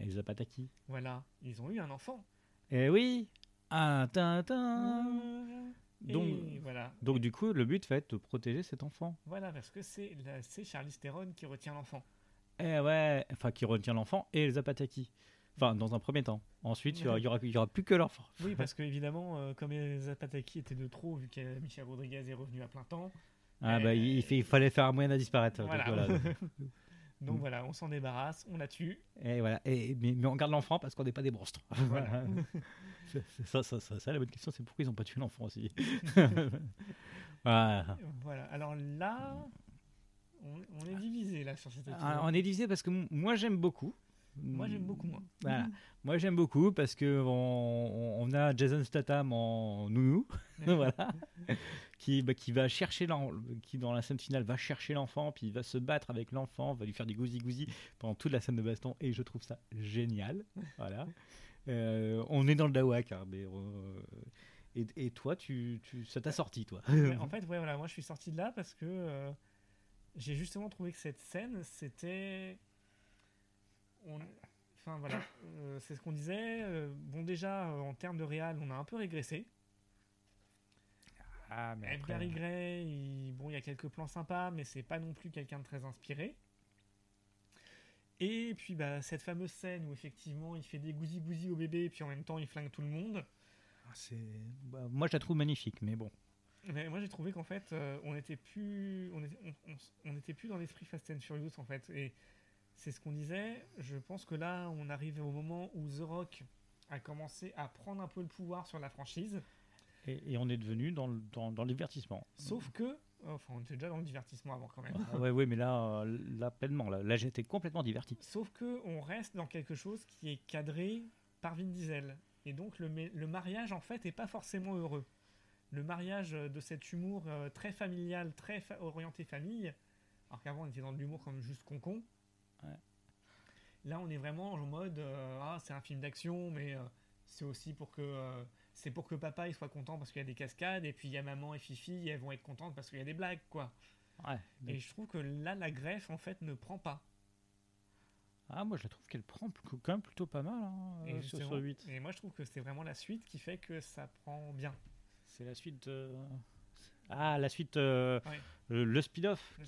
Les Zapataki. voilà, ils ont eu un enfant. Eh oui Ah, tin, tin. Donc, Et voilà. donc du coup, le but va être de protéger cet enfant. Voilà, parce que c'est c'est Charlize Theron qui retient l'enfant. Eh ouais, enfin qui retient l'enfant et les Zapataki. Enfin, dans un premier temps. Ensuite, il y aura, plus que l'enfant. Oui, parce que [laughs] évidemment, euh, comme les Zapataki étaient de trop, vu que Michel Rodriguez est revenu à plein temps. Ah bah, Euh, il, il fait- il fallait faire un moyen à disparaître. [laughs] donc Voilà. on s'en débarrasse, on la tue. Et voilà. Et, mais, mais on garde l'enfant parce qu'on n'est pas des monstres. [laughs] Voilà. Ça, ça, ça, ça, la bonne question, c'est pourquoi ils n'ont pas tué l'enfant aussi. voilà. Voilà, alors là, on, on est divisé là sur cette Ah, on est divisé parce que moi j'aime beaucoup. Moi j'aime beaucoup moi. Voilà. Moi j'aime beaucoup parce que on, on a Jason Statham en nounou, [laughs] voilà, qui, bah, qui va chercher qui dans la scène finale va chercher l'enfant, puis il va se battre avec l'enfant, va lui faire du gousi gousi pendant toute la scène de baston, et je trouve ça génial. [laughs] Voilà. Euh, on est dans le Dawak, hein, mais euh, et, et toi, tu, tu ça t'a sorti toi? En [laughs] fait, ouais, voilà, moi je suis sorti de là parce que euh, j'ai justement trouvé que cette scène, c'était. On- Enfin voilà, euh, c'est ce qu'on disait. euh, bon, déjà, euh, en termes de réal, on a un peu régressé. Ah mais Edgar Gray, il- bon, il y a quelques plans sympas, mais c'est pas non plus quelqu'un de très inspiré. Et puis bah, cette fameuse scène où effectivement il fait des gousi gousi au bébé, et puis en même temps il flingue tout le monde. c'est, bah, moi je la trouve magnifique, mais bon. Mais moi j'ai trouvé qu'en fait on était plus on était, on, on- on était plus dans l'esprit Fast and Furious en fait et c'est ce qu'on disait. Je pense que là on arrive au moment où The Rock a commencé à prendre un peu le pouvoir sur la franchise. Et, et on est devenu dans le, dans, dans le divertissement. sauf que enfin on était déjà dans le divertissement avant quand même. Ah ouais, ouais, mais là, euh, là pleinement, là, là j'étais complètement diverti. sauf que on reste dans quelque chose qui est cadré par Vin Diesel. Et donc le, le mariage en fait est pas forcément heureux. Le mariage euh, de cet humour euh, très familial très fa- orienté famille alors qu'avant on était dans de l'humour comme juste concon Ouais. là on est vraiment en mode euh, ah c'est un film d'action mais euh, c'est aussi pour que euh, c'est pour que papa il soit content parce qu'il y a des cascades et puis il y a maman et Fifi elles vont être contentes parce qu'il y a des blagues quoi Ouais. et je trouve que là la greffe en fait ne prend pas Ah, moi je la trouve qu'elle prend quand même plutôt pas mal hein, Et sur, sur 8. Et moi, je trouve que c'est vraiment la suite qui fait que ça prend bien. C'est la suite de. Ah, la suite, euh, Ouais. le, le spin-off.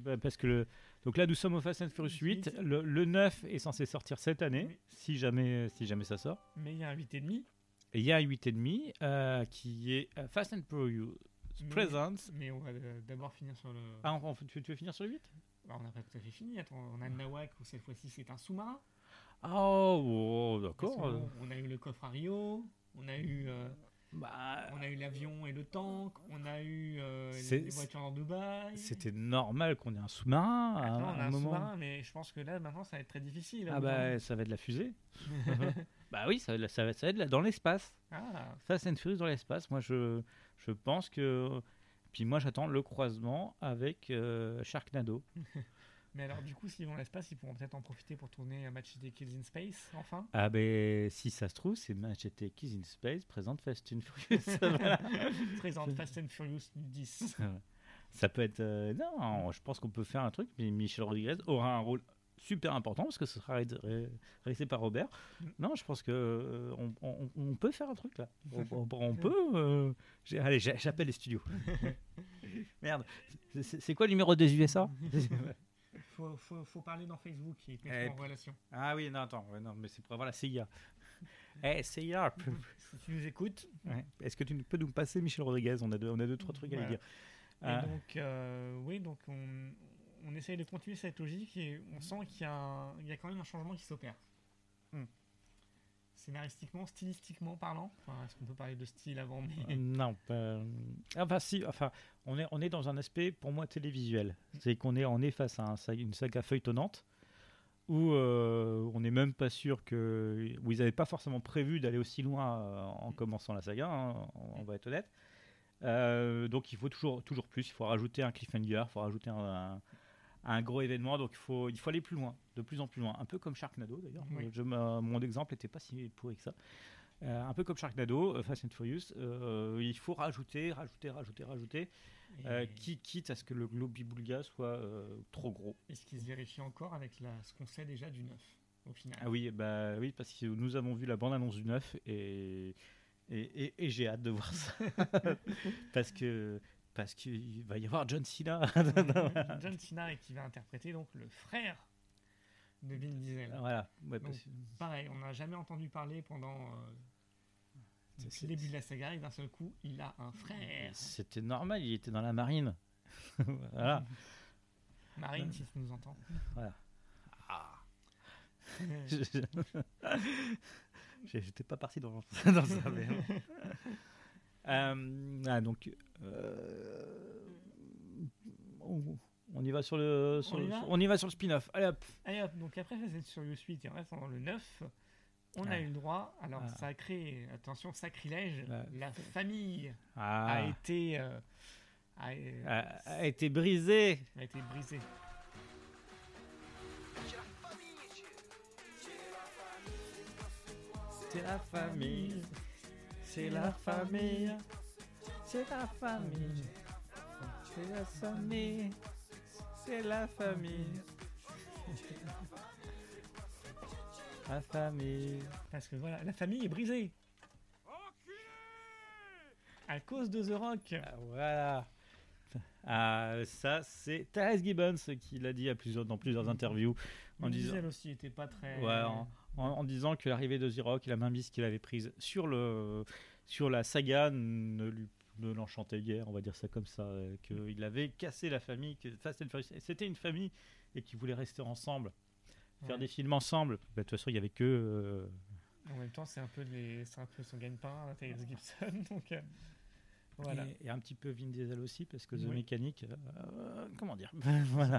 bah, parce que le, donc là, nous sommes au Fast and Furious 8. Huit. Le, le 9 est censé sortir cette année, Oui. si, jamais, si jamais ça sort. Mais il y a un 8,5. Et il y a un 8,5 euh, qui est euh, Fast and Furious Presents. Mais on va euh, d'abord finir sur le. Ah, on- on- tu, tu veux finir sur le 8 bah, on n'a pas tout à fait fini. Attends, on a Nawak où cette fois-ci c'est un sous-marin. Oh, oh, d'accord. on a eu le coffre à Rio, on a eu, euh, Bah, on a eu l'avion et le tank, on a eu euh, les voitures dans Dubaï. C'était normal qu'on ait un sous-marin à, Attends, on a un un moment. sous-marin, mais je pense que là maintenant ça va être très difficile. Ah bah ça va être de la fusée. [laughs] bah oui, ça va, ça va, ça va être dans l'espace. Ah, Fast and Furious dans l'espace. Moi je, je pense que. Puis moi j'attends le croisement avec euh, Sharknado. [laughs] mais alors du coup, s'ils vont l'espace, ils pourront peut-être en profiter pour tourner un match des Kills in Space, enfin. Ah ben si ça se trouve, c'est Machete Keys in Space présente Fast and Furious. [laughs] [laughs] Présente Fast and Furious 10. [laughs] Ça peut être. euh, non, je pense qu'on peut faire un truc, mais Michel Rodriguez aura un rôle super important parce que ce sera ré- ré- réalisé par Robert. Mm. Non, je pense que euh, on, on- on peut faire un truc là. On, peut. euh, allez, j'a- j'appelle les studios. Merde. C'est quoi le numéro des USA Faut, faut, faut parler dans Facebook et mettre Eh, en relation. Ah oui, non, attends. non, mais c'est pour avoir la CIA. [laughs] Eh, CIA. Si tu nous écoutes. ouais. Est-ce que tu peux nous passer Michel Rodriguez? On a deux, on a deux trois trucs à lui dire. Et Ah. donc, euh, oui, donc on, on essaye de continuer cette logique et on sent qu'il y, a un- il y a quand même un changement qui s'opère. Hmm. Scénaristiquement, stylistiquement parlant. Est-ce qu'on peut parler de style avant. Euh, Non, pas... enfin si, enfin, on est, on est dans un aspect pour moi télévisuel. C'est qu'on est, on est face à une saga feuilletonnante où euh, on n'est même pas sûr que, où ils n'avaient pas forcément prévu d'aller aussi loin euh, en commençant la saga. hein, on, va être honnête. Euh, donc il faut toujours, toujours plus. Il faut rajouter un cliffhanger, il faut rajouter un- un gros événement. Donc il faut, il faut aller plus loin, de plus en plus loin. Un peu comme Sharknado d'ailleurs. Oui. Mon exemple n'était pas si pourri que ça. Euh, un peu comme Sharknado, euh, Fast and Furious, euh, il faut rajouter, rajouter, rajouter, rajouter, euh, qui, quitte à ce que le globi-boulga soit euh, trop gros. Et ce qui se vérifie encore avec la, ce qu'on sait déjà du 9, au final? Ah oui, bah oui, parce que nous avons vu la bande-annonce du 9 et, et, et- et j'ai hâte de voir ça. [laughs] parce que parce qu'il va y avoir John Cena. [laughs] John Cena et qui va interpréter donc le frère de Vin Diesel. voilà. ouais, Donc, Pareil, on n'a jamais entendu parler pendant euh, le début de la saga et d'un seul coup, il a un frère. C'était normal, il était dans la marine. [laughs] voilà. [laughs] Marine, si tu nous entends. Voilà. J'ai- J'étais pas parti dans, dans ça. mais- Euh, ah, donc, euh, on, on y va sur le, sur On y le- va on y va sur le spin-off. Allez hop. Allez hop, donc après and Furious 8 et en restant dans le 9, on a Ah. eu le droit, alors Ah. ça a créé, attention, sacrilège, La- la famille Ah, a été euh, a, a, a été brisé. a été brisée. C'est la famille. C'est la famille. C'est la famille. C'est la famille. C'est la famille. La famille. Parce que voilà, la famille est brisée. À cause de The Rock. Ah, voilà. Ah, ça, c'est Therese Gibbons qui l'a dit à plusieurs, dans plusieurs interviews en disant, Diesel aussi était pas très. ouais, en, en- en disant que l'arrivée de The Rock et la mainmise qu'il avait prise sur, le, sur la saga ne lui ne l'enchantait guère, on va dire ça comme ça, euh, qu'il avait cassé la famille, que c'était une famille et qu'ils voulaient rester ensemble, faire Ouais. des films ensemble. Bah, De toute façon, il y avait que euh, En même temps, c'est un peu les, un peu son gagne-pain, Tyrese Gibson. [laughs] Donc euh, voilà. et, et un petit peu Vin Diesel aussi parce que The Oui. Mechanic, euh, comment dire, [laughs] The voilà.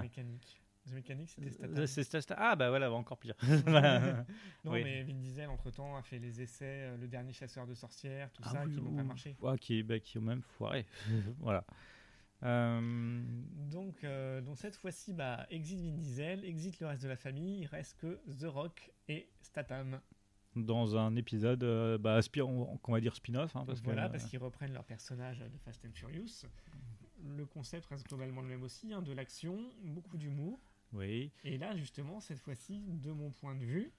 The Mécanique, c'était Statham. Euh, c'est Statham. Ah bah voilà, encore pire. [laughs] Non, Oui. mais Vin Diesel, entre-temps, a fait les essais, euh, le dernier chasseur de sorcières, tout Ah ça, oui, qui n'ont pas marché. Ouais, qui, bah, qui ont même foiré. [laughs] voilà. Euh, Donc, euh, donc cette fois-ci, bah, exit Vin Diesel, exit le reste de la famille, il reste que The Rock et Statham. dans un épisode, bah, qu'on va dire spin-off. hein, parce que, voilà, parce qu'ils reprennent leur personnage de Fast and Furious. Le concept reste globalement le même aussi, hein, de l'action, beaucoup d'humour. Oui. Et là, justement, cette fois-ci, de mon point de vue,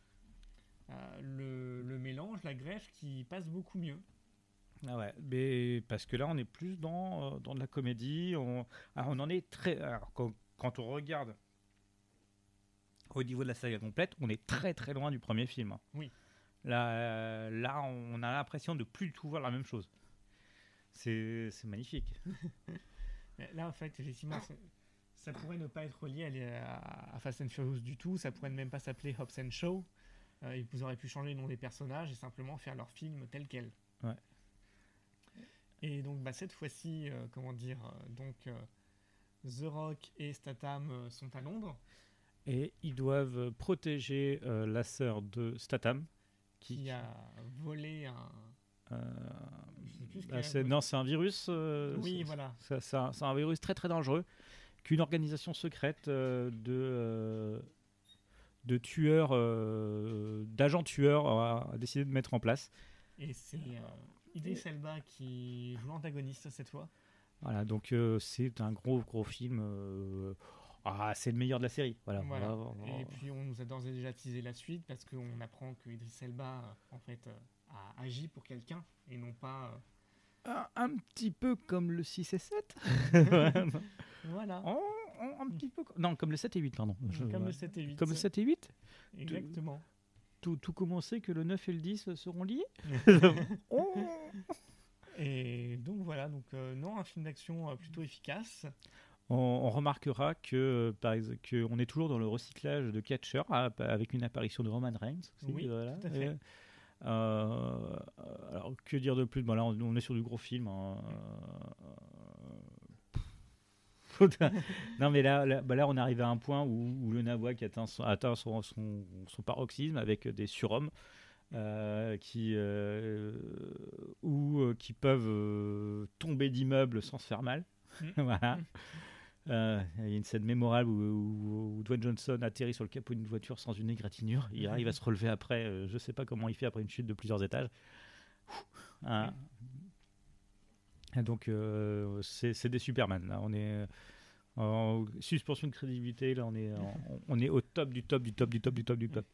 euh, le, le mélange, la greffe qui passe beaucoup mieux. Ah ouais, mais parce que là, on est plus dans, euh, dans de la comédie. On, alors, on en est très. Alors, quand, quand on regarde au niveau de la saga complète, on est très très loin du premier film. Oui. Là, euh, là, on a l'impression de plus du tout voir la même chose. C'est magnifique. [laughs] Là, en fait, effectivement, ça pourrait ne pas être lié à, les- à- à Fast and Furious du tout. Ça pourrait même pas s'appeler Hobbs and Show. Euh, ils auraient pu changer le nom des personnages et simplement faire leur film tel quel. Ouais. Et donc bah, cette fois-ci, euh, comment dire, euh, donc euh, The Rock et Statham euh, sont à Londres. Et ils doivent protéger euh, la sœur de Statham. Qui a volé un. euh, ah, c'est- non, c'est un virus. euh, Oui, voilà. ça- C'est un, c'est un virus très très dangereux qu'une organisation secrète euh, de, euh, de tueurs, euh, d'agents tueurs a, décidé de mettre en place. Et c'est euh, Idris Elba qui joue l'antagoniste cette fois. Voilà, donc euh, c'est un gros gros film. euh, ah, c'est le meilleur de la série. Voilà. Et puis on nous a d'ores et déjà teasé la suite parce qu'on apprend que Idris Elba en fait a agi pour quelqu'un et non pas. euh, un, un petit peu comme le 6 et 7. [laughs] [laughs] Voilà. Un petit peu. Non, comme le 7 et 8, pardon. Je- Comme le ouais. 7 et 8. Comme le 7 et 8 Exactement. tout, tout commençait que le 9 et le 10 seront liés [laughs] Oh. Et donc voilà, donc euh, non, un film d'action euh, plutôt efficace. on, on remarquera que, euh, par exemple, que on est toujours dans le recyclage de catcheurs ah, avec une apparition de Roman Reigns. aussi, Oui, voilà. tout à fait. Et, euh, alors, que dire de plus? Bon, Là, on, on est sur du gros film. hein. Euh, non, mais là, là, bah là, on arrive à un point où, où le Nawak atteint, son, atteint son, son, son paroxysme avec des surhommes. euh, qui, euh, ou euh, qui peuvent tomber d'immeubles sans se faire mal. Mm. [laughs] voilà. Il y a une scène mémorable où, où- où Dwayne Johnson atterrit sur le capot d'une voiture sans une égratignure. Il arrive à se relever après. je sais pas comment il fait après une chute de plusieurs étages. Donc euh, c'est des Superman. Là, on est en suspension de crédibilité. Là, on est en- [laughs] on est au top du top du top du top du top du top.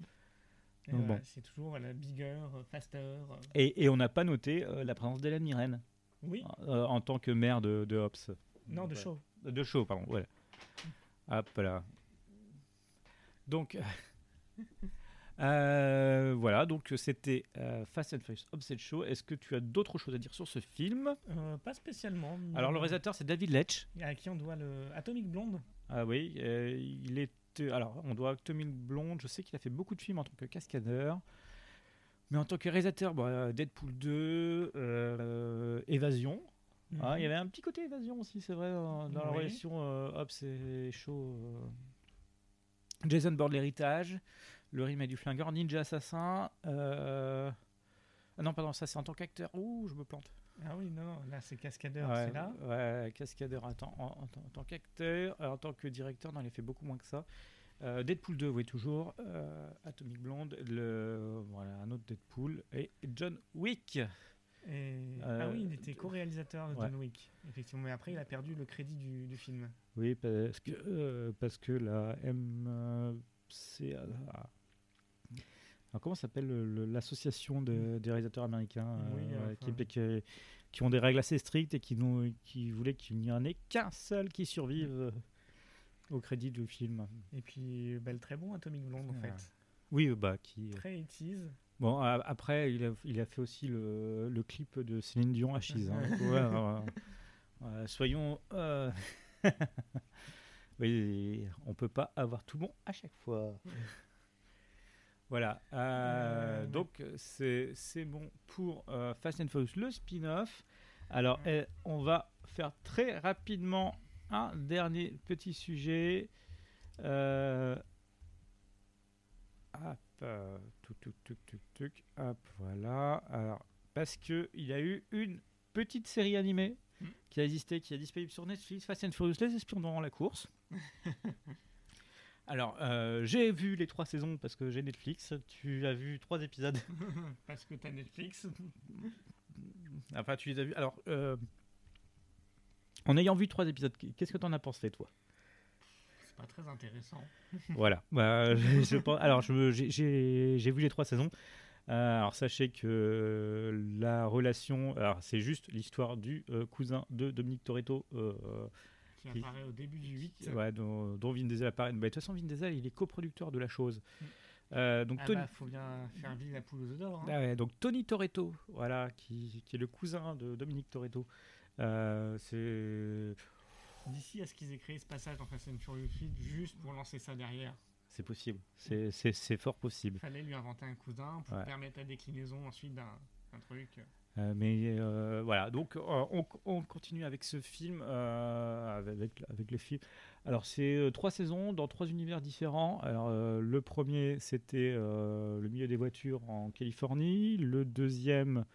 Bon. C'est toujours la bigger, euh, faster. euh. Et, et on n'a pas noté euh, la présence d'Hélène Mirren Oui, euh, en tant que maire de, de Hobbs. non, de Ouais. show. De show, pardon. Voilà. Hop là. Donc, [laughs] euh, voilà. Donc, c'était euh, Fast and Furious Obsession Show. Est-ce que tu as d'autres choses à dire sur ce film? Euh, pas spécialement. Alors, le réalisateur, c'est David Leitch. À qui on doit le Atomic Blonde Ah oui, euh, il est. Alors, on doit Atomic Blonde. Je sais qu'il a fait beaucoup de films en tant que cascadeur. Mais en tant que réalisateur, bon, euh, Deadpool 2, euh, Évasion. Ah, il y avait un petit côté évasion aussi, c'est vrai, dans, dans la relation euh, et Shaw. euh. Jason Bourne, l'héritage, le remake du flingueur, Ninja Assassin. euh, Ah non, pardon, ça c'est en tant qu'acteur. Ouh, je me plante. Ah oui, non, non, là c'est Cascadeur, ouais, c'est là. ouais, cascadeur en, en- en tant- en tant qu'acteur, euh, en tant que directeur, non, il a fait beaucoup moins que ça. Euh, Deadpool 2, oui, toujours. euh, Atomic Blonde, le, voilà, un autre Deadpool. Et John Wick. Et... Euh, ah oui, il était co-réalisateur de ouais. John Wick, effectivement. Mais après, il a perdu le crédit du, du film. Oui, parce que, parce que la MC. Alors, comment s'appelle le- le- l'association de- des réalisateurs américains euh, Oui, ouais, enfin. qui, qui- qui ont des règles assez strictes et qui, qui voulaient qu'il n'y en ait qu'un seul qui survive euh, au crédit du film. Et puis, bah, le très bon Atomic Blonde, en Ah. fait. Oui, euh, bah qui. Très 80s. Bon, a- après, il a, il a fait aussi le, le clip de Céline Dion à Chise. hein. [laughs] Ouais, euh, soyons. euh, [laughs] oui, on peut pas avoir tout bon à chaque fois. [laughs] Voilà. euh, Euh, donc, c'est bon pour euh, Fast and Furious, le spin-off. Alors, eh, on va faire très rapidement un dernier petit sujet. Euh, hop, tuc, tuc, tuc, tuc, hop, voilà. Alors, parce que il y a eu une petite série animée Mm. qui a existé, qui est disponible sur Netflix, Fast and Furious, les espions dans la course. [laughs] Alors, euh, j'ai vu les trois saisons parce que j'ai Netflix. Tu as vu trois épisodes. [laughs] Parce que t'as Netflix. enfin, tu les as vus. Alors, euh, en ayant vu trois épisodes, qu'est-ce que tu en as pensé, toi? C'est pas très intéressant. [laughs] Voilà. Bah, je, je pense- alors, j'ai- vu les trois saisons. Euh, alors, sachez que la relation, alors c'est juste l'histoire du cousin de Dominique Toretto, Qui apparaît au début du 8. ouais, dont, dont Vin Diesel apparaît. Bah, de toute façon, Vin Diesel, il est coproducteur de la chose. Euh, donc, Ah Tony, bah, faut bien faire vivre la poule aux œufs d'or. hein. Ah ouais, donc Tony Toretto, voilà, qui, qui est le cousin de Dominique Toretto. Euh, c'est D'ici à ce qu'ils aient créé ce passage dans Fast and Furious 8 juste pour lancer ça derrière. C'est possible. C'est- fort possible. Il fallait lui inventer un cousin pour Ouais. permettre la déclinaison ensuite d'un truc. Euh, mais euh, voilà, donc euh, on, on continue avec ce film, avec, avec le film. Alors c'est trois saisons dans trois univers différents. Alors le premier c'était le milieu des voitures en Californie. Le deuxième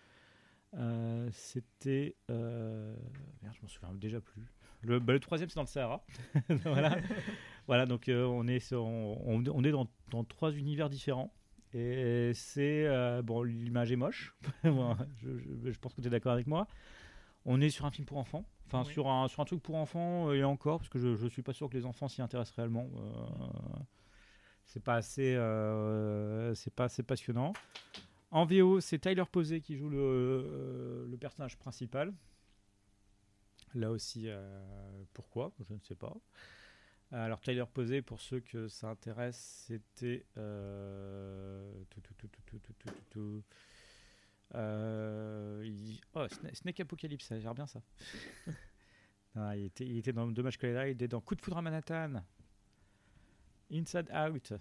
c'était merde, je m'en souviens déjà plus. Le, bah, le troisième c'est dans le Sahara. [laughs] voilà, [laughs] voilà donc on est on, on- on est dans, dans trois univers différents. Et c'est euh, bon, l'image est moche. [laughs] Bon, je, je- je pense que tu es d'accord avec moi. On est sur un film pour enfants, enfin Oui. sur un sur un truc pour enfants euh, et encore parce que je je suis pas sûr que les enfants s'y intéressent réellement. Euh, c'est pas assez euh, c'est pas assez passionnant. En VO, c'est Tyler Posey qui joue le, le personnage principal. Là aussi, pourquoi? Je ne sais pas. Alors Tyler Posé, pour ceux que ça intéresse, c'était oh, Snake Apocalypse, ça gère bien ça. [laughs] Ah, il, était, dans Dommage il était dans Coup de foudre à Manhattan, Inside Out,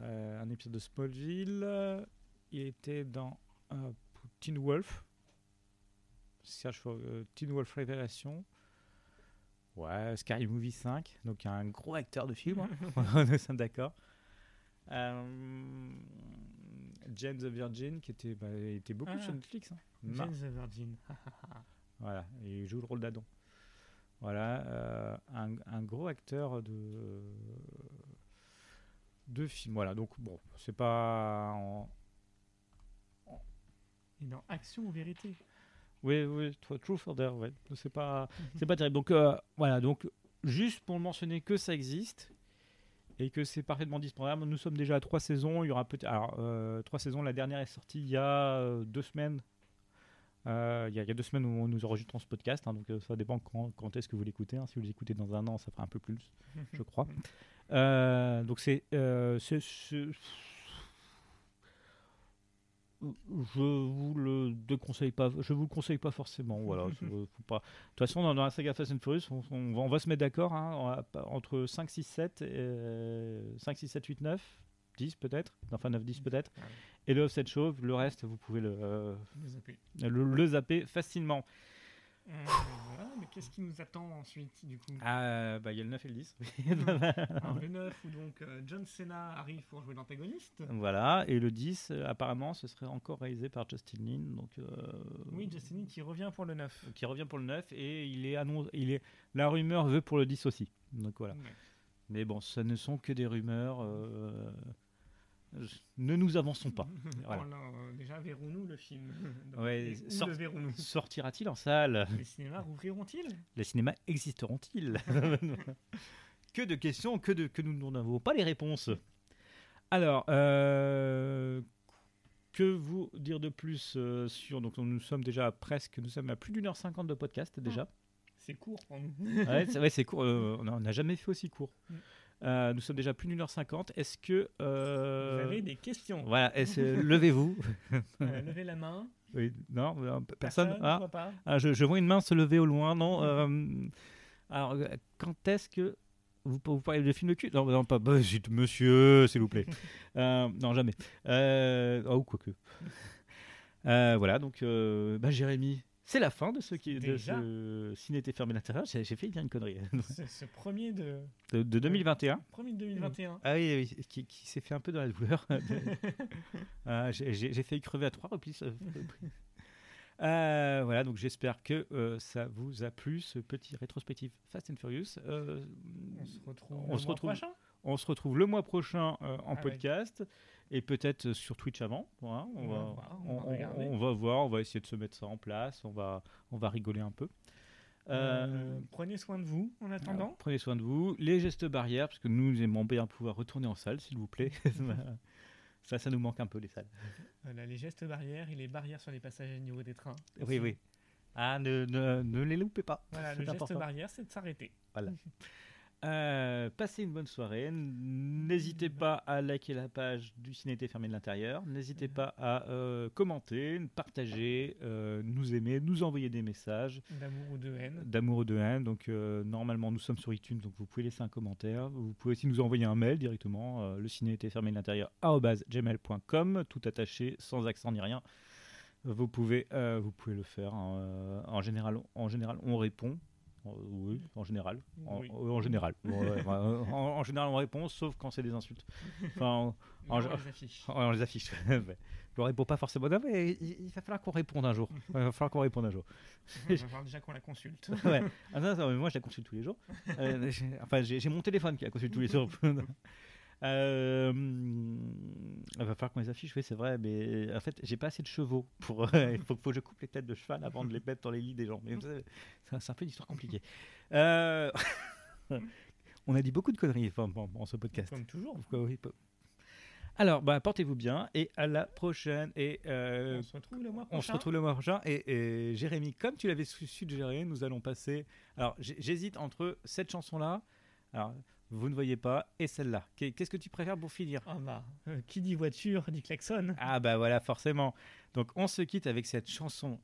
euh, un épisode de Smallville, il était dans euh, Teen Wolf, euh, Teen Wolf Révélation ouais, Scary Movie 5, donc un gros acteur de film, hein. [laughs] [laughs] nous sommes d'accord. Euh, James the Virgin, qui était, bah, il était beaucoup Ah. sur Netflix. hein. James the Virgin. [laughs] voilà, et il joue le rôle d'Adam. Voilà, euh, un, un gros acteur de de film. Voilà, donc bon, c'est pas. en- Et dans Action ou Vérité? Oui, oui, Tr- Truth or Dare, ouais. C'est pas, c'est pas terrible. Donc euh, voilà, donc juste pour mentionner que ça existe et que c'est parfaitement disponible. Nous sommes déjà à trois saisons. Il y aura peut-être, alors euh, trois saisons. La dernière est sortie il y a euh, deux semaines. Euh, il, y a, il y a deux semaines où nous enregistrons ce podcast, hein, donc ça dépend quand, quand est-ce que vous l'écoutez. hein. Si vous l'écoutez dans un an, ça fera un peu plus, [laughs] je crois. Donc c'est- je vous le déconseille pas, je vous le conseille pas forcément. Voilà, [laughs] c'est- faut pas. De toute façon, dans, dans la saga Fast and Furious, on, on va, on va se mettre d'accord hein, entre 5, 6, 7, et, 5, 6, 7, 8, 9, 10 peut-être, enfin 9, 10 peut-être. Et le offset chauve, le reste, vous pouvez le, euh, le, le zapper facilement. Euh, voilà, mais qu'est-ce qui nous attend ensuite du coup Ah, bah il y a le 9 et le 10. [laughs] [laughs] Alors, Le 9 où donc euh, John Cena arrive pour jouer l'antagoniste. voilà, et le 10, euh, apparemment, ce serait encore réalisé par Justin Lin. Donc, euh, Oui, Justin Lin qui revient pour le 9. qui revient pour le 9 et il est annoncé, il est la rumeur veut pour le 10 aussi. Donc voilà. Ouais. Mais bon, ce ne sont que des rumeurs. euh, Ne nous avançons pas. [laughs] Voilà. Oh euh, déjà, verrons-nous le film [laughs] Donc, Ouais, sort- le verrons-nous Sortira-t-il en salle? Les cinémas rouvriront-ils? Les cinémas existeront-ils? [laughs] Que de questions, que, de, que nous n'avons pas les réponses. Alors, euh, que vous dire de plus euh, sur. Donc, nous sommes déjà à presque. Nous sommes à plus d'une heure cinquante de podcast déjà. C'est court nous. ouais, c'est, ouais, court. euh, on n'a- on n'a jamais fait aussi court. Euh, nous sommes déjà plus d'une heure cinquante. Est-ce que. euh, Vous avez des questions Voilà, est-ce- [laughs] levez-vous? Euh, Levez la main. Oui, non, euh, personne. Ah, je vois pas. ah, je, je vois une main se lever au loin, non euh, Alors, euh, quand est-ce que vous, vous parlez de film de cul? Non, non, pas bah, monsieur, s'il vous plaît. [laughs] Euh, non, jamais. Euh, oh, quoique. [laughs] Euh, voilà, donc, euh, bah, Jérémy, c'est la fin de ce qui de ce ciné était fermé l'intérieur. J'ai fait bien une connerie. [laughs] Ce premier de, de, de 2021. premier de 2021. Ah oui, oui, qui, qui s'est fait un peu dans la douleur. [laughs] [laughs] Ah, J'ai failli crever à trois reprises. Euh, voilà, donc j'espère que euh, ça vous a plu, ce petit rétrospectif Fast and Furious. Euh, On se retrouve on le se mois retrouve- prochain? on se retrouve le mois prochain euh, en Avec- podcast et peut-être sur Twitch avant. Voilà, on, va, voir, on on, va on- regarder. on va voir, on va essayer de se mettre ça en place, on va, on va rigoler un peu. Euh, Euh, prenez soin de vous en attendant. alors, prenez soin de vous. Les gestes barrières, parce que nous aimons bien pouvoir retourner en salle, s'il vous plaît. [laughs] [laughs] ça, ça nous manque un peu, les salles. Voilà, les gestes barrières et les barrières sur les passagers au niveau des trains. Oui, oui. Ah, ne, ne, ne les loupez pas. Voilà, le geste important. barrière, c'est de s'arrêter. [laughs] Euh, passez une bonne soirée. N'hésitez pas à liker la page du Ciné était fermé de l'intérieur. N'hésitez pas à euh, commenter, partager, euh, nous aimer, nous envoyer des messages D'amour ou de haine. d'amour ou de haine. Donc normalement nous sommes sur iTunes, donc vous pouvez laisser un commentaire. Vous pouvez aussi nous envoyer un mail directement. le ciné était fermé de l'intérieur gmail.com, tout attaché, sans accent ni rien. Vous pouvez, vous pouvez le faire. hein, en général, en général, on répond. Oui, en général. En, Oui. euh, en général. [laughs] Ouais, en, en général, on répond, sauf quand c'est des insultes. Enfin, [laughs] [laughs] on les affiche. on les affiche. Ne réponds pas forcément. Non, mais il, il va falloir qu'on réponde un jour. Il va falloir qu'on réponde un jour. Il va falloir déjà qu'on la consulte. Ouais. Ah non, non, mais moi, je la consulte tous les jours. Euh, enfin, j'ai mon téléphone qui la consulte tous les jours. Euh, il va falloir qu'on les affiche, oui, c'est vrai, mais en fait, j'ai pas assez de chevaux pour. [laughs] Il faut, faut que je coupe les têtes de cheval avant de les mettre dans les lits des gens. Mais c'est un peu une histoire compliquée. Euh, [laughs] on a dit beaucoup de conneries en, en ce podcast. Comme toujours. Oui, Alors, bah, portez-vous bien et à la prochaine. Et euh, on se retrouve le mois on se prochain. retrouve le mois prochain. Et, et Jérémy, comme tu l'avais su- suggéré, nous allons passer. Alors, j'hésite entre cette chanson-là. Alors, vous ne voyez pas, et celle-là. Qu'est- Qu'est-ce que tu préfères pour finir? Ah bah, euh, qui dit voiture dit klaxon. Ah, bah voilà, forcément. Donc, on se quitte avec cette chanson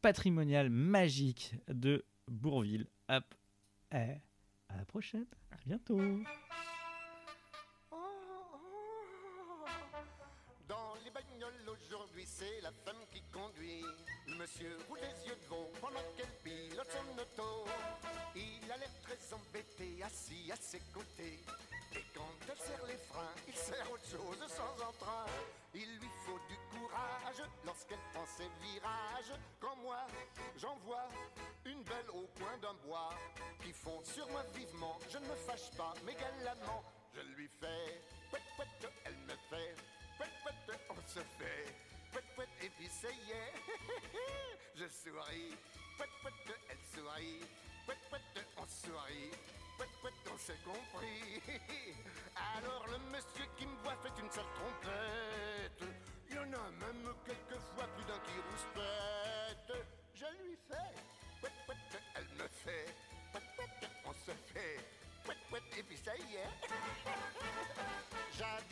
patrimoniale magique de Bourville. Hop. Et à la prochaine. À bientôt. Aujourd'hui, c'est la femme qui conduit. Monsieur roule les yeux de veau pendant qu'elle pilote son auto. Il a l'air très embêté, assis à ses côtés. Et quand elle serre les freins, il sert autre chose sans entrain. Il lui faut du courage lorsqu'elle prend ses virages. Quand moi, j'en vois une belle au coin d'un bois qui fond sur moi vivement. Je ne me fâche pas, mais galamment, je lui fais. Pouet, pouet, elle me fait. On se fait. Et puis ça y est. [laughs] je souris. Elle sourit. On sourit. On s'est compris. [laughs] Alors le monsieur qui me voit fait une sale trompette. Il y en a même quelquefois plus d'un qui rouspète. Je lui fais. Elle me fait. On se fait. Et puis ça y est. [laughs]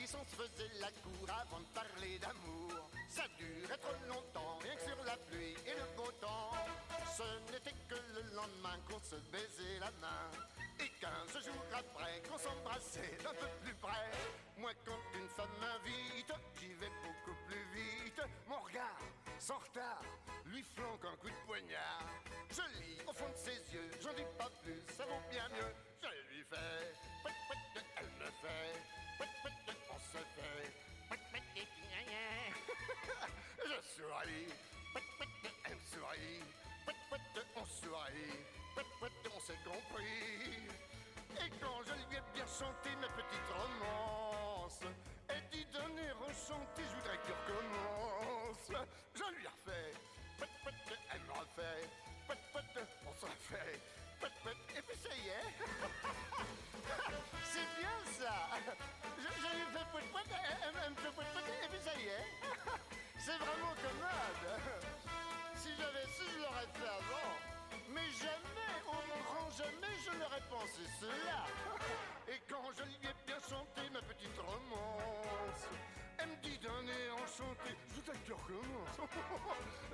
On se faisait la cour avant de parler d'amour. Ça durait trop longtemps, rien que sur la pluie et le beau temps. Ce n'était que le lendemain qu'on se baisait la main. Et quinze jours après qu'on s'embrassait d'un peu plus près. Moi quand une femme m'invite, j'y vais beaucoup plus vite. Mon regard, sans retard, lui flanque un coup de poignard. Je lis au fond de ses yeux, j'en dis pas plus, ça vaut bien mieux. Je lui fais on s'est compris. Et quand je lui ai bien chanté ma petite romance, et dit donner rechanté, je voudrais que tu recommences. Je lui refais, pat pat de elle me refait, on se refait, et puis ça y est. [laughs] C'est bien ça. Je, lui fais elle et puis ça y est. [laughs] C'est vraiment commode. Hein. Si j'avais su, je l'aurais fait avant. Mais jamais, au oh grand jamais, je n'aurais pensé cela. Et quand je lui ai bien chanté ma petite romance, elle me dit d'un air enchanté, je vous que recommence.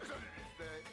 Je lui fais